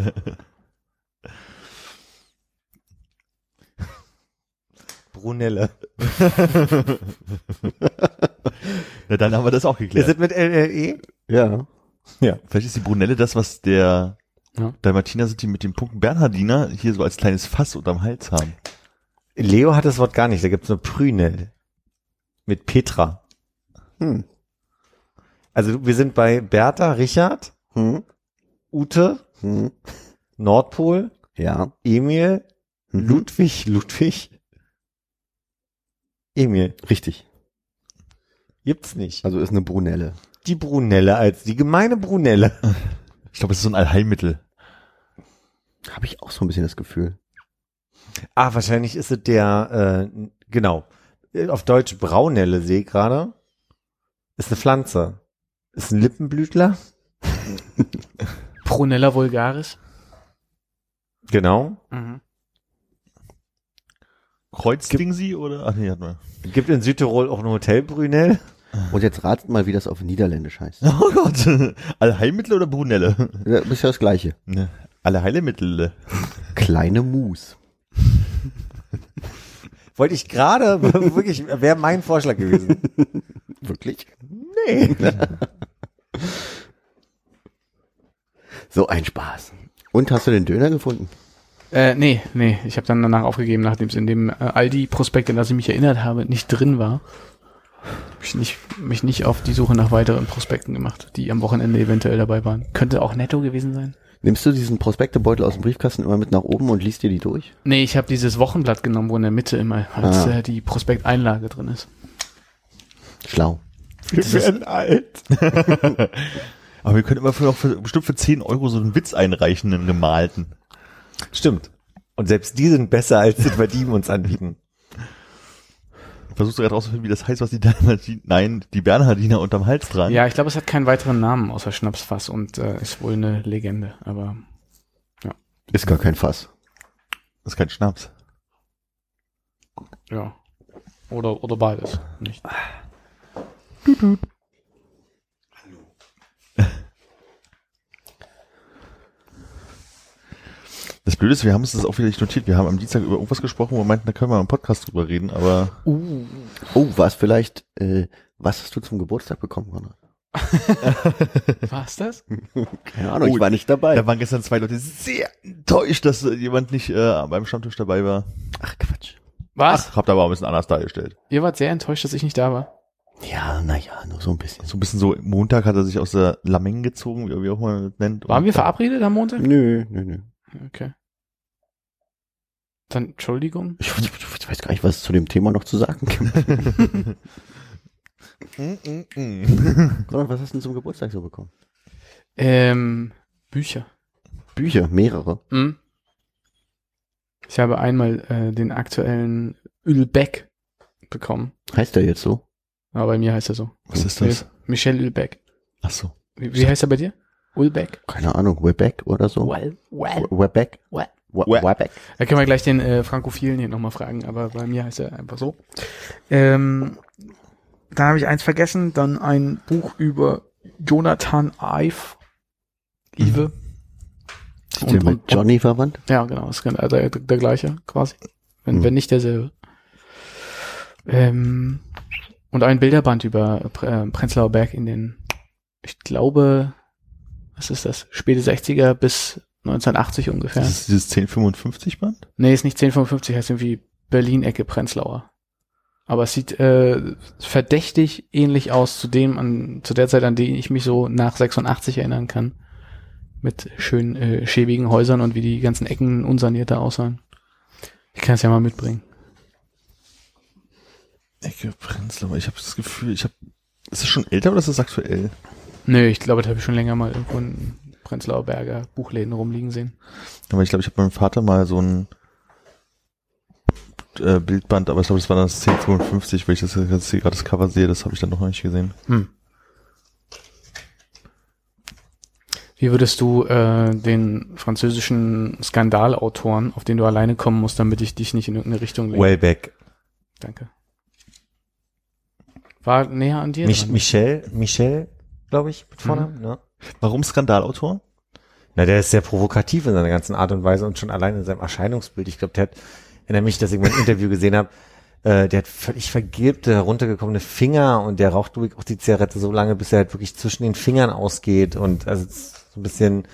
[SPEAKER 3] Brunelle.
[SPEAKER 2] Na, dann haben wir das auch
[SPEAKER 3] Ist
[SPEAKER 2] geklärt.
[SPEAKER 3] es mit LLE?
[SPEAKER 5] Ja.
[SPEAKER 3] Ja.
[SPEAKER 2] Vielleicht ist die Brunelle das, was der
[SPEAKER 4] Ja.
[SPEAKER 2] Dalmatiner sind, die mit dem Punkten Bernhardiner hier so als kleines Fass unterm Hals haben.
[SPEAKER 3] Leo hat das Wort gar nicht, da gibt's nur Prünel. Mit Petra.
[SPEAKER 5] Hm.
[SPEAKER 3] Also wir sind bei Bertha, Richard,
[SPEAKER 5] Hm.
[SPEAKER 3] Ute,
[SPEAKER 5] Hm.
[SPEAKER 3] Nordpol,
[SPEAKER 5] Ja.
[SPEAKER 3] Emil,
[SPEAKER 5] Mhm.
[SPEAKER 3] Ludwig, Ludwig, Emil.
[SPEAKER 5] Richtig.
[SPEAKER 3] Gibt's nicht.
[SPEAKER 5] Also ist eine Brunelle.
[SPEAKER 3] Die Brunelle als die gemeine Brunelle.
[SPEAKER 2] Ich glaube, es ist so ein Allheilmittel.
[SPEAKER 5] Habe ich auch so ein bisschen das Gefühl.
[SPEAKER 3] Ah, wahrscheinlich ist es der, äh, genau. Auf Deutsch Braunelle sehe ich gerade. Ist eine Pflanze. Ist ein Lippenblütler.
[SPEAKER 4] Prunella vulgaris.
[SPEAKER 3] Genau.
[SPEAKER 4] Mhm.
[SPEAKER 2] Kreuzding sie oder? Ach nee, hat man.
[SPEAKER 3] Gibt in Südtirol auch ein Hotel Brunel.
[SPEAKER 5] Und jetzt ratet mal, wie das auf Niederländisch heißt.
[SPEAKER 2] Oh Gott. Allheilmittel oder Brunelle?
[SPEAKER 5] Ja, ist ja das Gleiche.
[SPEAKER 2] Ne. Allheilmittel.
[SPEAKER 5] Kleine Mus.
[SPEAKER 3] Wollte ich gerade, wirklich, wäre mein Vorschlag gewesen.
[SPEAKER 5] Wirklich?
[SPEAKER 3] Nee.
[SPEAKER 5] So ein Spaß. Und hast du den Döner gefunden?
[SPEAKER 4] Äh, nee, nee, ich habe dann danach aufgegeben, nachdem es in dem äh, Aldi-Prospekt, an das ich mich erinnert habe, nicht drin war. Hab ich nicht, mich nicht auf die Suche nach weiteren Prospekten gemacht, die am Wochenende eventuell dabei waren. Könnte auch netto gewesen sein.
[SPEAKER 5] Nimmst du diesen Prospektebeutel aus dem Briefkasten immer mit nach oben und liest dir die durch?
[SPEAKER 4] Nee, ich habe dieses Wochenblatt genommen, wo in der Mitte immer als,
[SPEAKER 5] Ah.
[SPEAKER 4] äh, die Prospekteinlage drin ist.
[SPEAKER 5] Schlau.
[SPEAKER 3] Wir werden alt.
[SPEAKER 2] Aber wir können immer für, für, bestimmt für 10 Euro so einen Witz einreichen, einen gemalten.
[SPEAKER 3] Stimmt. Und selbst die sind besser, als das, was die uns anbieten.
[SPEAKER 2] Versuchst du gerade rauszufinden, wie das heißt, was die Dalmatiner, nein, die Bernhardiner unterm Hals tragen?
[SPEAKER 4] Ja, ich glaube, es hat keinen weiteren Namen außer Schnapsfass und äh, ist wohl eine Legende, aber
[SPEAKER 5] Ist gar kein Fass.
[SPEAKER 2] Das ist kein Schnaps.
[SPEAKER 4] ja. Oder, oder beides. Nicht.
[SPEAKER 2] Das Blöde ist, wir haben uns das auch wieder nicht notiert. Wir haben am Dienstag über irgendwas gesprochen, wo wir meinten, da können wir im Podcast drüber reden, aber
[SPEAKER 5] Oh, was vielleicht, äh, was hast du zum Geburtstag bekommen, Konrad?
[SPEAKER 4] War's das?
[SPEAKER 5] Keine Ahnung,
[SPEAKER 2] Oh,
[SPEAKER 5] ich war nicht dabei.
[SPEAKER 2] da waren gestern zwei Leute sehr enttäuscht, dass jemand nicht äh, beim Stammtisch dabei war.
[SPEAKER 5] Ach Quatsch.
[SPEAKER 4] Was?
[SPEAKER 2] Ach, habt aber auch ein bisschen anders dargestellt.
[SPEAKER 4] Ihr wart sehr enttäuscht, dass ich nicht da war.
[SPEAKER 5] Ja, naja, nur so ein bisschen.
[SPEAKER 2] So ein bisschen so, Montag hat er sich aus der Lameng gezogen, wie wie auch mal das nennt.
[SPEAKER 4] Waren
[SPEAKER 2] Und-
[SPEAKER 4] wir verabredet am Montag?
[SPEAKER 5] Nö, nö, nö.
[SPEAKER 4] Okay. Dann, Entschuldigung.
[SPEAKER 5] Ich, ich, ich weiß gar nicht, was es zu dem Thema noch zu sagen gibt. Was hast du denn zum Geburtstag so bekommen?
[SPEAKER 4] Ähm, Bücher.
[SPEAKER 5] Bücher, mehrere.
[SPEAKER 4] Hm? Ich habe einmal äh, den aktuellen Ülbeck bekommen.
[SPEAKER 5] Heißt der jetzt so?
[SPEAKER 4] Aber bei mir heißt er so.
[SPEAKER 2] Was ist das?
[SPEAKER 4] Michel Ülbeck.
[SPEAKER 2] Ach so.
[SPEAKER 4] Wie, wie heißt er bei dir? Ulbeck?
[SPEAKER 5] Keine Ahnung, Webeck oder so?
[SPEAKER 4] Well, well.
[SPEAKER 5] Webeck?
[SPEAKER 4] Well.
[SPEAKER 5] We- Webeck?
[SPEAKER 4] Da können wir gleich den äh, Frankophilen hier nochmal fragen, aber bei mir heißt er einfach so. Ähm, dann habe ich eins vergessen, dann ein Buch über Jonathan Ive. Ive.
[SPEAKER 5] Ist der mit Johnny verwandt?
[SPEAKER 4] Ja, genau, ist genau der, der gleiche quasi. Wenn,
[SPEAKER 5] Mhm.
[SPEAKER 4] wenn nicht derselbe. Ähm, und ein Bilderband über äh, Prenzlauer Berg in den, ich glaube, was ist das? Späte 60er bis 1980 ungefähr.
[SPEAKER 2] Das ist dieses 1055 Band?
[SPEAKER 4] Nee, ist nicht 1055, heißt irgendwie Berlin-Ecke Prenzlauer. Aber es sieht äh, verdächtig ähnlich aus zu dem, an, zu der Zeit, an die ich mich so nach 86 erinnern kann. Mit schön äh, schäbigen Häusern und wie die ganzen Ecken unsanierter aussahen. Ich kann es ja mal mitbringen.
[SPEAKER 2] Ecke Prenzlauer. Ich habe das Gefühl, ich habe. Ist das schon älter oder ist das aktuell?
[SPEAKER 4] Nö, ich glaube, das habe ich schon länger mal irgendwo in Prenzlauer Berger Buchläden rumliegen sehen.
[SPEAKER 2] Aber ich glaube, ich habe meinem Vater mal so ein äh, Bildband, aber ich glaube, das war dann das 1055, weil ich das jetzt hier gerade das Cover sehe, das habe ich dann noch nicht gesehen.
[SPEAKER 4] Hm. Wie würdest du äh, den französischen Skandalautoren, auf den du alleine kommen musst, damit ich dich nicht in irgendeine Richtung lenke?
[SPEAKER 3] Wellbeck.
[SPEAKER 4] Danke. War näher an dir?
[SPEAKER 3] Mich,
[SPEAKER 4] dran?
[SPEAKER 3] Michel, Michel, glaube ich, mit Vornamen, ne?
[SPEAKER 2] Warum Skandalautor?
[SPEAKER 3] Na, der ist sehr provokativ in seiner ganzen Art und Weise und schon allein in seinem Erscheinungsbild. Ich glaube, der hat, erinnere mich, dass ich mal ein Interview gesehen habe, äh, der hat völlig vergilbte, heruntergekommene Finger und der raucht wirklich auch die Zigarette so lange, bis er halt wirklich zwischen den Fingern ausgeht und also es so ein bisschen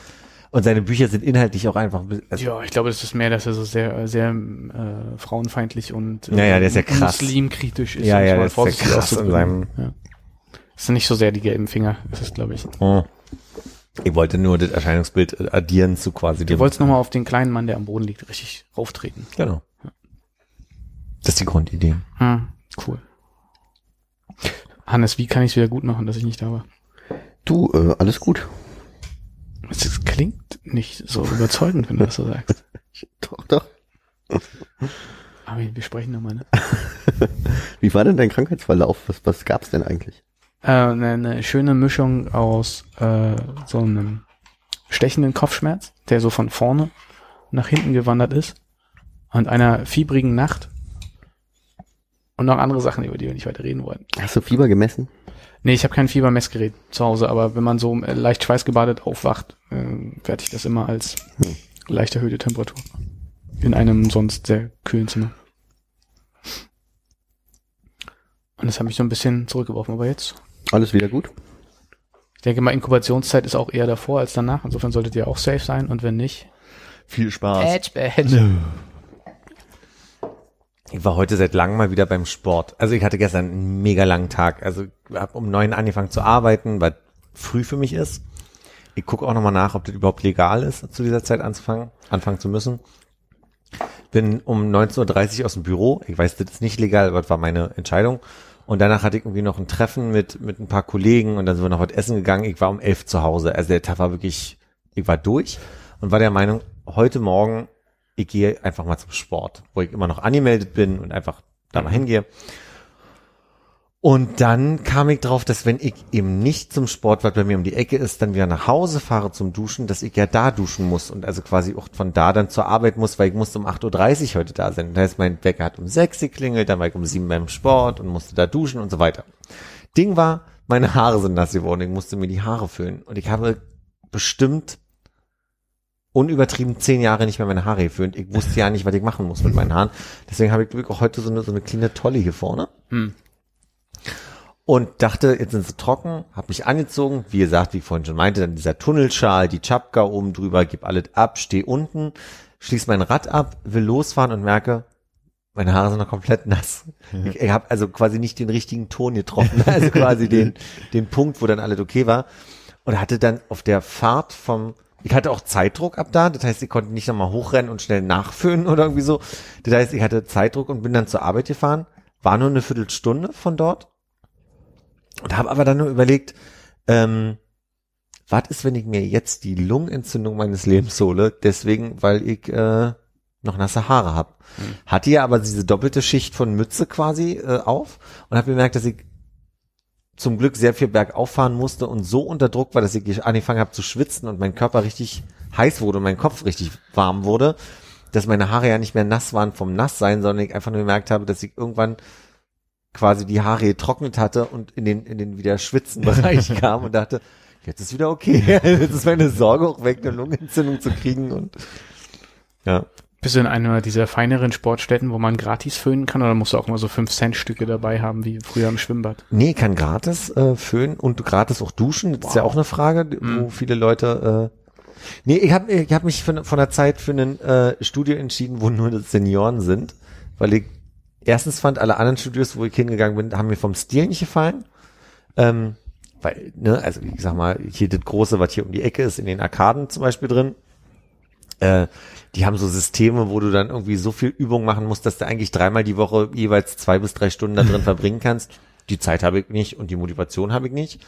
[SPEAKER 3] und seine Bücher sind inhaltlich auch einfach also,
[SPEAKER 4] ja, ich glaube, das ist mehr, dass er so sehr, sehr äh, frauenfeindlich und äh,
[SPEAKER 3] Ja, ja, der ist ja krass.
[SPEAKER 4] muslimkritisch ist.
[SPEAKER 3] Ja,
[SPEAKER 4] es
[SPEAKER 3] ja, der ist sehr krass in seinem-
[SPEAKER 4] Ja. Das sind nicht so sehr die gelben Finger, das ist, glaube ich.
[SPEAKER 3] Oh. Ich wollte nur das Erscheinungsbild addieren zu quasi
[SPEAKER 4] Du wolltest nochmal auf den kleinen Mann, der am Boden liegt, richtig rauftreten.
[SPEAKER 3] Genau. Das ist die Grundidee.
[SPEAKER 4] Hm, cool. Hannes, wie kann ich es wieder gut machen, dass ich nicht da war?
[SPEAKER 5] Du, äh, alles gut.
[SPEAKER 4] Das klingt nicht so überzeugend, wenn du das so sagst.
[SPEAKER 5] Doch, doch.
[SPEAKER 4] Aber wir sprechen nochmal, ne?
[SPEAKER 5] Wie war denn dein Krankheitsverlauf? Was, was gab's denn eigentlich?
[SPEAKER 4] Äh, eine, schöne Mischung aus äh, so einem stechenden Kopfschmerz, der so von vorne nach hinten gewandert ist, und einer fiebrigen Nacht und noch andere Sachen, über die wir nicht weiter reden wollen.
[SPEAKER 5] Hast du Fieber gemessen?
[SPEAKER 4] Nee, ich habe kein Fiebermessgerät zu Hause, aber wenn man so äh, leicht schweißgebadet aufwacht, äh, werte ich das immer als
[SPEAKER 5] Hm.
[SPEAKER 4] leicht erhöhte Temperatur. In einem sonst sehr kühlen Zimmer. Und das hat mich so ein bisschen zurückgeworfen, aber jetzt
[SPEAKER 5] Alles wieder gut?
[SPEAKER 4] Ich denke mal, Inkubationszeit ist auch eher davor als danach. Insofern solltet ihr auch safe sein. Und wenn nicht,
[SPEAKER 2] Viel Spaß.
[SPEAKER 4] Edge, Badge.
[SPEAKER 3] Ich war heute seit langem mal wieder beim Sport. Also ich hatte gestern einen mega langen Tag. Also habe um neun angefangen zu arbeiten, weil früh für mich ist. Ich gucke auch nochmal nach, ob das überhaupt legal ist, zu dieser Zeit anzufangen, anfangen zu müssen. Bin um 19.30 Uhr aus dem Büro. Ich weiß, das ist nicht legal, aber das war meine Entscheidung. Und danach hatte ich irgendwie noch ein Treffen mit, mit ein paar Kollegen und dann sind wir noch was essen gegangen. Ich war um elf zu Hause. Also der Tag war wirklich, ich war durch und war der Meinung, heute Morgen, ich gehe einfach mal zum Sport, wo ich immer noch angemeldet bin und einfach da mal hingehe. Und dann kam ich drauf, dass wenn ich eben nicht zum Sport, was bei mir um die Ecke ist, dann wieder nach Hause fahre zum Duschen, dass ich ja da duschen muss und also quasi auch von da dann zur Arbeit muss, weil ich musste um 8.30 Uhr heute da sein. Das heißt, mein Wecker hat um 6 geklingelt, dann war ich um 7 beim Sport und musste da duschen und so weiter. Ding war, meine Haare sind nass geworden, ich musste mir die Haare föhnen und ich habe bestimmt unübertrieben zehn Jahre nicht mehr meine Haare geföhnt. Ich wusste ja nicht, was ich machen muss mit meinen Haaren. Deswegen habe ich wirklich auch heute so eine, so eine kleine Tolle hier vorne.
[SPEAKER 4] Hm.
[SPEAKER 3] Und dachte, jetzt sind sie trocken, habe mich angezogen, wie gesagt, wie ich vorhin schon meinte, dann dieser Tunnelschal, die Chapka oben drüber, gib alles ab, steh unten, schließ mein Rad ab, will losfahren und merke, meine Haare sind noch komplett nass. Ich, ich habe also quasi nicht den richtigen Ton getroffen, also quasi den, den Punkt, wo dann alles okay war. Und hatte dann auf der Fahrt vom, ich hatte auch Zeitdruck ab da, das heißt, ich konnte nicht nochmal hochrennen und schnell nachföhnen oder irgendwie so. Das heißt, ich hatte Zeitdruck und bin dann zur Arbeit gefahren, war nur eine Viertelstunde von dort Und habe aber dann nur überlegt, ähm, was ist, wenn ich mir jetzt die Lungenentzündung meines Lebens hole, deswegen, weil ich äh, noch nasse Haare habe.
[SPEAKER 4] Mhm.
[SPEAKER 3] Hatte ja aber diese doppelte Schicht von Mütze quasi äh, auf und habe bemerkt, dass ich zum Glück sehr viel bergauf fahren musste und so unter Druck war, dass ich angefangen habe zu schwitzen und mein Körper richtig heiß wurde und mein Kopf richtig warm wurde, dass meine Haare ja nicht mehr nass waren vom Nasssein, sondern ich einfach nur gemerkt habe, dass ich irgendwann quasi die Haare getrocknet hatte und in den, in den wieder schwitzen Bereich kam und dachte, jetzt ist wieder okay. Jetzt ist meine Sorge auch weg, eine Lungenentzündung zu kriegen und ja.
[SPEAKER 4] Bist du in einer dieser feineren Sportstätten, wo man gratis föhnen kann, oder musst du auch immer so 5-Cent-Stücke dabei haben, wie früher im Schwimmbad?
[SPEAKER 3] Nee, kann gratis äh, föhnen und gratis auch duschen. Das ist ja auch eine Frage, wo
[SPEAKER 4] Mhm.
[SPEAKER 3] viele Leute. Äh, nee, ich habe ich hab mich von, von der Zeit für ein äh, Studio entschieden, wo nur Senioren sind, weil ich erstens fand, alle anderen Studios, wo ich hingegangen bin, haben mir vom Stil nicht gefallen. Ähm, weil, ne, also ich sag mal, hier das große, was hier um die Ecke ist, in den Arkaden zum Beispiel drin, äh, die haben so Systeme, wo du dann irgendwie so viel Übung machen musst, dass du eigentlich dreimal die Woche jeweils zwei bis drei Stunden da drin verbringen kannst. Die Zeit habe ich nicht und die Motivation habe ich nicht.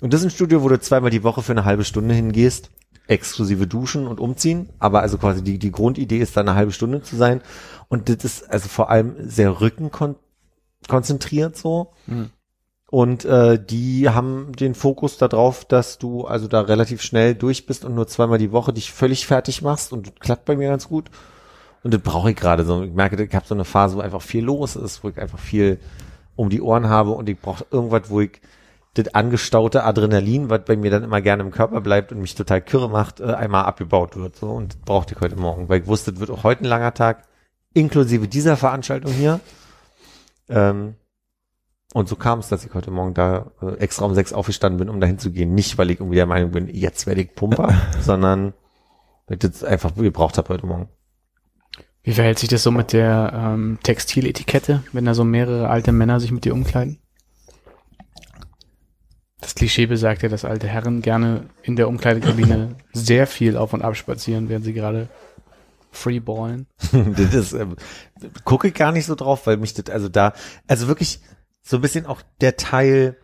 [SPEAKER 3] Und das ist ein Studio, wo du zweimal die Woche für eine halbe Stunde hingehst, exklusive Duschen und umziehen. Aber also quasi die, die Grundidee ist da eine halbe Stunde zu sein. Und das ist also vor allem sehr rückenkon konzentriert so.
[SPEAKER 4] Mhm.
[SPEAKER 3] Und äh, die haben den Fokus darauf, dass du also da relativ schnell durch bist und nur zweimal die Woche dich völlig fertig machst und das klappt bei mir ganz gut. Und das brauche ich gerade so. Ich merke, ich habe so eine Phase, wo einfach viel los ist, wo ich einfach viel um die Ohren habe und ich brauche irgendwas, wo ich das angestaute Adrenalin, was bei mir dann immer gerne im Körper bleibt und mich total kirre macht, äh, einmal abgebaut wird. So und das brauchte ich heute Morgen, weil ich wusste, es wird auch heute ein langer Tag, inklusive dieser Veranstaltung hier. Ähm, und so kam es, dass ich heute Morgen da äh, extra um sechs aufgestanden bin, um dahin zu gehen. Nicht, weil ich irgendwie der Meinung bin, jetzt werde ich Pumper, sondern weil ich das einfach gebraucht habe heute Morgen.
[SPEAKER 4] Wie verhält sich das so mit der ähm, Textiletikette, wenn da so mehrere alte Männer sich mit dir umkleiden? Das Klischee besagt ja, dass alte Herren gerne in der Umkleidekabine sehr viel auf und ab spazieren, während sie gerade freeballen.
[SPEAKER 3] das ähm, gucke ich gar nicht so drauf, weil mich das, also da, also wirklich so ein bisschen auch der Teil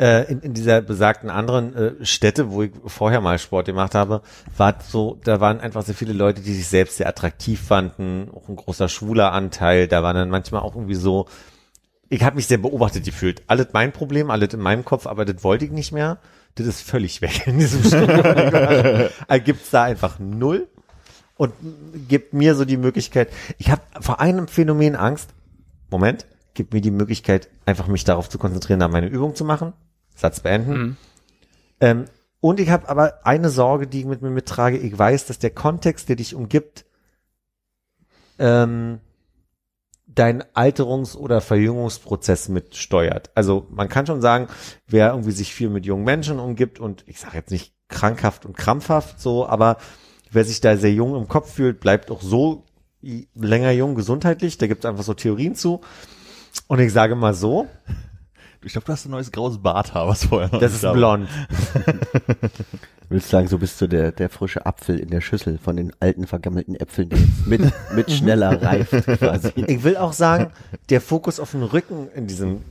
[SPEAKER 3] äh, in, in dieser besagten anderen äh, Städte, wo ich vorher mal Sport gemacht habe, war so, da waren einfach sehr viele Leute, die sich selbst sehr attraktiv fanden, auch ein großer schwuler Anteil, da waren dann manchmal auch irgendwie so, ich habe mich sehr beobachtet gefühlt. Alles mein Problem, alles in meinem Kopf, aber das wollte ich nicht mehr. Das ist völlig weg in diesem Studio. also gibt's da einfach null und gibt mir so die Möglichkeit, ich habe vor einem Phänomen Angst. Moment, gibt mir die Möglichkeit, einfach mich darauf zu konzentrieren, da meine Übung zu machen. Satz beenden.
[SPEAKER 4] Mhm.
[SPEAKER 3] Ähm, und ich habe aber eine Sorge, die ich mit mir mittrage. Ich weiß, dass der Kontext, der dich umgibt, ähm, dein Alterungs- oder Verjüngungsprozess mitsteuert. Also man kann schon sagen, wer irgendwie sich viel mit jungen Menschen umgibt und ich sage jetzt nicht krankhaft und krampfhaft so, aber wer sich da sehr jung im Kopf fühlt, bleibt auch so länger jung gesundheitlich. Da gibt es einfach so Theorien zu. Und ich sage mal so,
[SPEAKER 2] Ich glaube, du hast ein neues graues Barthaar, was vorher noch
[SPEAKER 3] das ist blond.
[SPEAKER 5] Willst sagen, so bist du der, der frische Apfel in der Schüssel von den alten vergammelten Äpfeln, der jetzt mit, mit schneller reift quasi.
[SPEAKER 3] Ich will auch sagen, der Fokus auf den Rücken in diesem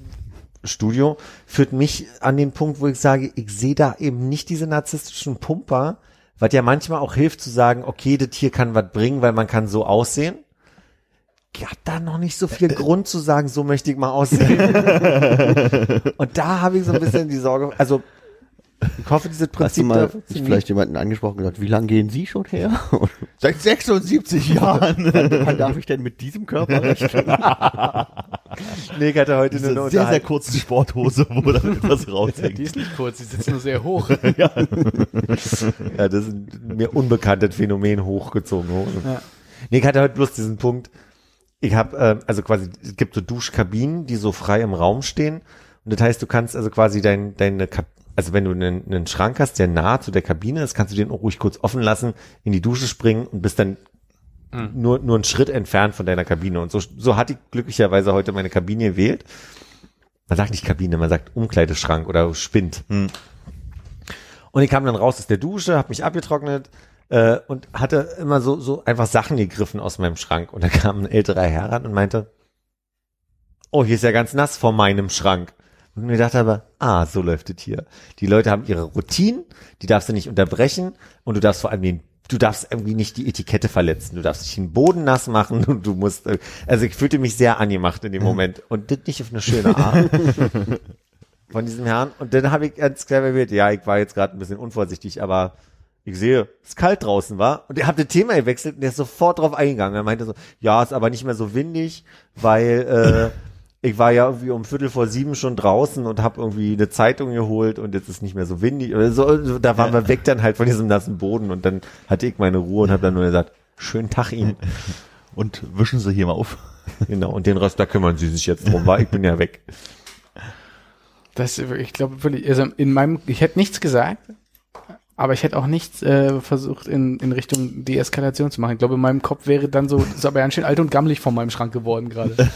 [SPEAKER 3] Studio führt mich an den Punkt, wo ich sage, ich sehe da eben nicht diese narzisstischen Pumper, was ja manchmal auch hilft zu sagen, okay, das hier kann was bringen, weil man kann so aussehen. Ich hab da noch nicht so viel Grund zu sagen, so möchte ich mal aussehen. Und da habe ich so ein bisschen die Sorge, also ich hoffe, dieses
[SPEAKER 5] Hast du
[SPEAKER 3] Prinzip
[SPEAKER 5] mal
[SPEAKER 3] da
[SPEAKER 5] ist vielleicht jemanden angesprochen und gesagt, wie lange gehen Sie schon her?
[SPEAKER 2] Seit 76 Jahren.
[SPEAKER 5] wann darf ich denn mit diesem Körper rechnen?
[SPEAKER 3] Nee, ich hatte heute
[SPEAKER 2] Diese
[SPEAKER 3] nur eine
[SPEAKER 2] sehr, sehr kurze Sporthose, wo dann etwas
[SPEAKER 4] Die
[SPEAKER 2] raushängt.
[SPEAKER 4] ist nicht kurz, die sitzt nur sehr hoch.
[SPEAKER 3] Ja, das ist ein mir unbekanntes Phänomen hochgezogen.
[SPEAKER 4] Ja.
[SPEAKER 3] Nee, ich hatte heute bloß diesen Punkt. Ich habe, äh, also quasi, es gibt so Duschkabinen, die so frei im Raum stehen. Und das heißt, du kannst also quasi dein, deine, Kab also wenn du einen, einen Schrank hast, der nah zu der Kabine ist, kannst du den auch ruhig kurz offen lassen, in die Dusche springen und bist dann
[SPEAKER 4] Mhm.
[SPEAKER 3] nur, nur einen Schritt entfernt von deiner Kabine. Und so, so hatte ich glücklicherweise heute meine Kabine gewählt. Man sagt nicht Kabine, man sagt Umkleideschrank oder Spind.
[SPEAKER 2] Hm.
[SPEAKER 3] Und ich kam dann raus aus der Dusche, habe mich abgetrocknet äh, und hatte immer so, so einfach Sachen gegriffen aus meinem Schrank. Und da kam ein älterer Herr ran und meinte, oh, hier ist ja ganz nass vor meinem Schrank. Und mir dachte aber, ah, so läuft es hier. Die Leute haben ihre Routinen, die darfst du nicht unterbrechen und du darfst vor allem den du darfst irgendwie nicht die Etikette verletzen, du darfst nicht den Boden nass machen und du musst, also ich fühlte mich sehr angemacht in dem Moment und das nicht auf eine schöne Art von diesem Herrn. Und dann habe ich ganz klar erwähnt, ja, ich war jetzt gerade ein bisschen unvorsichtig, aber ich sehe, es kalt draußen war und er hat das Thema gewechselt und der ist sofort drauf eingegangen. Er meinte so, ja, ist aber nicht mehr so windig, weil äh, ich war ja irgendwie um Viertel vor sieben schon draußen und habe irgendwie eine Zeitung geholt und jetzt ist nicht mehr so windig. Oder so, da waren wir weg dann halt von diesem nassen Boden und dann hatte ich meine Ruhe und habe dann nur gesagt, schönen Tag Ihnen.
[SPEAKER 2] Und wischen Sie hier mal auf.
[SPEAKER 3] Genau, und den Rest, da kümmern Sie sich jetzt drum, weil ich bin ja weg.
[SPEAKER 4] Das, ich glaube wirklich, also in meinem, ich hätte nichts gesagt, aber ich hätte auch nichts äh, versucht in, in Richtung Deeskalation zu machen. Ich glaube, in meinem Kopf wäre dann so, ist aber ganz schön alt und gammelig von meinem Schrank geworden gerade.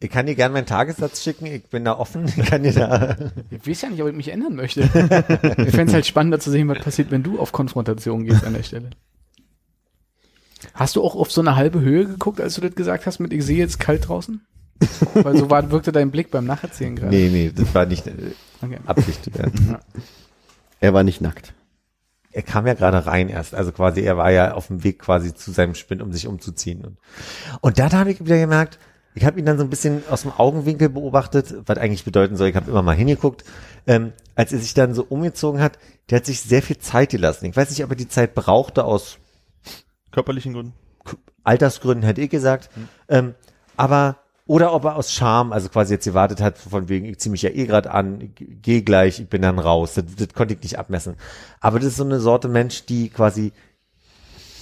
[SPEAKER 3] Ich kann dir gerne meinen Tagessatz schicken, ich bin da offen, ich kann dir da.
[SPEAKER 4] Ich weiß ja nicht, ob ich mich ändern möchte. ich fände es halt spannender zu sehen, was passiert, wenn du auf Konfrontation gehst an der Stelle. Hast du auch auf so eine halbe Höhe geguckt, als du das gesagt hast, mit ich sehe jetzt kalt draußen? Weil so war, wirkte dein Blick beim Nacherzählen gerade.
[SPEAKER 3] Nee, nee, das war nicht äh,
[SPEAKER 4] Okay.
[SPEAKER 3] Absicht. Ja.
[SPEAKER 5] Er war nicht nackt.
[SPEAKER 3] Er kam ja gerade rein erst, also quasi, er war ja auf dem Weg quasi zu seinem Spind, um sich umzuziehen. Und, und dann habe ich wieder gemerkt, ich habe ihn dann so ein bisschen aus dem Augenwinkel beobachtet, was eigentlich bedeuten soll, ich habe immer mal hingeguckt, ähm, als er sich dann so umgezogen hat, der hat sich sehr viel Zeit gelassen. Ich weiß nicht, ob er die Zeit brauchte aus
[SPEAKER 2] Körperlichen Gründen.
[SPEAKER 3] Altersgründen, hätte ich gesagt. Ähm, aber, oder ob er aus Scham, also quasi jetzt gewartet hat, von wegen, ich ziehe mich ja eh gerade an, gehe gleich, ich bin dann raus. Das, das konnte ich nicht abmessen. Aber das ist so eine Sorte Mensch, die quasi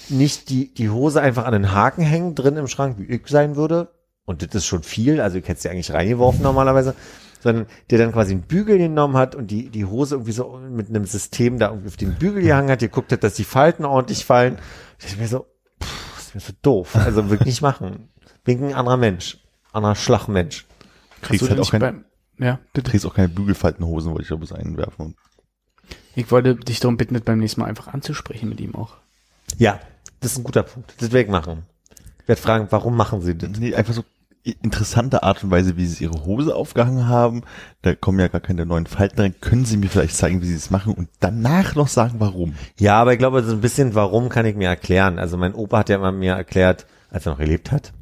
[SPEAKER 3] nicht die, die Hose einfach an den Haken hängen, drin im Schrank, wie ich sein würde. Und das ist schon viel, also ich hätte sie eigentlich reingeworfen normalerweise, sondern der dann quasi einen Bügel genommen hat und die, die Hose irgendwie so mit einem System da irgendwie auf den Bügel gehangen hat, geguckt hat, dass die Falten ordentlich fallen. Ich dachte mir so, pff, ist mir so doof. Also wirklich nicht machen. Bin ein anderer Mensch. Anderer Schlachmensch.
[SPEAKER 2] Kriegst halt auch kein,
[SPEAKER 4] beim, ja, bitte.
[SPEAKER 2] kriegst auch keine Bügelfaltenhosen, wollte ich da bloß einwerfen.
[SPEAKER 4] Ich wollte dich darum bitten, das beim nächsten Mal einfach anzusprechen mit ihm auch.
[SPEAKER 3] Ja, das ist ein guter Punkt. Das werde ich machen. Ich werde fragen, warum machen sie das?
[SPEAKER 2] Nee, einfach so interessante Art und Weise, wie sie ihre Hose aufgehangen haben. Da kommen ja gar keine neuen Falten rein. Können Sie mir vielleicht zeigen, wie Sie es machen und danach noch sagen, warum?
[SPEAKER 3] Ja, aber ich glaube, so ein bisschen warum kann ich mir erklären. Also mein Opa hat ja immer mir erklärt, als er noch gelebt hat.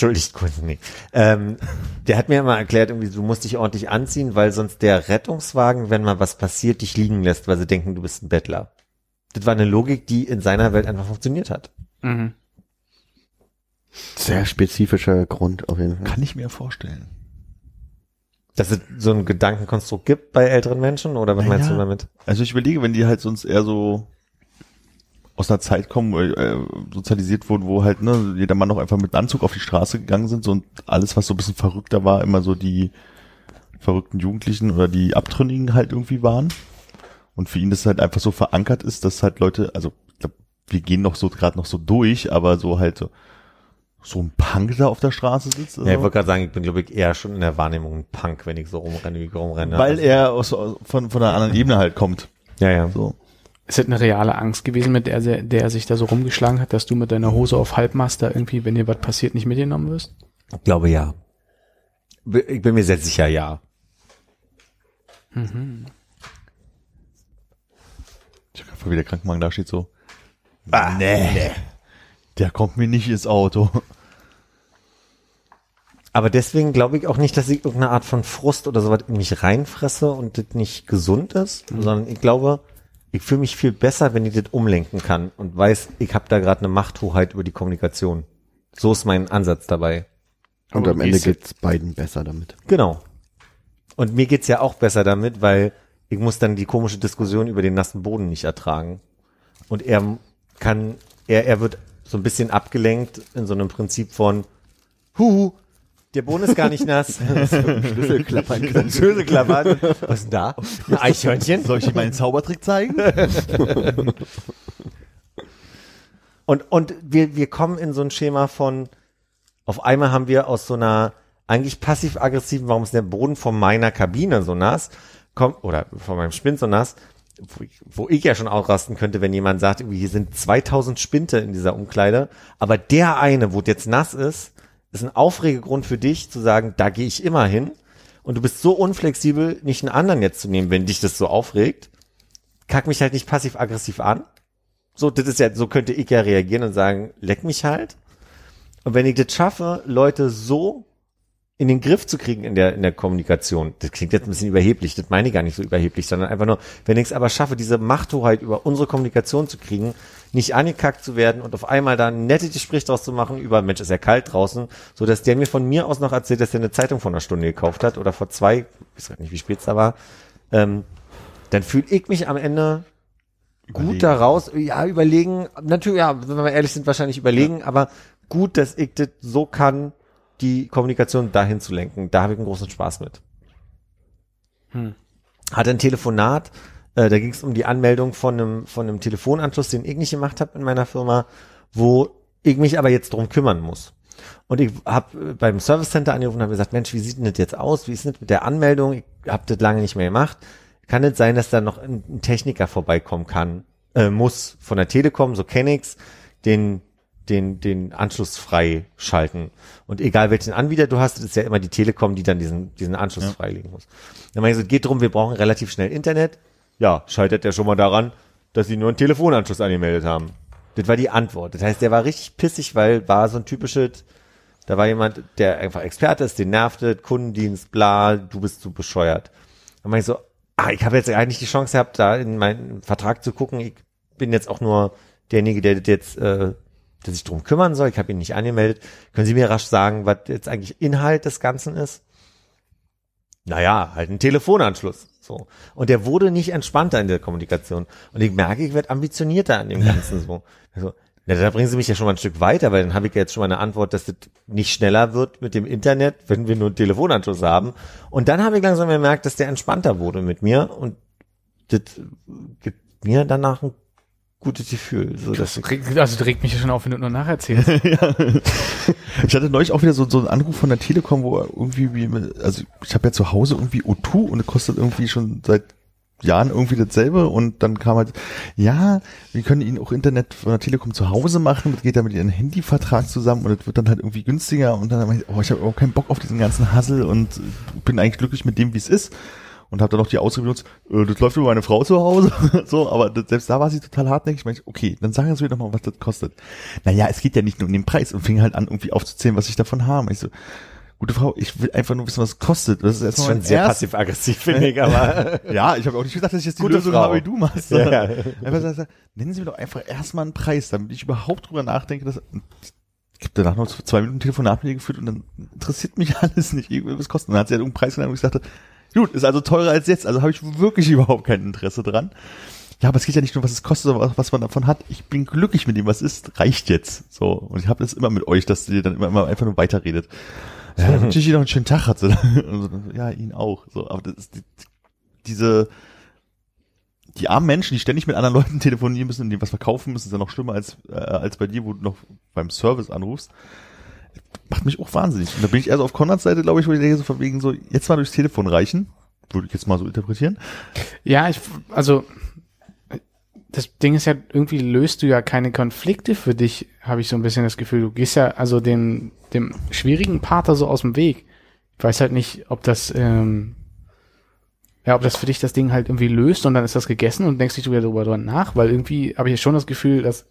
[SPEAKER 3] Entschuldigt kurz, nee. Ähm, der hat mir immer erklärt, irgendwie, du musst dich ordentlich anziehen, weil sonst der Rettungswagen, wenn mal was passiert, dich liegen lässt, weil sie denken, du bist ein Bettler. Das war eine Logik, die in seiner Welt einfach funktioniert hat.
[SPEAKER 4] Mhm.
[SPEAKER 5] Sehr spezifischer Grund auf jeden Fall.
[SPEAKER 2] Kann ich mir vorstellen.
[SPEAKER 3] Dass es so ein Gedankenkonstrukt gibt bei älteren Menschen, oder was
[SPEAKER 2] Na
[SPEAKER 3] meinst du damit?
[SPEAKER 2] Also ich überlege, wenn die halt sonst eher so aus einer Zeit kommen, äh, sozialisiert wurden, wo halt ne, jeder Mann noch einfach mit Anzug auf die Straße gegangen sind so, und alles, was so ein bisschen verrückter war, immer so die verrückten Jugendlichen oder die Abtrünnigen halt irgendwie waren. Und für ihn das halt einfach so verankert ist, dass halt Leute, also ich glaub, wir gehen noch so gerade noch so durch, aber so halt so, so ein Punk da auf der Straße sitzt.
[SPEAKER 3] Ja, ich
[SPEAKER 2] also,
[SPEAKER 3] wollte gerade sagen, ich bin, glaube ich, eher schon in der Wahrnehmung ein Punk, wenn ich so rumrenne, wie ich rumrenne.
[SPEAKER 2] weil
[SPEAKER 3] Also-
[SPEAKER 2] er aus- von, von einer anderen Ebene halt kommt.
[SPEAKER 3] ja, ja.
[SPEAKER 2] So.
[SPEAKER 4] Ist das eine reale Angst gewesen, mit der, der er sich da so rumgeschlagen hat, dass du mit deiner Hose auf Halbmast da irgendwie, wenn dir was passiert, nicht mitgenommen wirst?
[SPEAKER 3] Ich glaube ja. Ich bin mir sehr sicher, ja.
[SPEAKER 2] Ich hab grad, wie der Krankenwagen da steht so. Ah, nee. Der kommt mir nicht ins Auto.
[SPEAKER 3] Aber deswegen glaube ich auch nicht, dass ich irgendeine Art von Frust oder sowas in mich reinfresse und das nicht gesund ist, sondern ich glaube, ich fühle mich viel besser, wenn ich das umlenken kann und weiß, ich habe da gerade eine Machthoheit über die Kommunikation. So ist mein Ansatz dabei.
[SPEAKER 5] Und am Ende geht's beiden besser damit.
[SPEAKER 3] Genau. Und mir geht's ja auch besser damit, weil ich muss dann die komische Diskussion über den nassen Boden nicht ertragen. Und er kann, er, er wird so ein bisschen abgelenkt in so einem Prinzip von, huhu, der Boden ist gar nicht nass.
[SPEAKER 5] Schlüsselklappern.
[SPEAKER 3] Schlüsselklappern. Was ist denn da? Ein Eichhörnchen?
[SPEAKER 2] Soll ich dir meinen Zaubertrick zeigen?
[SPEAKER 3] Und, und wir, wir kommen in so ein Schema von, auf einmal haben wir aus so einer eigentlich passiv-aggressiven, warum ist der Boden von meiner Kabine so nass, kommt, oder von meinem Spind so nass, wo ich, wo ich ja schon ausrasten könnte, wenn jemand sagt, hier sind 2000 Spinte in dieser Umkleide, aber der eine, wo es jetzt nass ist, ist ein Aufregegrund für dich zu sagen, da gehe ich immer hin. Und du bist so unflexibel, nicht einen anderen jetzt zu nehmen, wenn dich das so aufregt. Kack mich halt nicht passiv-aggressiv an. So, das ist ja, so könnte ich ja reagieren und sagen, leck mich halt. Und wenn ich das schaffe, Leute so in den Griff zu kriegen in der, in der Kommunikation. Das klingt jetzt ein bisschen überheblich, das meine ich gar nicht so überheblich, sondern einfach nur, wenn ich es aber schaffe, diese Machthoheit über unsere Kommunikation zu kriegen, nicht angekackt zu werden und auf einmal da ein nettes Gespräch draus zu machen über, Mensch, ist ja kalt draußen, so dass der mir von mir aus noch erzählt, dass er eine Zeitung vor einer Stunde gekauft hat oder vor zwei, ich weiß nicht, wie spät es da war, ähm, dann fühle ich mich am Ende
[SPEAKER 2] Überlegen.
[SPEAKER 3] gut daraus, ja, überlegen, natürlich, ja, wenn wir ehrlich sind, wahrscheinlich überlegen, aber gut, dass ich das so kann, die Kommunikation dahin zu lenken. Da habe ich einen großen Spaß mit.
[SPEAKER 4] Hm.
[SPEAKER 3] Hatte ein Telefonat, äh, da ging es um die Anmeldung von einem, von einem Telefonanschluss, den ich nicht gemacht habe in meiner Firma, wo ich mich aber jetzt drum kümmern muss. Und ich habe beim Service Center angerufen und habe gesagt, Mensch, wie sieht denn das jetzt aus? Wie ist denn das mit der Anmeldung? Ich habe das lange nicht mehr gemacht. Kann es sein, dass da noch ein, ein Techniker vorbeikommen kann, äh, muss von der Telekom, so kenn ich's, den den, den Anschluss freischalten. Und egal welchen Anbieter du hast, ist ja immer die Telekom, die dann diesen, diesen Anschluss
[SPEAKER 2] Ja.
[SPEAKER 3] freilegen muss. Dann meine ich so, geht drum, wir brauchen relativ schnell Internet. Ja, scheitert ja schon mal daran, dass sie nur einen Telefonanschluss angemeldet haben. Das war die Antwort. Das heißt, der war richtig pissig, weil war so ein typisches, da war jemand, der einfach Experte ist, den nervt Kundendienst, bla, du bist zu bescheuert. Dann meine ich so, ah, ich habe jetzt eigentlich die Chance gehabt, da in meinen Vertrag zu gucken. Ich bin jetzt auch nur derjenige, der das jetzt, äh, der sich drum kümmern soll. Ich habe ihn nicht angemeldet. Können Sie mir rasch sagen, was jetzt eigentlich Inhalt des Ganzen ist? Naja, halt ein Telefonanschluss. So. Und der wurde nicht entspannter in der Kommunikation. Und ich merke, ich werde ambitionierter an dem Ganzen so. Also, na, da bringen Sie mich ja schon mal ein Stück weiter, weil dann habe ich ja jetzt schon mal eine Antwort, dass das nicht schneller wird mit dem Internet, wenn wir nur einen Telefonanschluss haben. Und dann habe ich langsam gemerkt, dass der entspannter wurde mit mir und das gibt mir danach ein gutes Gefühl. So, ich,
[SPEAKER 4] Regt- Also das regt mich ja schon auf, wenn du nur nacherzählst.
[SPEAKER 2] Ich hatte neulich auch wieder so, so einen Anruf von der Telekom, wo irgendwie, wie, also ich habe ja zu Hause irgendwie O2 und es kostet irgendwie schon seit Jahren irgendwie dasselbe und dann kam halt, ja, wir können Ihnen auch Internet von der Telekom zu Hause machen, das geht ja mit Ihrem Handyvertrag zusammen und es wird dann halt irgendwie günstiger und dann, hab ich, oh, ich habe auch keinen Bock auf diesen ganzen Hassel und bin eigentlich glücklich mit dem, wie es ist und habe dann noch die Ausrede benutzt, äh, das läuft über meine Frau zu Hause, so, aber das, selbst da war sie total hartnäckig. Ich meinte, okay, dann sagen Sie mir doch mal, was das kostet. Naja, es geht ja nicht nur um den Preis und fing halt an, irgendwie aufzuzählen, was ich davon habe. Ich so, gute Frau, ich will einfach nur wissen, was es kostet. Das ist erstmal
[SPEAKER 3] schon sehr passiv-aggressiv, finde ich, aber
[SPEAKER 2] Ja, ich habe auch nicht gedacht, dass ich jetzt die
[SPEAKER 3] Gute
[SPEAKER 2] Lösung
[SPEAKER 3] Frau.
[SPEAKER 2] habe, wie du machst.
[SPEAKER 3] Ja, ja.
[SPEAKER 2] Einfach sagen, nennen Sie mir doch einfach erstmal einen Preis, damit ich überhaupt drüber nachdenke, dass ich habe danach noch zwei Minuten Telefonat mit ihr geführt und dann interessiert mich alles nicht, irgendwie was kostet. Und dann hat sie halt irgendeinen Preis genannt und ich sagte, gut, ist also teurer als jetzt, also habe ich wirklich überhaupt kein Interesse dran. Ja, aber es geht ja nicht nur, was es kostet, sondern was- was man davon hat. Ich bin glücklich mit dem, was ist, reicht jetzt. So. Und ich habe das immer mit euch, dass ihr dann immer, immer einfach nur weiterredet. Ja, dann wünsche ich Ihnen noch einen schönen Tag, hat sie dann. Und so, Ja, Ihnen auch. So, aber das ist die, diese, die armen Menschen, die ständig mit anderen Leuten telefonieren müssen und denen was verkaufen müssen, ist ja noch schlimmer als, äh, als bei dir, wo du noch beim Service anrufst. Macht mich auch wahnsinnig. Und da bin ich erst auf Konrads Seite, glaube ich, wo ich denke, so von wegen so, jetzt mal durchs Telefon reichen. Würde ich jetzt mal so interpretieren.
[SPEAKER 4] Ja, ich, also das Ding ist ja, irgendwie löst du ja keine Konflikte für dich, habe ich so ein bisschen das Gefühl. Du gehst ja also dem, dem schwierigen Part da so aus dem Weg. Ich weiß halt nicht, ob das, ähm, ja, ob das für dich das Ding halt irgendwie löst und dann ist das gegessen und denkst dich wieder darüber nach, weil irgendwie habe ich schon das Gefühl, dass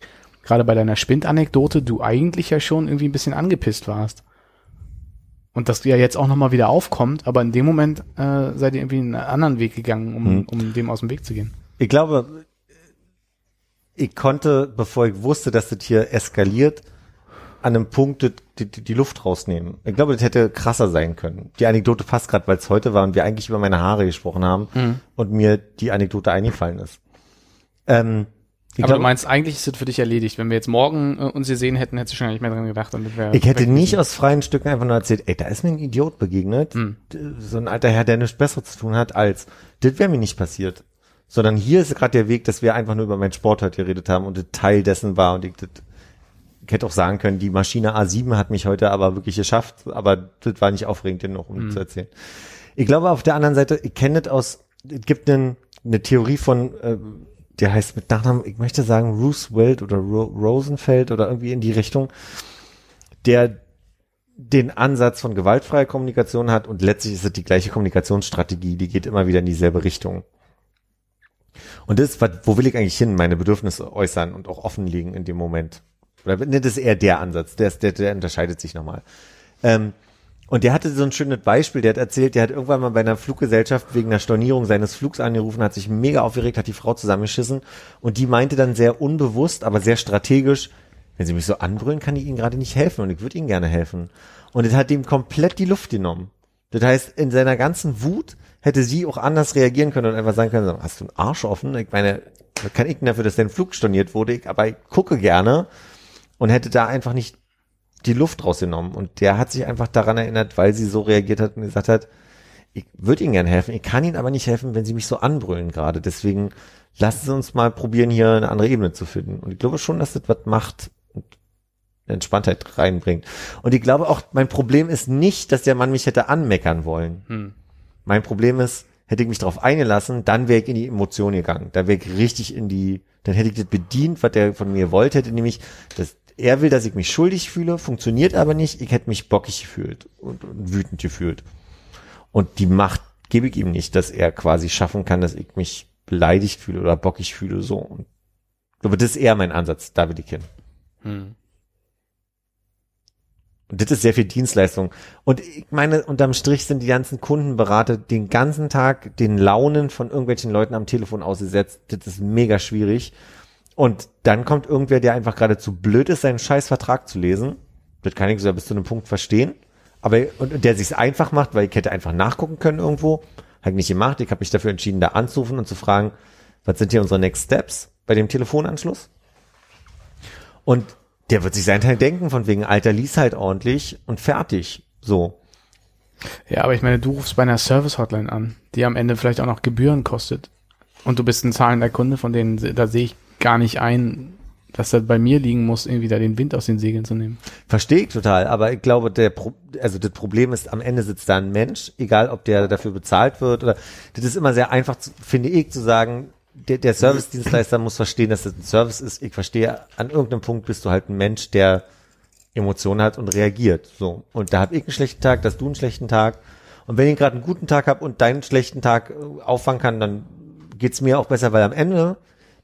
[SPEAKER 4] gerade bei deiner Spindanekdote du eigentlich ja schon irgendwie ein bisschen angepisst warst. Und dass ja jetzt auch nochmal wieder aufkommt, aber in dem Moment äh, seid ihr irgendwie einen anderen Weg gegangen, um,
[SPEAKER 3] Hm.
[SPEAKER 4] um dem aus dem Weg zu gehen.
[SPEAKER 3] Ich glaube, ich konnte, bevor ich wusste, dass das hier eskaliert, an einem Punkt die, die, die Luft rausnehmen. Ich glaube, das hätte krasser sein können. Die Anekdote passt gerade, weil es heute war und wir eigentlich über meine Haare gesprochen haben und mir die Anekdote eingefallen ist. Ähm, ich,
[SPEAKER 4] aber
[SPEAKER 3] glaube,
[SPEAKER 4] du meinst, eigentlich ist das für dich erledigt. Wenn wir jetzt morgen äh, uns hier sehen hätten, hättest du schon gar nicht mehr dran gedacht. Und
[SPEAKER 3] ich hätte nicht aus freien Stücken einfach nur erzählt, ey, da ist mir ein Idiot begegnet, d- so ein alter Herr, der nichts Besseres zu tun hat als, das wäre mir nicht passiert. Sondern hier ist gerade der Weg, dass wir einfach nur über meinen Sport heute geredet haben und das Teil dessen war und ich, das, ich hätte auch sagen können, die Maschine A7 hat mich heute aber wirklich geschafft, aber das war nicht aufregend genug, um das zu erzählen. Ich glaube auf der anderen Seite, ich kenne das aus, es gibt einen, eine Theorie von, äh, der heißt mit Nachnamen, ich möchte sagen Roosevelt oder Ro Rosenfeld oder irgendwie in die Richtung, der den Ansatz von gewaltfreier Kommunikation hat und letztlich ist es die gleiche Kommunikationsstrategie, die geht immer wieder in dieselbe Richtung. Und das, wo will ich eigentlich hin, meine Bedürfnisse äußern und auch offenlegen in dem Moment? Oder ne, das ist eher der Ansatz, der, der, der unterscheidet sich nochmal. Ähm, und der hatte so ein schönes Beispiel, der hat erzählt, der hat irgendwann mal bei einer Fluggesellschaft wegen der Stornierung seines Flugs angerufen, hat sich mega aufgeregt, hat die Frau zusammengeschissen und die meinte dann sehr unbewusst, aber sehr strategisch, wenn sie mich so anbrüllen, kann ich ihnen gerade nicht helfen und ich würde ihnen gerne helfen. Und das hat ihm komplett die Luft genommen. Das heißt, in seiner ganzen Wut hätte sie auch anders reagieren können und einfach sagen können, hast du einen Arsch offen? Ich meine, kann ich denn dafür, dass dein Flug storniert wurde? Aber ich gucke gerne und hätte da einfach nicht die Luft rausgenommen. Und der hat sich einfach daran erinnert, weil sie so reagiert hat und gesagt hat, ich würde Ihnen gerne helfen, ich kann Ihnen aber nicht helfen, wenn Sie mich so anbrüllen gerade. Deswegen lassen Sie uns mal probieren, hier eine andere Ebene zu finden. Und ich glaube schon, dass das was macht und Entspanntheit reinbringt. Und ich glaube auch, mein Problem ist nicht, dass der Mann mich hätte anmeckern wollen.
[SPEAKER 4] Hm.
[SPEAKER 3] Mein Problem ist, hätte ich mich darauf eingelassen, dann wäre ich in die Emotion gegangen. Dann wäre ich richtig in die, dann hätte ich das bedient, was der von mir wollte, hätte nämlich, dass er will, dass ich mich schuldig fühle, funktioniert aber nicht. Ich hätte mich bockig gefühlt und, und wütend gefühlt. Und die Macht gebe ich ihm nicht, dass er quasi schaffen kann, dass ich mich beleidigt fühle oder bockig fühle, so. Und ich glaube, das ist eher mein Ansatz, da will ich hin.
[SPEAKER 4] Hm.
[SPEAKER 3] Und das ist sehr viel Dienstleistung. Und ich meine, unterm Strich sind die ganzen Kundenberater den ganzen Tag den Launen von irgendwelchen Leuten am Telefon ausgesetzt. Das ist mega schwierig. Und dann kommt irgendwer, der einfach gerade zu blöd ist, seinen scheiß Vertrag zu lesen. Das kann ich sogar bis zu einem Punkt verstehen. Aber, und, der sich's einfach macht, weil ich hätte einfach nachgucken können irgendwo. Habe ich nicht gemacht. Ich habe mich dafür entschieden, da anzurufen und zu fragen, was sind hier unsere Next Steps bei dem Telefonanschluss? Und der wird sich sein Teil denken, von wegen, Alter, lies halt ordentlich und fertig. So.
[SPEAKER 4] Ja, aber ich meine, du rufst bei einer Service-Hotline an, die am Ende vielleicht auch noch Gebühren kostet. Und du bist ein zahlender Kunde, von denen, da sehe ich gar nicht ein, dass das bei mir liegen muss, irgendwie da den Wind aus den Segeln zu nehmen.
[SPEAKER 3] Verstehe ich total, aber ich glaube, der Pro also das Problem ist, am Ende sitzt da ein Mensch, egal ob der dafür bezahlt wird oder das ist immer sehr einfach, zu, finde ich, zu sagen, der, der Service-Dienstleister muss verstehen, dass das ein Service ist. Ich verstehe, an irgendeinem Punkt bist du halt ein Mensch, der Emotionen hat und reagiert. So. Und da hab ich einen schlechten Tag, dass du einen schlechten Tag. Und wenn ich gerade einen guten Tag hab und deinen schlechten Tag äh, auffangen kann, dann geht's mir auch besser, weil am Ende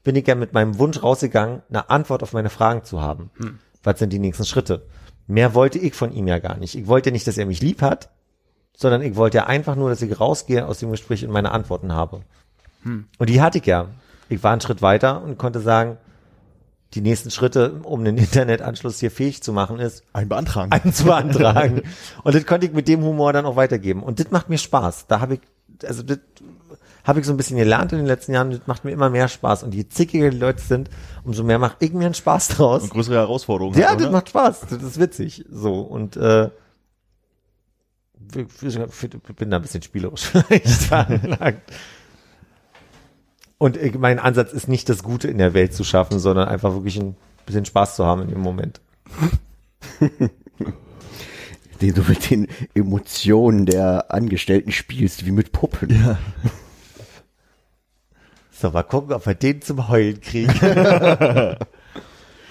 [SPEAKER 3] bin ich ja mit meinem Wunsch rausgegangen, eine Antwort auf meine Fragen zu haben.
[SPEAKER 4] Hm.
[SPEAKER 3] Was sind die nächsten Schritte? Mehr wollte ich von ihm ja gar nicht. Ich wollte nicht, dass er mich lieb hat, sondern ich wollte ja einfach nur, dass ich rausgehe aus dem Gespräch und meine Antworten habe.
[SPEAKER 4] Hm.
[SPEAKER 3] Und die hatte ich ja. Ich war einen Schritt weiter und konnte sagen, die nächsten Schritte, um den Internetanschluss hier fähig zu machen, ist,
[SPEAKER 2] Ein beantragen.
[SPEAKER 3] einen zu beantragen. und das konnte ich mit dem Humor dann auch weitergeben. Und das macht mir Spaß. Da habe ich, also das habe ich so ein bisschen gelernt in den letzten Jahren. Das macht mir immer mehr Spaß. Und je zickiger die Leute sind, umso mehr mache ich mir einen Spaß draus.
[SPEAKER 2] Und größere Herausforderungen.
[SPEAKER 3] Ja,
[SPEAKER 2] hat,
[SPEAKER 3] das
[SPEAKER 2] oder?
[SPEAKER 3] macht Spaß. Das ist witzig. So und äh, ich bin da ein bisschen spielerisch vielleicht veranlagt. Und ich, mein Ansatz ist nicht das Gute in der Welt zu schaffen, sondern einfach wirklich ein bisschen Spaß zu haben in dem Moment.
[SPEAKER 5] Den du mit den Emotionen der Angestellten spielst, wie mit Puppen.
[SPEAKER 2] Ja.
[SPEAKER 3] So, mal gucken, ob wir den zum Heulen kriegen.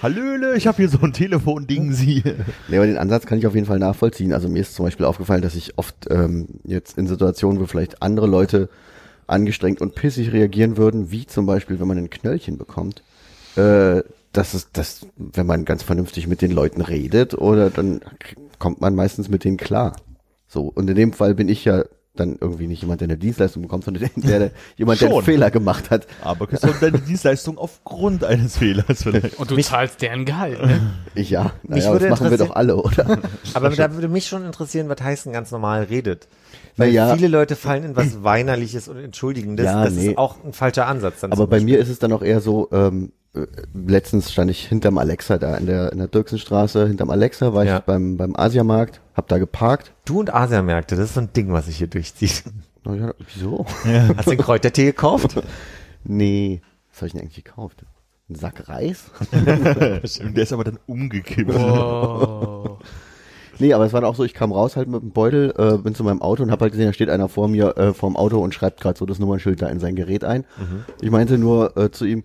[SPEAKER 2] Hallöle, ich habe hier so ein Telefon-Ding, Sie.
[SPEAKER 5] Nee, aber den Ansatz kann ich auf jeden Fall nachvollziehen. Also mir ist zum Beispiel aufgefallen, dass ich oft ähm, jetzt in Situationen, wo vielleicht andere Leute angestrengt und pissig reagieren würden, wie zum Beispiel, wenn man ein Knöllchen bekommt, äh, dass es, dass, wenn man ganz vernünftig mit den Leuten redet, oder dann kommt man meistens mit denen klar. So, und in dem Fall bin ich ja dann irgendwie nicht jemand, der eine Dienstleistung bekommt, sondern der, der jemand, der einen
[SPEAKER 2] Schon.
[SPEAKER 5] Fehler gemacht hat.
[SPEAKER 2] Aber kriegst du deine Dienstleistung aufgrund eines Fehlers vielleicht.
[SPEAKER 4] Und du zahlst deren Gehalt, ne?
[SPEAKER 5] Ich ja,
[SPEAKER 3] Mich
[SPEAKER 5] naja, das machen wir doch alle, oder?
[SPEAKER 3] Aber da würde mich schon interessieren, was heißt denn ganz normal redet? Weil
[SPEAKER 5] Naja.
[SPEAKER 3] viele Leute fallen in was Weinerliches und Entschuldigendes.
[SPEAKER 5] Ja,
[SPEAKER 3] das
[SPEAKER 5] nee.
[SPEAKER 3] ist auch ein falscher Ansatz. Dann
[SPEAKER 5] Aber bei mir ist es dann auch eher so, ähm, äh, letztens stand ich hinterm Alexa da in der, in der Dirksenstraße, hinterm Alexa war
[SPEAKER 3] Ja.
[SPEAKER 5] ich beim, beim Asiamarkt, hab da geparkt.
[SPEAKER 3] Du und Asiamärkte, das ist so ein Ding, was sich hier durchzieht.
[SPEAKER 5] Na ja, wieso?
[SPEAKER 3] Hast du den Kräutertee gekauft?
[SPEAKER 5] Nee, was habe ich denn eigentlich gekauft? Ein Sack Reis?
[SPEAKER 2] Der ist aber dann umgekippt.
[SPEAKER 4] Wow.
[SPEAKER 5] Nee, aber es war auch so, ich kam raus halt mit dem Beutel, äh, bin zu meinem Auto und hab halt gesehen, da steht einer vor mir äh, vorm Auto und schreibt gerade so das Nummernschild da in sein Gerät ein. Ich meinte nur äh, zu ihm,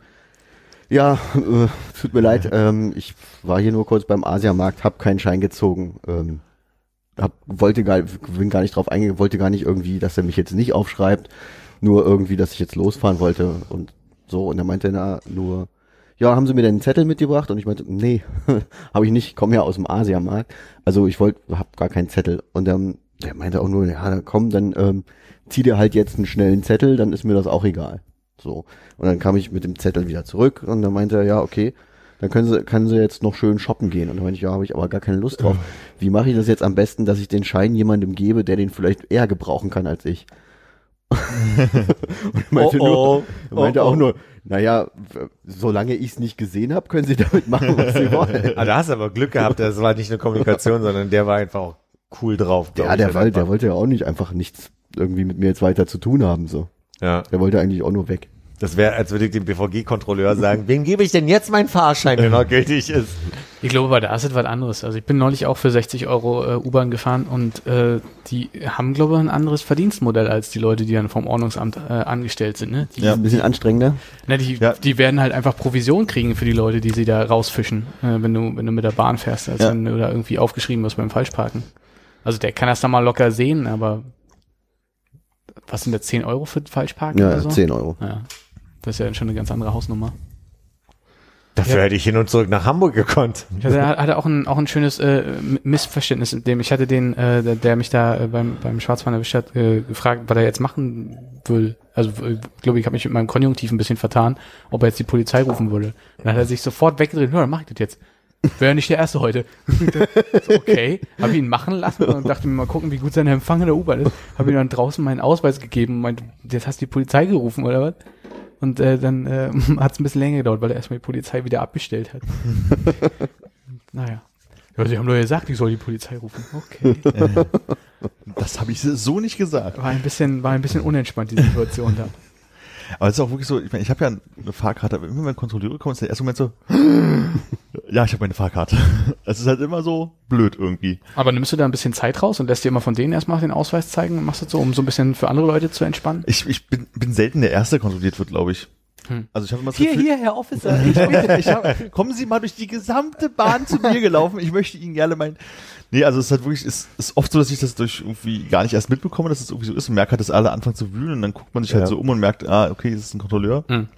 [SPEAKER 5] ja, äh, tut mir leid, ähm, ich war hier nur kurz beim Asiamarkt, hab keinen Schein gezogen. Ähm, hab, wollte gar, bin gar nicht drauf eingegangen, wollte gar nicht irgendwie, dass er mich jetzt nicht aufschreibt, nur irgendwie, dass ich jetzt losfahren wollte und so. Und er meinte na, nur, ja, haben Sie mir denn einen Zettel mitgebracht? Und ich meinte, nee, habe ich nicht, komme ja aus dem Asiamarkt. Also ich wollte, hab gar keinen Zettel. Und dann, der meinte auch nur, ja, dann komm, dann ähm, zieh dir halt jetzt einen schnellen Zettel, dann ist mir das auch egal. So. Und dann kam ich mit dem Zettel wieder zurück und dann meinte er, ja, okay, dann können sie, können sie jetzt noch schön shoppen gehen. Und dann meinte ich, ja, habe ich aber gar keine Lust drauf. Wie mache ich das jetzt am besten, dass ich den Schein jemandem gebe, der den vielleicht eher gebrauchen kann als ich? und meinte,
[SPEAKER 3] Oh, oh.
[SPEAKER 5] nur, meinte
[SPEAKER 3] Oh,
[SPEAKER 5] auch
[SPEAKER 3] oh.
[SPEAKER 5] nur, naja, solange ich es nicht gesehen habe, können sie damit machen, was sie wollen.
[SPEAKER 3] Ah, da hast du aber Glück gehabt, das war nicht eine Kommunikation, sondern der war einfach auch cool drauf.
[SPEAKER 5] Ja, der, wollte, der
[SPEAKER 3] einfach.
[SPEAKER 5] wollte ja auch nicht einfach nichts irgendwie mit mir jetzt weiter zu tun haben, so.
[SPEAKER 3] Ja,
[SPEAKER 5] Der wollte eigentlich auch nur weg.
[SPEAKER 3] das wäre, als würde ich dem BVG-Kontrolleur sagen, wem gebe ich denn jetzt meinen Fahrschein, der noch gültig ist?
[SPEAKER 4] Ich glaube, bei der Asset war das anderes. Also ich bin neulich auch für 60 Euro äh, U-Bahn gefahren und äh, die haben, glaube ich, ein anderes Verdienstmodell als die Leute, die dann vom Ordnungsamt äh, angestellt sind. Ne? Die,
[SPEAKER 5] Ja. Ein bisschen anstrengender.
[SPEAKER 4] ne, die,
[SPEAKER 2] Ja.
[SPEAKER 4] die werden halt einfach Provision kriegen für die Leute, die sie da rausfischen, äh, wenn du wenn du mit der Bahn fährst, als
[SPEAKER 2] Ja.
[SPEAKER 4] wenn du da irgendwie aufgeschrieben wirst beim Falschparken. Also der kann das dann mal locker sehen, aber was sind da 10 Euro für Falschparken
[SPEAKER 5] Ja,
[SPEAKER 4] oder so?
[SPEAKER 5] 10 Euro.
[SPEAKER 4] Ja, das ist ja schon eine ganz andere Hausnummer.
[SPEAKER 3] Dafür
[SPEAKER 4] Ja.
[SPEAKER 3] hätte ich hin und zurück nach Hamburg gekonnt.
[SPEAKER 4] Ich hatte, hatte auch ein, auch ein schönes äh, Missverständnis mit dem. Ich hatte den, äh, der, der mich da äh, beim, beim Schwarzfahren erwischt hat, äh, gefragt, was er jetzt machen will. Also äh, glaube ich, habe mich mit meinem Konjunktiv ein bisschen vertan, ob er jetzt die Polizei rufen würde. Dann hat er sich sofort weggedreht, ja, dann mach ich das jetzt. Wäre ja nicht der Erste heute. so, okay, habe ihn machen lassen und dachte mir mal gucken, wie gut sein Empfang in der U-Bahn ist. Habe ihm dann draußen meinen Ausweis gegeben und meinte, jetzt hast du die Polizei gerufen oder was? Und äh, dann äh, hat es ein bisschen länger gedauert, weil er erstmal die Polizei wieder abbestellt hat. naja. Ja, sie haben doch gesagt, ich soll die Polizei rufen. Okay.
[SPEAKER 2] Das habe ich so nicht gesagt.
[SPEAKER 4] War ein bisschen, war ein bisschen unentspannt, die Situation da.
[SPEAKER 2] Aber es ist auch wirklich so, ich meine, ich habe ja eine Fahrkarte, aber immer wenn Kontrolleure kommen, ist der erste Moment so, ja, ich habe meine Fahrkarte. Es ist halt immer so blöd irgendwie.
[SPEAKER 4] Aber nimmst du da ein bisschen Zeit raus und lässt dir immer von denen erstmal den Ausweis zeigen und machst das so, um so ein bisschen für andere Leute zu entspannen?
[SPEAKER 2] Ich, ich bin, bin selten der Erste, der kontrolliert wird, glaube ich.
[SPEAKER 4] Hm.
[SPEAKER 2] Also ich habe immer das
[SPEAKER 4] Hier,
[SPEAKER 2] Gefühl,
[SPEAKER 4] hier, Herr Officer.
[SPEAKER 2] Ich bitte, ich hab, kommen Sie mal durch die gesamte Bahn zu mir gelaufen. Ich möchte Ihnen gerne mein. Nee, also es ist halt wirklich, es ist oft so, dass ich das durch irgendwie gar nicht erst mitbekomme, dass es irgendwie so ist und merke halt, dass alle anfangen zu wühlen und dann guckt man sich halt
[SPEAKER 3] Ja.
[SPEAKER 2] so um und merkt, ah, okay, das ist ein Kontrolleur.
[SPEAKER 4] Hm.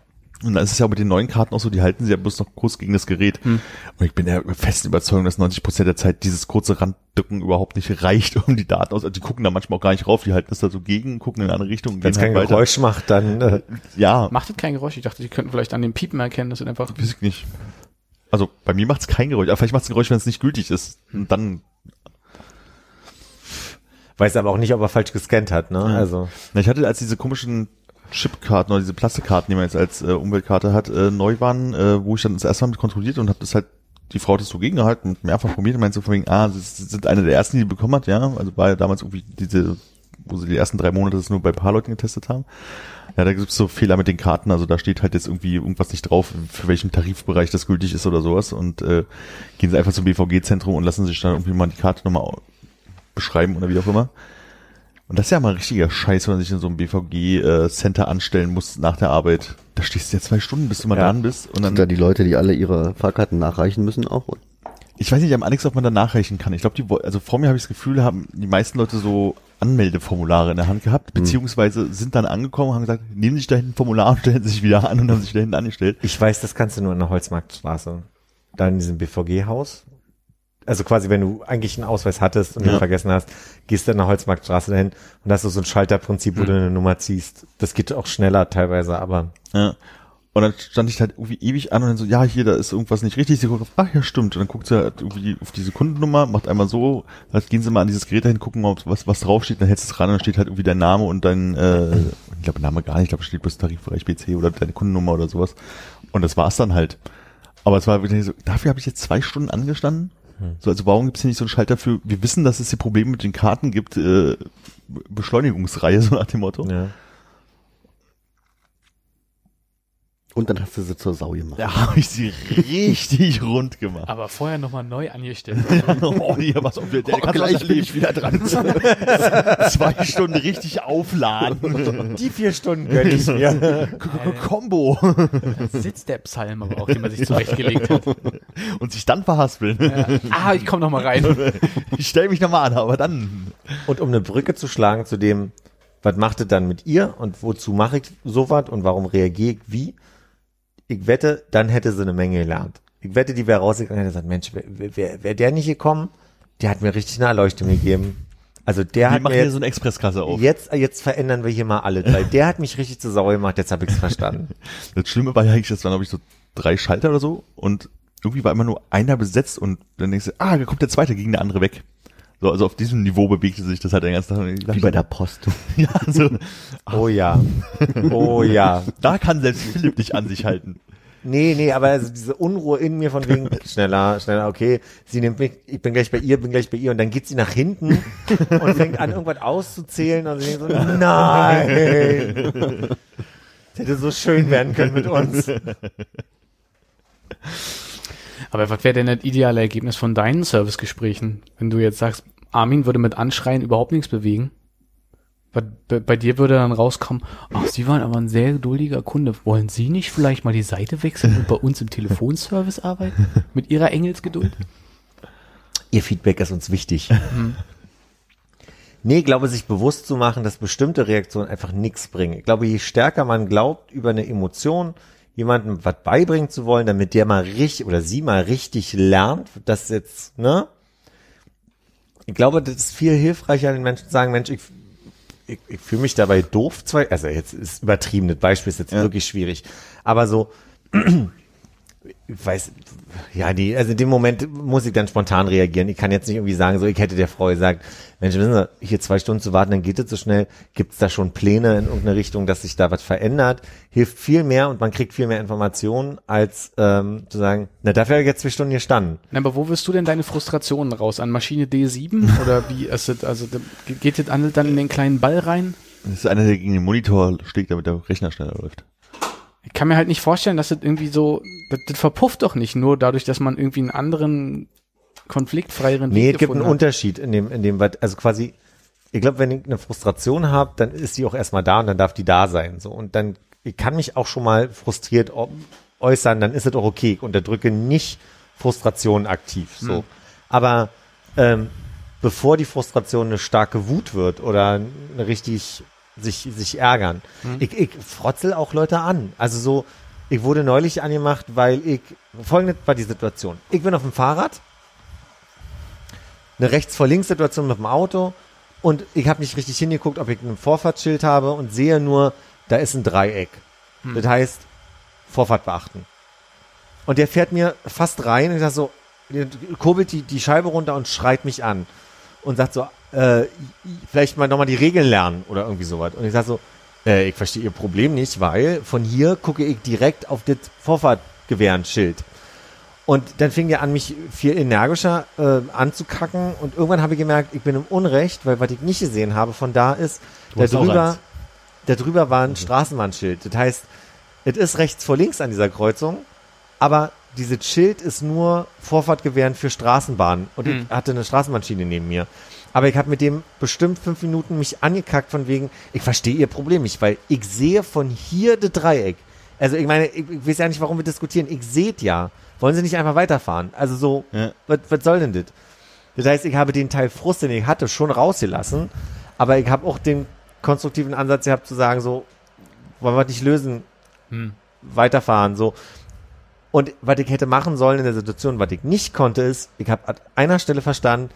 [SPEAKER 2] Und dann ist es ja auch mit den neuen Karten auch so, die halten sie ja bloß noch kurz gegen das Gerät.
[SPEAKER 4] Hm.
[SPEAKER 2] Und ich bin der festen Überzeugung, dass 90 Prozent der Zeit dieses kurze Randdücken überhaupt nicht reicht, um die Daten aus. Also die gucken da manchmal auch gar nicht rauf, die halten das da so gegen, gucken in eine andere Richtung. und
[SPEAKER 3] Wenn es
[SPEAKER 2] gehen
[SPEAKER 3] kein
[SPEAKER 2] halt weiter.
[SPEAKER 3] Geräusch macht, dann äh,
[SPEAKER 2] Ja,
[SPEAKER 4] Macht das kein Geräusch? Ich dachte, die könnten vielleicht an den Piepen erkennen, dass es einfach.
[SPEAKER 2] weiß ich nicht. Also bei mir macht es kein Geräusch, aber vielleicht macht es ein Geräusch, wenn es nicht gültig ist. Und dann
[SPEAKER 3] weiß aber auch nicht, ob er falsch gescannt hat. Ne?
[SPEAKER 2] Ja.
[SPEAKER 3] Also
[SPEAKER 2] Na, ich hatte, als diese komischen Chipkarten oder diese Plastikkarten, die man jetzt als äh, Umweltkarte hat, äh, neu waren, äh, wo ich dann das erste Mal mit kontrolliert und habe das halt, die Frau hat das so gegengehalten und mehrfach probiert und meinte so von wegen, ah, sie sind eine der ersten, die die bekommen hat, ja. Also war ja damals irgendwie diese, wo sie die ersten drei Monate das nur bei ein paar Leuten getestet haben. Ja, da gibt's so Fehler mit den Karten, also da steht halt jetzt irgendwie irgendwas nicht drauf, für welchen Tarifbereich das gültig ist oder sowas und äh, gehen sie einfach zum BVG-Zentrum und lassen sich dann irgendwie mal die Karte nochmal beschreiben oder wie auch immer. Und das ist ja mal ein richtiger Scheiß, wenn man sich in so einem BVG-Center anstellen muss nach der Arbeit. Da stehst du ja zwei Stunden, bis du mal
[SPEAKER 3] Ja.
[SPEAKER 2] dran bist. Und
[SPEAKER 5] Sind da
[SPEAKER 2] dann,
[SPEAKER 5] die Leute, die alle ihre Fahrkarten nachreichen müssen auch?
[SPEAKER 2] ich weiß nicht am Alex, ob man da nachreichen kann. Ich glaube, die, also vor mir habe ich das Gefühl, haben die meisten Leute so Anmeldeformulare in der Hand gehabt, beziehungsweise sind dann angekommen und haben gesagt, nehmen sich da hinten ein Formular und stellen sich wieder an und haben sich da hinten angestellt.
[SPEAKER 3] ich weiß, das kannst du nur in der Holzmarktstraße. Da in diesem BVG-Haus. Also quasi, wenn du eigentlich einen Ausweis hattest und
[SPEAKER 2] Ja.
[SPEAKER 3] den vergessen hast, gehst du in der Holzmarktstraße dahin und hast du so ein Schalterprinzip, wo du eine Nummer ziehst. Das geht auch schneller teilweise, aber
[SPEAKER 2] Ja. Und dann stand ich halt irgendwie ewig an und dann so, ja, hier, da ist irgendwas nicht richtig. Sie guckt auf, ach ja, stimmt. Und dann guckt sie halt irgendwie auf diese Kundennummer, macht einmal so, dann gehen sie mal an dieses Gerät dahin, gucken, ob was, was draufsteht, dann hältst du es ran und dann steht halt irgendwie dein Name und dein, äh, ich glaube Name gar nicht, ich glaube, steht bloß Tarifbereich BC oder deine Kundennummer oder sowas. Und das war's dann halt. Aber es war wirklich so, dafür habe ich jetzt zwei Stunden angestanden. So, also warum gibt's hier nicht so einen Schalter für, wir wissen, dass es hier Probleme mit den Karten gibt, äh, Beschleunigungsreihe, so nach dem Motto.
[SPEAKER 3] ja.
[SPEAKER 5] Und dann hast du sie zur Sau gemacht.
[SPEAKER 2] Da habe ich sie richtig rund gemacht.
[SPEAKER 4] Aber vorher nochmal neu angestellt.
[SPEAKER 2] oh, nee, was, der, der
[SPEAKER 5] Oh, gleich bin ich wieder dran.
[SPEAKER 2] Zwei Stunden richtig aufladen.
[SPEAKER 3] Die vier Stunden gönn ich mir.
[SPEAKER 2] Kombo.
[SPEAKER 4] Da sitzt der Psalm aber auch, den man sich zurechtgelegt hat.
[SPEAKER 2] Und sich dann verhaspeln.
[SPEAKER 4] Ja. Ah, ich komme nochmal rein.
[SPEAKER 2] Ich stelle mich nochmal an, aber dann.
[SPEAKER 3] Und um eine Brücke zu schlagen zu dem, was macht es dann mit ihr und wozu mache ich sowas und warum reagiere ich wie? Ich wette, dann hätte sie eine Menge gelernt. Ich wette, die wäre rausgegangen und hätte gesagt, Mensch, wäre wär, wär der nicht gekommen, der hat mir richtig eine Erleuchtung gegeben. Also der
[SPEAKER 2] Wir
[SPEAKER 3] hat
[SPEAKER 2] machen
[SPEAKER 3] mir
[SPEAKER 2] hier
[SPEAKER 3] jetzt,
[SPEAKER 2] so eine Expresskasse auf.
[SPEAKER 3] jetzt, jetzt verändern wir hier mal alle drei. Der hat mich richtig zu sauer gemacht, jetzt habe ich es verstanden.
[SPEAKER 2] Das Schlimme war ja eigentlich, das waren, glaube ich, so drei Schalter oder so und irgendwie war immer nur einer besetzt und dann denkst du, ah, da kommt der zweite gegen der andere weg. So, also auf diesem Niveau bewegte sich das halt den ganzen Tag. Dachte
[SPEAKER 5] Wie bei der Post.
[SPEAKER 2] Ja, so,
[SPEAKER 3] Oh ja. Oh ja.
[SPEAKER 2] da kann selbst Philipp dich an sich halten.
[SPEAKER 3] Nee, nee, aber also diese Unruhe in mir von wegen schneller, schneller, okay, sie nimmt mich, ich bin gleich bei ihr, bin gleich bei ihr und dann geht sie nach hinten und fängt an irgendwas auszuzählen und sie denkt so, nein. Das hätte so schön werden können mit uns.
[SPEAKER 4] Aber was wäre denn das ideale Ergebnis von deinen Servicegesprächen? Wenn du jetzt sagst, Armin würde mit Anschreien überhaupt nichts bewegen. Bei, bei, dir würde dann rauskommen, ach, Sie waren aber ein sehr geduldiger Kunde. Wollen Sie nicht vielleicht mal die Seite wechseln und bei uns im Telefonservice arbeiten? Mit Ihrer Engelsgeduld?
[SPEAKER 3] Ihr Feedback ist uns wichtig. Nee, ich glaube, sich bewusst zu machen, dass bestimmte Reaktionen einfach nichts bringen. Ich glaube, je stärker man glaubt, über eine Emotion jemandem was beibringen zu wollen, damit der mal richtig oder sie mal richtig lernt, das jetzt, ne? Ich glaube, das ist viel hilfreicher, den Menschen zu sagen, Mensch, ich, ich, ich fühle mich dabei doof, zwei, also jetzt ist übertrieben, das Beispiel ist jetzt
[SPEAKER 2] Ja.
[SPEAKER 3] wirklich schwierig, aber so, ich weiß, ja, die, also in dem Moment muss ich dann spontan reagieren. Ich kann jetzt nicht irgendwie sagen, so, ich hätte der Frau gesagt, Mensch, wissen Sie, hier zwei Stunden zu warten, dann geht es so schnell. Gibt es da schon Pläne in irgendeine Richtung, dass sich da was verändert? Hilft viel mehr und man kriegt viel mehr Informationen, als ähm, zu sagen, na, dafür habe ich jetzt zwei Stunden gestanden.
[SPEAKER 4] Na, aber wo wirst du denn deine Frustrationen raus? An Maschine D7? Oder wie ist das, also da- geht das dann in den kleinen Ball rein?
[SPEAKER 2] Das ist einer, der gegen den Monitor schlägt, damit der Rechner schneller läuft.
[SPEAKER 4] Ich kann mir halt nicht vorstellen, dass das irgendwie so, das, das verpufft doch nicht nur dadurch, dass man irgendwie einen anderen konfliktfreieren
[SPEAKER 3] Nee,
[SPEAKER 4] Weg
[SPEAKER 3] es gibt einen
[SPEAKER 4] hat.
[SPEAKER 3] Unterschied in dem, in dem, was- also quasi, ich glaube, wenn ich eine Frustration habe, dann ist die auch erstmal da und dann darf die da sein. So. Und dann, ich kann mich auch schon mal frustriert äu- äußern, dann ist es auch okay. Ich unterdrücke nicht Frustration aktiv. So. Aber ähm, bevor die Frustration eine starke Wut wird oder eine richtig sich, sich ärgern, ich, ich frotzel auch Leute an. Also so, ich wurde neulich angemacht, weil ich, folgende war die Situation. Ich bin auf dem Fahrrad, eine rechts vor links Situation mit dem Auto und ich habe nicht richtig hingeguckt, ob ich ein Vorfahrtsschild habe und sehe nur, da ist ein Dreieck. Das heißt, Vorfahrt beachten. Und der fährt mir fast rein und ich sag so, kurbelt die, die Scheibe runter und schreit mich an und sagt so, äh, vielleicht mal nochmal die Regeln lernen oder irgendwie sowas. Und ich sag so, äh, ich verstehe ihr Problem nicht, weil von hier gucke ich direkt auf das Vorfahrtgewehrenschild. Und dann fing er an, mich viel energischer äh, anzukacken. Und irgendwann habe ich gemerkt, ich bin im Unrecht, weil was ich nicht gesehen habe von da ist, da drüber, da drüber war ein Straßenbahnschild. Das heißt, es ist rechts vor links an dieser Kreuzung, aber dieses Schild ist nur Vorfahrt gewähren für Straßenbahnen. Und ich hatte eine Straßenbahnschiene neben mir. Aber ich habe mit dem bestimmt fünf Minuten mich angekackt von wegen, ich verstehe ihr Problem nicht, weil ich sehe von hier das Dreieck. Also ich meine, ich, ich weiß ja nicht, warum wir diskutieren. Ich seht ja. Wollen sie nicht einfach weiterfahren? Also so,
[SPEAKER 2] Ja.
[SPEAKER 3] was, soll denn das? Das heißt, ich habe den Teil Frust, den ich hatte, schon rausgelassen. Aber ich habe auch den konstruktiven Ansatz gehabt zu sagen, so, wollen wir nicht lösen,
[SPEAKER 4] Hm.
[SPEAKER 3] weiterfahren, so. Und was ich hätte machen sollen in der Situation, was ich nicht konnte, ist, ich habe an einer Stelle verstanden,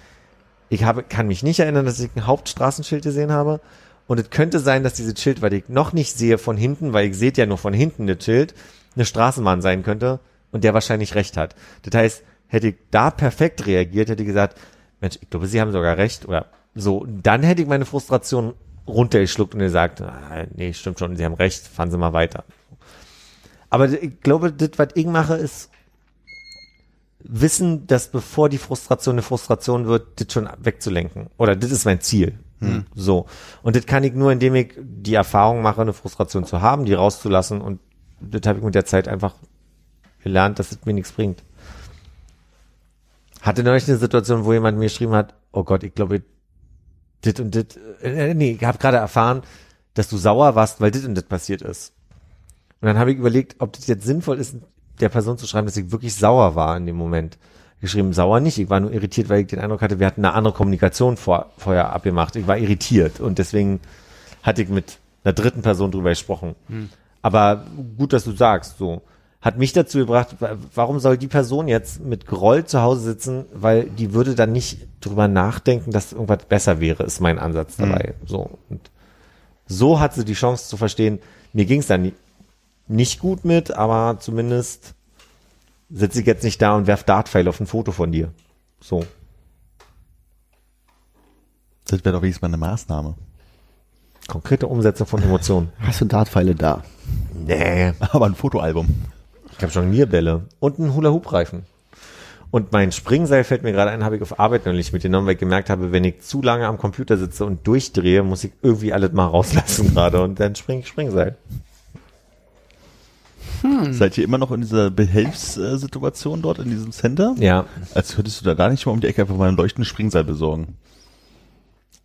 [SPEAKER 3] ich habe, kann mich nicht erinnern, dass ich ein Hauptstraßenschild gesehen habe. Und es könnte sein, dass dieses Schild, weil ich noch nicht sehe von hinten, weil ich seht ja nur von hinten das Schild, eine Straßenbahn sein könnte und der wahrscheinlich recht hat. Das heißt, hätte ich da perfekt reagiert, hätte ich gesagt, Mensch, ich glaube, Sie haben sogar recht oder so, dann hätte ich meine Frustration runtergeschluckt und gesagt, ah, nee, stimmt schon, Sie haben recht, fahren Sie mal weiter. Aber ich glaube, das, was ich mache, ist wissen, dass bevor die Frustration eine Frustration wird, das schon wegzulenken. Oder das ist mein Ziel. So. Und das kann ich nur, indem ich die Erfahrung mache, eine Frustration zu haben, die rauszulassen und das habe ich mit der Zeit einfach gelernt, dass es mir nichts bringt. Hatte neulich eine Situation, wo jemand mir geschrieben hat, oh Gott, ich glaube, dit und dit, äh, nee, ich habe gerade erfahren, dass du sauer warst, weil dit und dit passiert ist. Und dann habe ich überlegt, ob das jetzt sinnvoll ist, der Person zu schreiben, dass ich wirklich sauer war in dem Moment. Geschrieben, sauer nicht, ich war nur irritiert, weil ich den Eindruck hatte, wir hatten eine andere Kommunikation vor, vorher abgemacht. Ich war irritiert und deswegen hatte ich mit einer dritten Person drüber gesprochen. Aber gut, dass du sagst, so. Hat mich dazu gebracht, wa- warum soll die Person jetzt mit Groll zu Hause sitzen, weil die würde dann nicht drüber nachdenken, dass irgendwas besser wäre, ist mein Ansatz dabei. So. Und so hat sie die Chance zu verstehen, mir ging es dann nicht gut mit, aber zumindest sitze ich jetzt nicht da und werf Dartpfeil auf ein Foto von dir. So.
[SPEAKER 2] Das wäre doch wenigstens mal eine Maßnahme.
[SPEAKER 3] Konkrete Umsetzung von Emotionen.
[SPEAKER 5] Hast du Dartpfeile da?
[SPEAKER 3] nee.
[SPEAKER 2] Aber ein Fotoalbum.
[SPEAKER 3] Ich habe Jonglierbälle und einen Hula-Hoop-Reifen. Und mein Springseil fällt mir gerade ein, habe ich auf Arbeit neulich mitgenommen, weil ich gemerkt habe, wenn ich zu lange am Computer sitze und durchdrehe, muss ich irgendwie alles mal rauslassen gerade und dann spring ich Springseil.
[SPEAKER 2] Seid ihr immer noch in dieser Behelfssituation dort in diesem Center?
[SPEAKER 3] Ja.
[SPEAKER 2] Als könntest du da gar nicht mal um die Ecke einfach mal ein leuchtendes Springseil besorgen.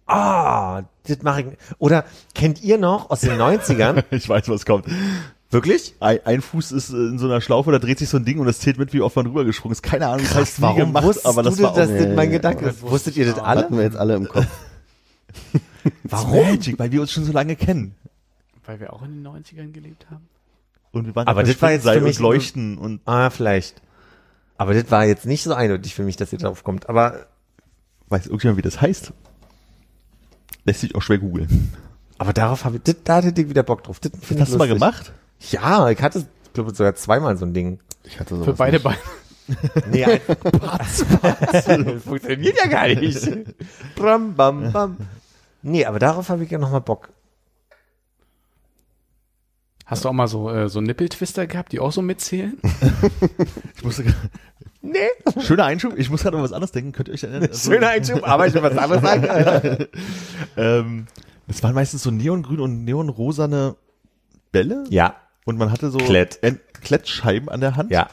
[SPEAKER 3] Ah, das mache ich. Oder kennt ihr noch aus den 90ern?
[SPEAKER 2] Ich weiß, was kommt.
[SPEAKER 3] Wirklich?
[SPEAKER 2] Ein, ein Fuß ist äh, in so einer Schlaufe, da dreht sich so ein Ding und das zählt mit, wie oft man rübergesprungen ist. Keine Ahnung, das heißt nie
[SPEAKER 3] Warum
[SPEAKER 2] gemacht,
[SPEAKER 3] wusstest
[SPEAKER 2] aber das
[SPEAKER 3] du,
[SPEAKER 2] war auch
[SPEAKER 3] dass
[SPEAKER 5] Nee,
[SPEAKER 3] das mein Gedanke ist? Wusstet ihr das alle?
[SPEAKER 5] Hatten wir jetzt alle im Kopf.
[SPEAKER 2] Warum? Magic, weil wir uns schon so lange kennen.
[SPEAKER 4] Weil wir auch in den 90ern gelebt haben.
[SPEAKER 2] Und wir waren
[SPEAKER 3] Aber das war jetzt für mich
[SPEAKER 2] und leuchten und
[SPEAKER 3] Ah, vielleicht. Aber das war jetzt nicht so eindeutig für mich, dass ihr drauf kommt. Aber,
[SPEAKER 2] weiß irgendjemand, wie das heißt? Lässt sich auch schwer googeln.
[SPEAKER 3] aber darauf habe ich, das, da hatte ich wieder Bock drauf. Das,
[SPEAKER 2] Das hast du mal gemacht?
[SPEAKER 3] Ja, ich hatte, ich glaube sogar zweimal so ein Ding.
[SPEAKER 5] Ich hatte sowas
[SPEAKER 4] Für beide. Beine.
[SPEAKER 3] Nee, ein Patz, Patz. Funktioniert ja gar nicht. Bram, bam, bam. Nee, aber darauf habe ich ja nochmal Bock.
[SPEAKER 4] Hast du auch mal so, äh, so Nippeltwister gehabt, die auch so mitzählen?
[SPEAKER 2] Ich musste,
[SPEAKER 3] Nee.
[SPEAKER 2] schöner Einschub, ich muss gerade an was anderes denken, könnt ihr euch erinnern? Also,
[SPEAKER 3] Schöner Einschub, aber ich will was anderes sagen. Alter.
[SPEAKER 2] ähm, das waren meistens so neongrün und neonrosane Bälle
[SPEAKER 3] Ja,
[SPEAKER 2] und man hatte so
[SPEAKER 3] Klett.
[SPEAKER 2] Klettscheiben an der Hand
[SPEAKER 3] ja.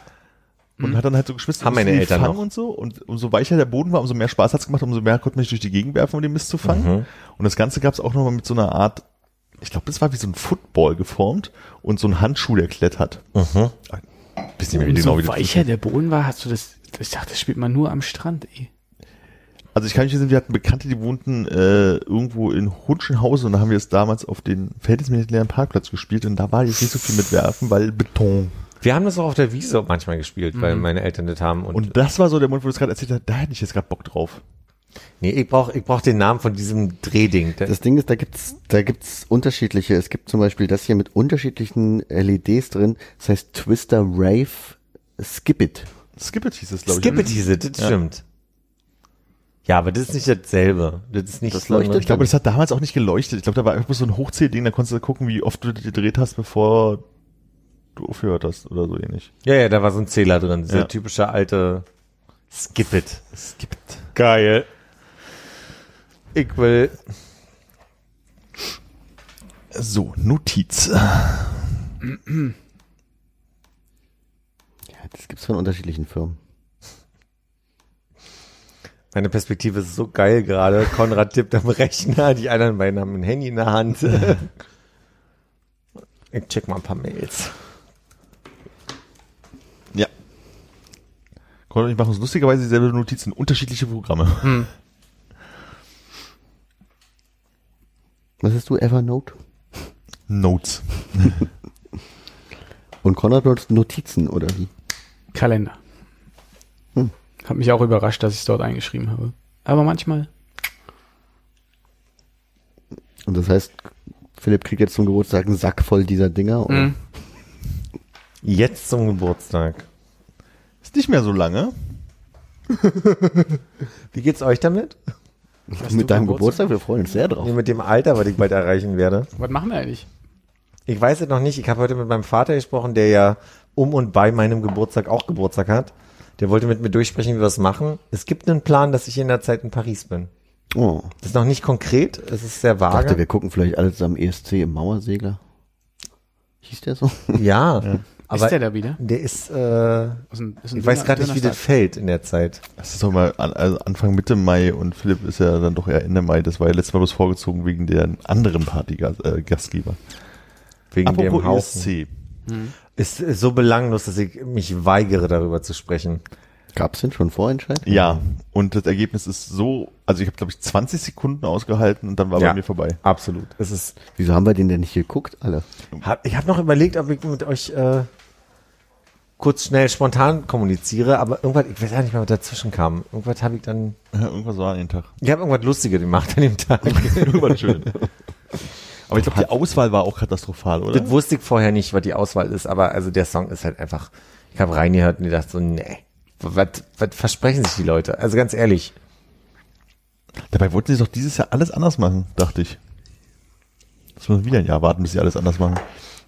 [SPEAKER 2] und hat dann halt so geschwitzt
[SPEAKER 3] Haben meine Eltern
[SPEAKER 2] fangen
[SPEAKER 3] noch.
[SPEAKER 2] und so und umso weicher der Boden war, umso mehr Spaß hat's gemacht, umso mehr konnte man sich durch die Gegend werfen, um den Mist zu fangen.
[SPEAKER 3] Mhm.
[SPEAKER 2] Und das Ganze gab's auch nochmal mit so einer Art, ich glaube, das war wie so ein Football geformt und so ein Handschuh, der klettert.
[SPEAKER 3] Mhm.
[SPEAKER 2] Bis nicht mehr
[SPEAKER 4] Umso
[SPEAKER 2] genau wie das
[SPEAKER 4] weicher der Boden war, hast du das, ich dachte, das spielt man nur am Strand, ey.
[SPEAKER 2] Also ich kann mich erinnern, wir hatten Bekannte, die wohnten äh, irgendwo in Hunschenhausen und da haben wir es damals auf den verhältnismäßig leeren Parkplatz gespielt und da war jetzt nicht so viel mit Werfen, weil Beton.
[SPEAKER 3] Wir haben das auch auf der Wiese manchmal gespielt, weil meine Eltern das haben. Und,
[SPEAKER 2] Und das war so der Moment, wo du es gerade erzählt hast, da hätte ich jetzt gerade Bock drauf.
[SPEAKER 3] Nee, ich brauche ich brauch den Namen von diesem Drehding.
[SPEAKER 5] Das Ding ist, da gibt's, da gibt's unterschiedliche. Es gibt zum Beispiel das hier mit unterschiedlichen LEDs drin. Das heißt Twister Rave Skip It.
[SPEAKER 2] Skip It hieß es, glaube ich.
[SPEAKER 3] Skip it hieß es, das
[SPEAKER 2] Ja.
[SPEAKER 3] stimmt. Ja, aber das ist nicht dasselbe. Das ist nicht
[SPEAKER 5] Das leuchtet
[SPEAKER 2] Ich glaube, das hat damals auch nicht geleuchtet. Ich glaube, da war einfach so ein Hochzählding, da konntest du gucken, wie oft du gedreht hast, bevor du aufgehört hast oder so ähnlich.
[SPEAKER 3] Ja, ja, da war so ein Zähler drin. Dieser
[SPEAKER 2] Ja.
[SPEAKER 3] typische alte Skip it.
[SPEAKER 2] Skip It.
[SPEAKER 3] Geil. Ich will.
[SPEAKER 2] So, Notiz.
[SPEAKER 5] Ja, das gibt's von unterschiedlichen Firmen.
[SPEAKER 3] Meine Perspektive ist so geil gerade. Konrad tippt am Rechner, die anderen beiden haben ein Handy in der Hand. Ich check mal ein paar Mails.
[SPEAKER 2] Ja. Conrad und ich machen uns lustigerweise dieselbe Notiz in unterschiedliche Programme.
[SPEAKER 5] Was hast du, Evernote?
[SPEAKER 2] Notes.
[SPEAKER 5] Und Konrad nutzt Notizen, oder wie?
[SPEAKER 4] Kalender.
[SPEAKER 5] Hm.
[SPEAKER 4] Hat mich auch überrascht, dass ich es dort eingeschrieben habe. Aber manchmal.
[SPEAKER 5] Und das heißt, Philipp kriegt jetzt zum Geburtstag einen Sack voll dieser Dinger. Oder?
[SPEAKER 4] Mhm.
[SPEAKER 3] Jetzt zum Geburtstag.
[SPEAKER 2] Ist nicht mehr so lange.
[SPEAKER 3] Wie geht's euch damit?
[SPEAKER 5] Mit deinem
[SPEAKER 4] Geburtstag?
[SPEAKER 5] Geburtstag? Wir freuen uns sehr drauf.
[SPEAKER 3] Nee, mit dem Alter, was ich bald erreichen werde.
[SPEAKER 4] Was machen wir eigentlich?
[SPEAKER 3] Ich weiß es noch nicht. Ich habe heute mit meinem Vater gesprochen, der ja um und bei meinem Geburtstag auch Geburtstag hat. Der wollte mit mir durchsprechen, wie wir es machen. Es gibt einen Plan, dass ich in der Zeit in Paris bin.
[SPEAKER 5] Oh.
[SPEAKER 3] Das ist noch nicht konkret. Es ist sehr
[SPEAKER 5] Ich dachte,
[SPEAKER 3] vage.
[SPEAKER 5] wir gucken vielleicht alle zusammen ESC im Mauersegler. Hieß der so?
[SPEAKER 3] Ja, aber
[SPEAKER 4] ist der da wieder?
[SPEAKER 3] der ist, äh,
[SPEAKER 4] Ist ein, ist ein
[SPEAKER 3] ich weiß gerade nicht, wie das fällt in der Zeit.
[SPEAKER 2] Das ist doch mal an, also Anfang Mitte Mai und Philipp ist ja dann doch eher Ende Mai. Das war ja letztes Mal bloß vorgezogen wegen der anderen Party-Gastgeber.
[SPEAKER 3] Wegen dem
[SPEAKER 2] Apropos
[SPEAKER 3] Haufen.
[SPEAKER 2] ESC.
[SPEAKER 3] Ist, ist so belanglos, dass ich mich weigere, darüber zu sprechen.
[SPEAKER 5] Gab's denn schon Vorentscheid?
[SPEAKER 2] Ja, und das Ergebnis ist so, also ich habe glaube ich 20 Sekunden ausgehalten und dann war
[SPEAKER 3] Ja.
[SPEAKER 2] bei mir vorbei.
[SPEAKER 3] Absolut. Es ist,
[SPEAKER 5] Wieso haben wir den denn nicht geguckt, alle?
[SPEAKER 3] hab, ich habe noch überlegt, ob ich mit euch äh, kurz schnell spontan kommuniziere, aber irgendwas, ich weiß ja nicht mehr, was dazwischen kam. Irgendwas habe ich dann,
[SPEAKER 2] Irgendwas war an dem Tag.
[SPEAKER 3] ich habe irgendwas Lustiges gemacht an dem Tag.
[SPEAKER 2] Irgendwas schön. Aber ich glaube, die Auswahl war auch katastrophal, oder?
[SPEAKER 3] das wusste ich vorher nicht, was die Auswahl ist, aber also der Song ist halt einfach, ich habe reingehört und gedacht so, nee, was, was versprechen sich die Leute? Also ganz ehrlich,
[SPEAKER 2] Dabei wollten sie doch dieses Jahr alles anders machen, dachte ich. Das müssen wir wieder ein Jahr warten, bis sie alles anders machen.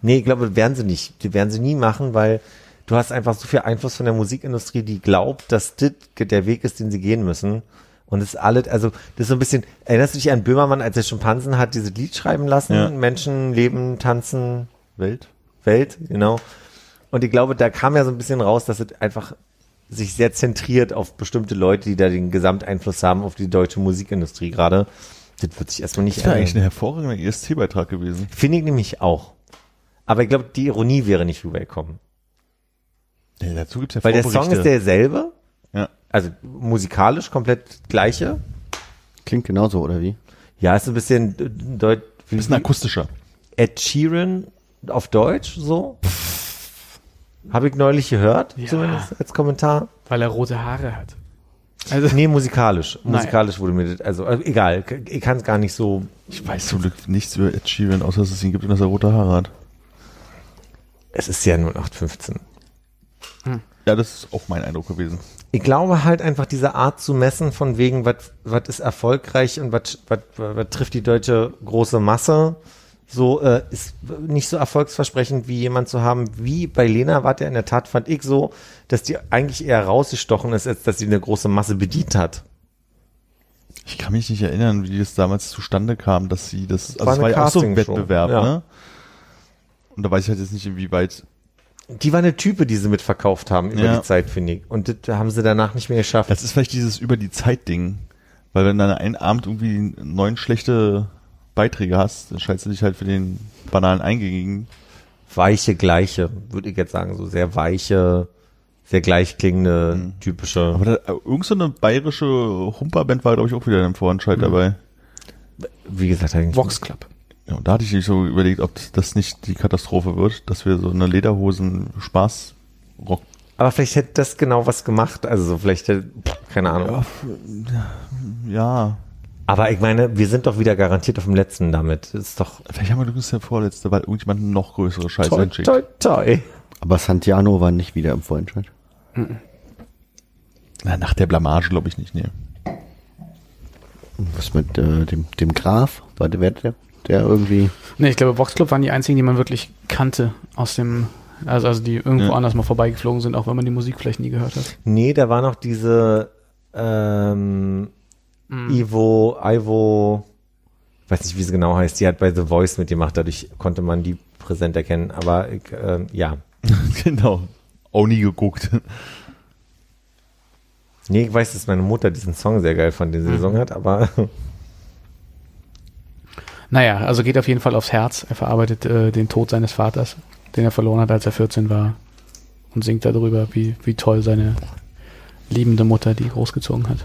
[SPEAKER 3] Nee, ich glaube, werden sie nicht. Die werden sie nie machen, weil du hast einfach so viel Einfluss von der Musikindustrie, die glaubt, dass das der Weg ist, den sie gehen müssen. Und es ist alles, also das ist so ein bisschen, erinnerst du dich an Böhmermann, als er Schimpansen hat dieses Lied schreiben lassen?
[SPEAKER 2] Ja.
[SPEAKER 3] Menschen, Leben, Tanzen,
[SPEAKER 2] Welt?
[SPEAKER 3] Welt, genau. Und ich glaube, da kam ja so ein bisschen raus, dass es einfach sich sehr zentriert auf bestimmte Leute, die da den Gesamteinfluss haben auf die deutsche Musikindustrie gerade. Das wird sich erstmal nicht
[SPEAKER 2] Das wäre eigentlich ein
[SPEAKER 3] ändern.
[SPEAKER 2] hervorragender ESC-Beitrag gewesen.
[SPEAKER 3] Finde ich nämlich auch. Aber ich glaube, die Ironie wäre nicht rübergekommen.
[SPEAKER 2] Ja, dazu gibt's ja
[SPEAKER 3] Weil der Song ist derselbe,
[SPEAKER 2] Ja.
[SPEAKER 3] also musikalisch komplett gleiche.
[SPEAKER 5] Klingt genauso, oder wie?
[SPEAKER 3] Ja, ist ein bisschen deut
[SPEAKER 2] Bisschen akustischer.
[SPEAKER 3] Ed Sheeran auf Deutsch so. Habe ich neulich gehört,
[SPEAKER 4] Ja.
[SPEAKER 3] zumindest als Kommentar.
[SPEAKER 4] Weil er rote Haare hat. Also,
[SPEAKER 3] Nee, musikalisch.
[SPEAKER 4] Nein.
[SPEAKER 3] Musikalisch wurde mir das, also äh, egal, ich kann es gar nicht so.
[SPEAKER 2] Ich weiß zum Glück nichts über Ed Sheeran, außer dass es ihn gibt und dass er rote Haare hat.
[SPEAKER 3] Es ist ja 0815.
[SPEAKER 2] Ja, das ist auch mein Eindruck gewesen.
[SPEAKER 3] Ich glaube halt einfach diese Art zu messen von wegen, was was ist erfolgreich und was was was trifft die deutsche große Masse, so äh, ist nicht so erfolgsversprechend wie jemand zu haben wie bei Lena war der in der Tat fand ich so, dass die eigentlich eher rausgestochen ist, als dass sie eine große Masse bedient hat.
[SPEAKER 2] Ich kann mich nicht erinnern, wie das damals zustande kam, dass sie das, also
[SPEAKER 3] War
[SPEAKER 2] es war ja auch so ein Wettbewerb,
[SPEAKER 3] ja.
[SPEAKER 2] ne? Und da weiß ich halt jetzt nicht, inwieweit,
[SPEAKER 3] Die war eine Type, die sie mitverkauft haben über
[SPEAKER 2] Ja.
[SPEAKER 3] die Zeit, finde ich. Und das haben sie danach nicht mehr geschafft.
[SPEAKER 2] das ist vielleicht dieses über die Zeit Ding. Weil wenn du dann einen Abend irgendwie neun schlechte Beiträge hast, dann schaltest du dich halt für den banalen Eingängigen.
[SPEAKER 3] weiche, gleiche, würde ich jetzt sagen, so sehr weiche, sehr gleichklingende, typische.
[SPEAKER 2] Aber da, irgend so eine bayerische Humperband war, glaube ich, auch wieder im Vorentscheid dabei.
[SPEAKER 3] wie gesagt, eigentlich.
[SPEAKER 4] Vox Club.
[SPEAKER 2] Ja, und da hatte ich so überlegt, ob das nicht die Katastrophe wird, dass wir so eine Lederhosen-Spaß-Rock
[SPEAKER 3] Aber vielleicht hätte das genau was gemacht. Also so vielleicht, hätte, keine Ahnung.
[SPEAKER 2] ja,
[SPEAKER 3] Aber ich meine, wir sind doch wieder garantiert auf dem letzten damit. Das ist doch
[SPEAKER 2] vielleicht haben wir übrigens der vorletzte, weil irgendjemand eine noch größere Scheiße
[SPEAKER 3] toi,
[SPEAKER 2] entschickt.
[SPEAKER 3] toi, toi.
[SPEAKER 5] Aber Santiano war nicht wieder im Vorentscheid.
[SPEAKER 2] Na, nach der Blamage glaube ich nicht, nee.
[SPEAKER 5] Was mit äh, dem, dem Graf? War der, wer der, der irgendwie.
[SPEAKER 4] Nee, ich glaube, Vox Club waren die einzigen, die man wirklich kannte aus dem, also, also die irgendwo
[SPEAKER 2] Ja.
[SPEAKER 4] anders mal vorbeigeflogen sind, auch wenn man die Musik vielleicht nie gehört hat.
[SPEAKER 3] Nee, da war noch diese ähm, Ivo, Ivo, weiß nicht, wie sie genau heißt, die hat bei The Voice mitgemacht, dadurch konnte man die präsent erkennen. Aber ähm, ja.
[SPEAKER 2] genau. Auch nie geguckt.
[SPEAKER 3] Nee, ich weiß, dass meine Mutter diesen Song sehr geil den sie gesungen hat, aber
[SPEAKER 4] Naja, also geht auf jeden Fall aufs Herz. Er verarbeitet äh, den Tod seines Vaters, den er verloren hat, als er 14 war. Und singt darüber, wie, wie toll seine liebende Mutter die großgezogen hat.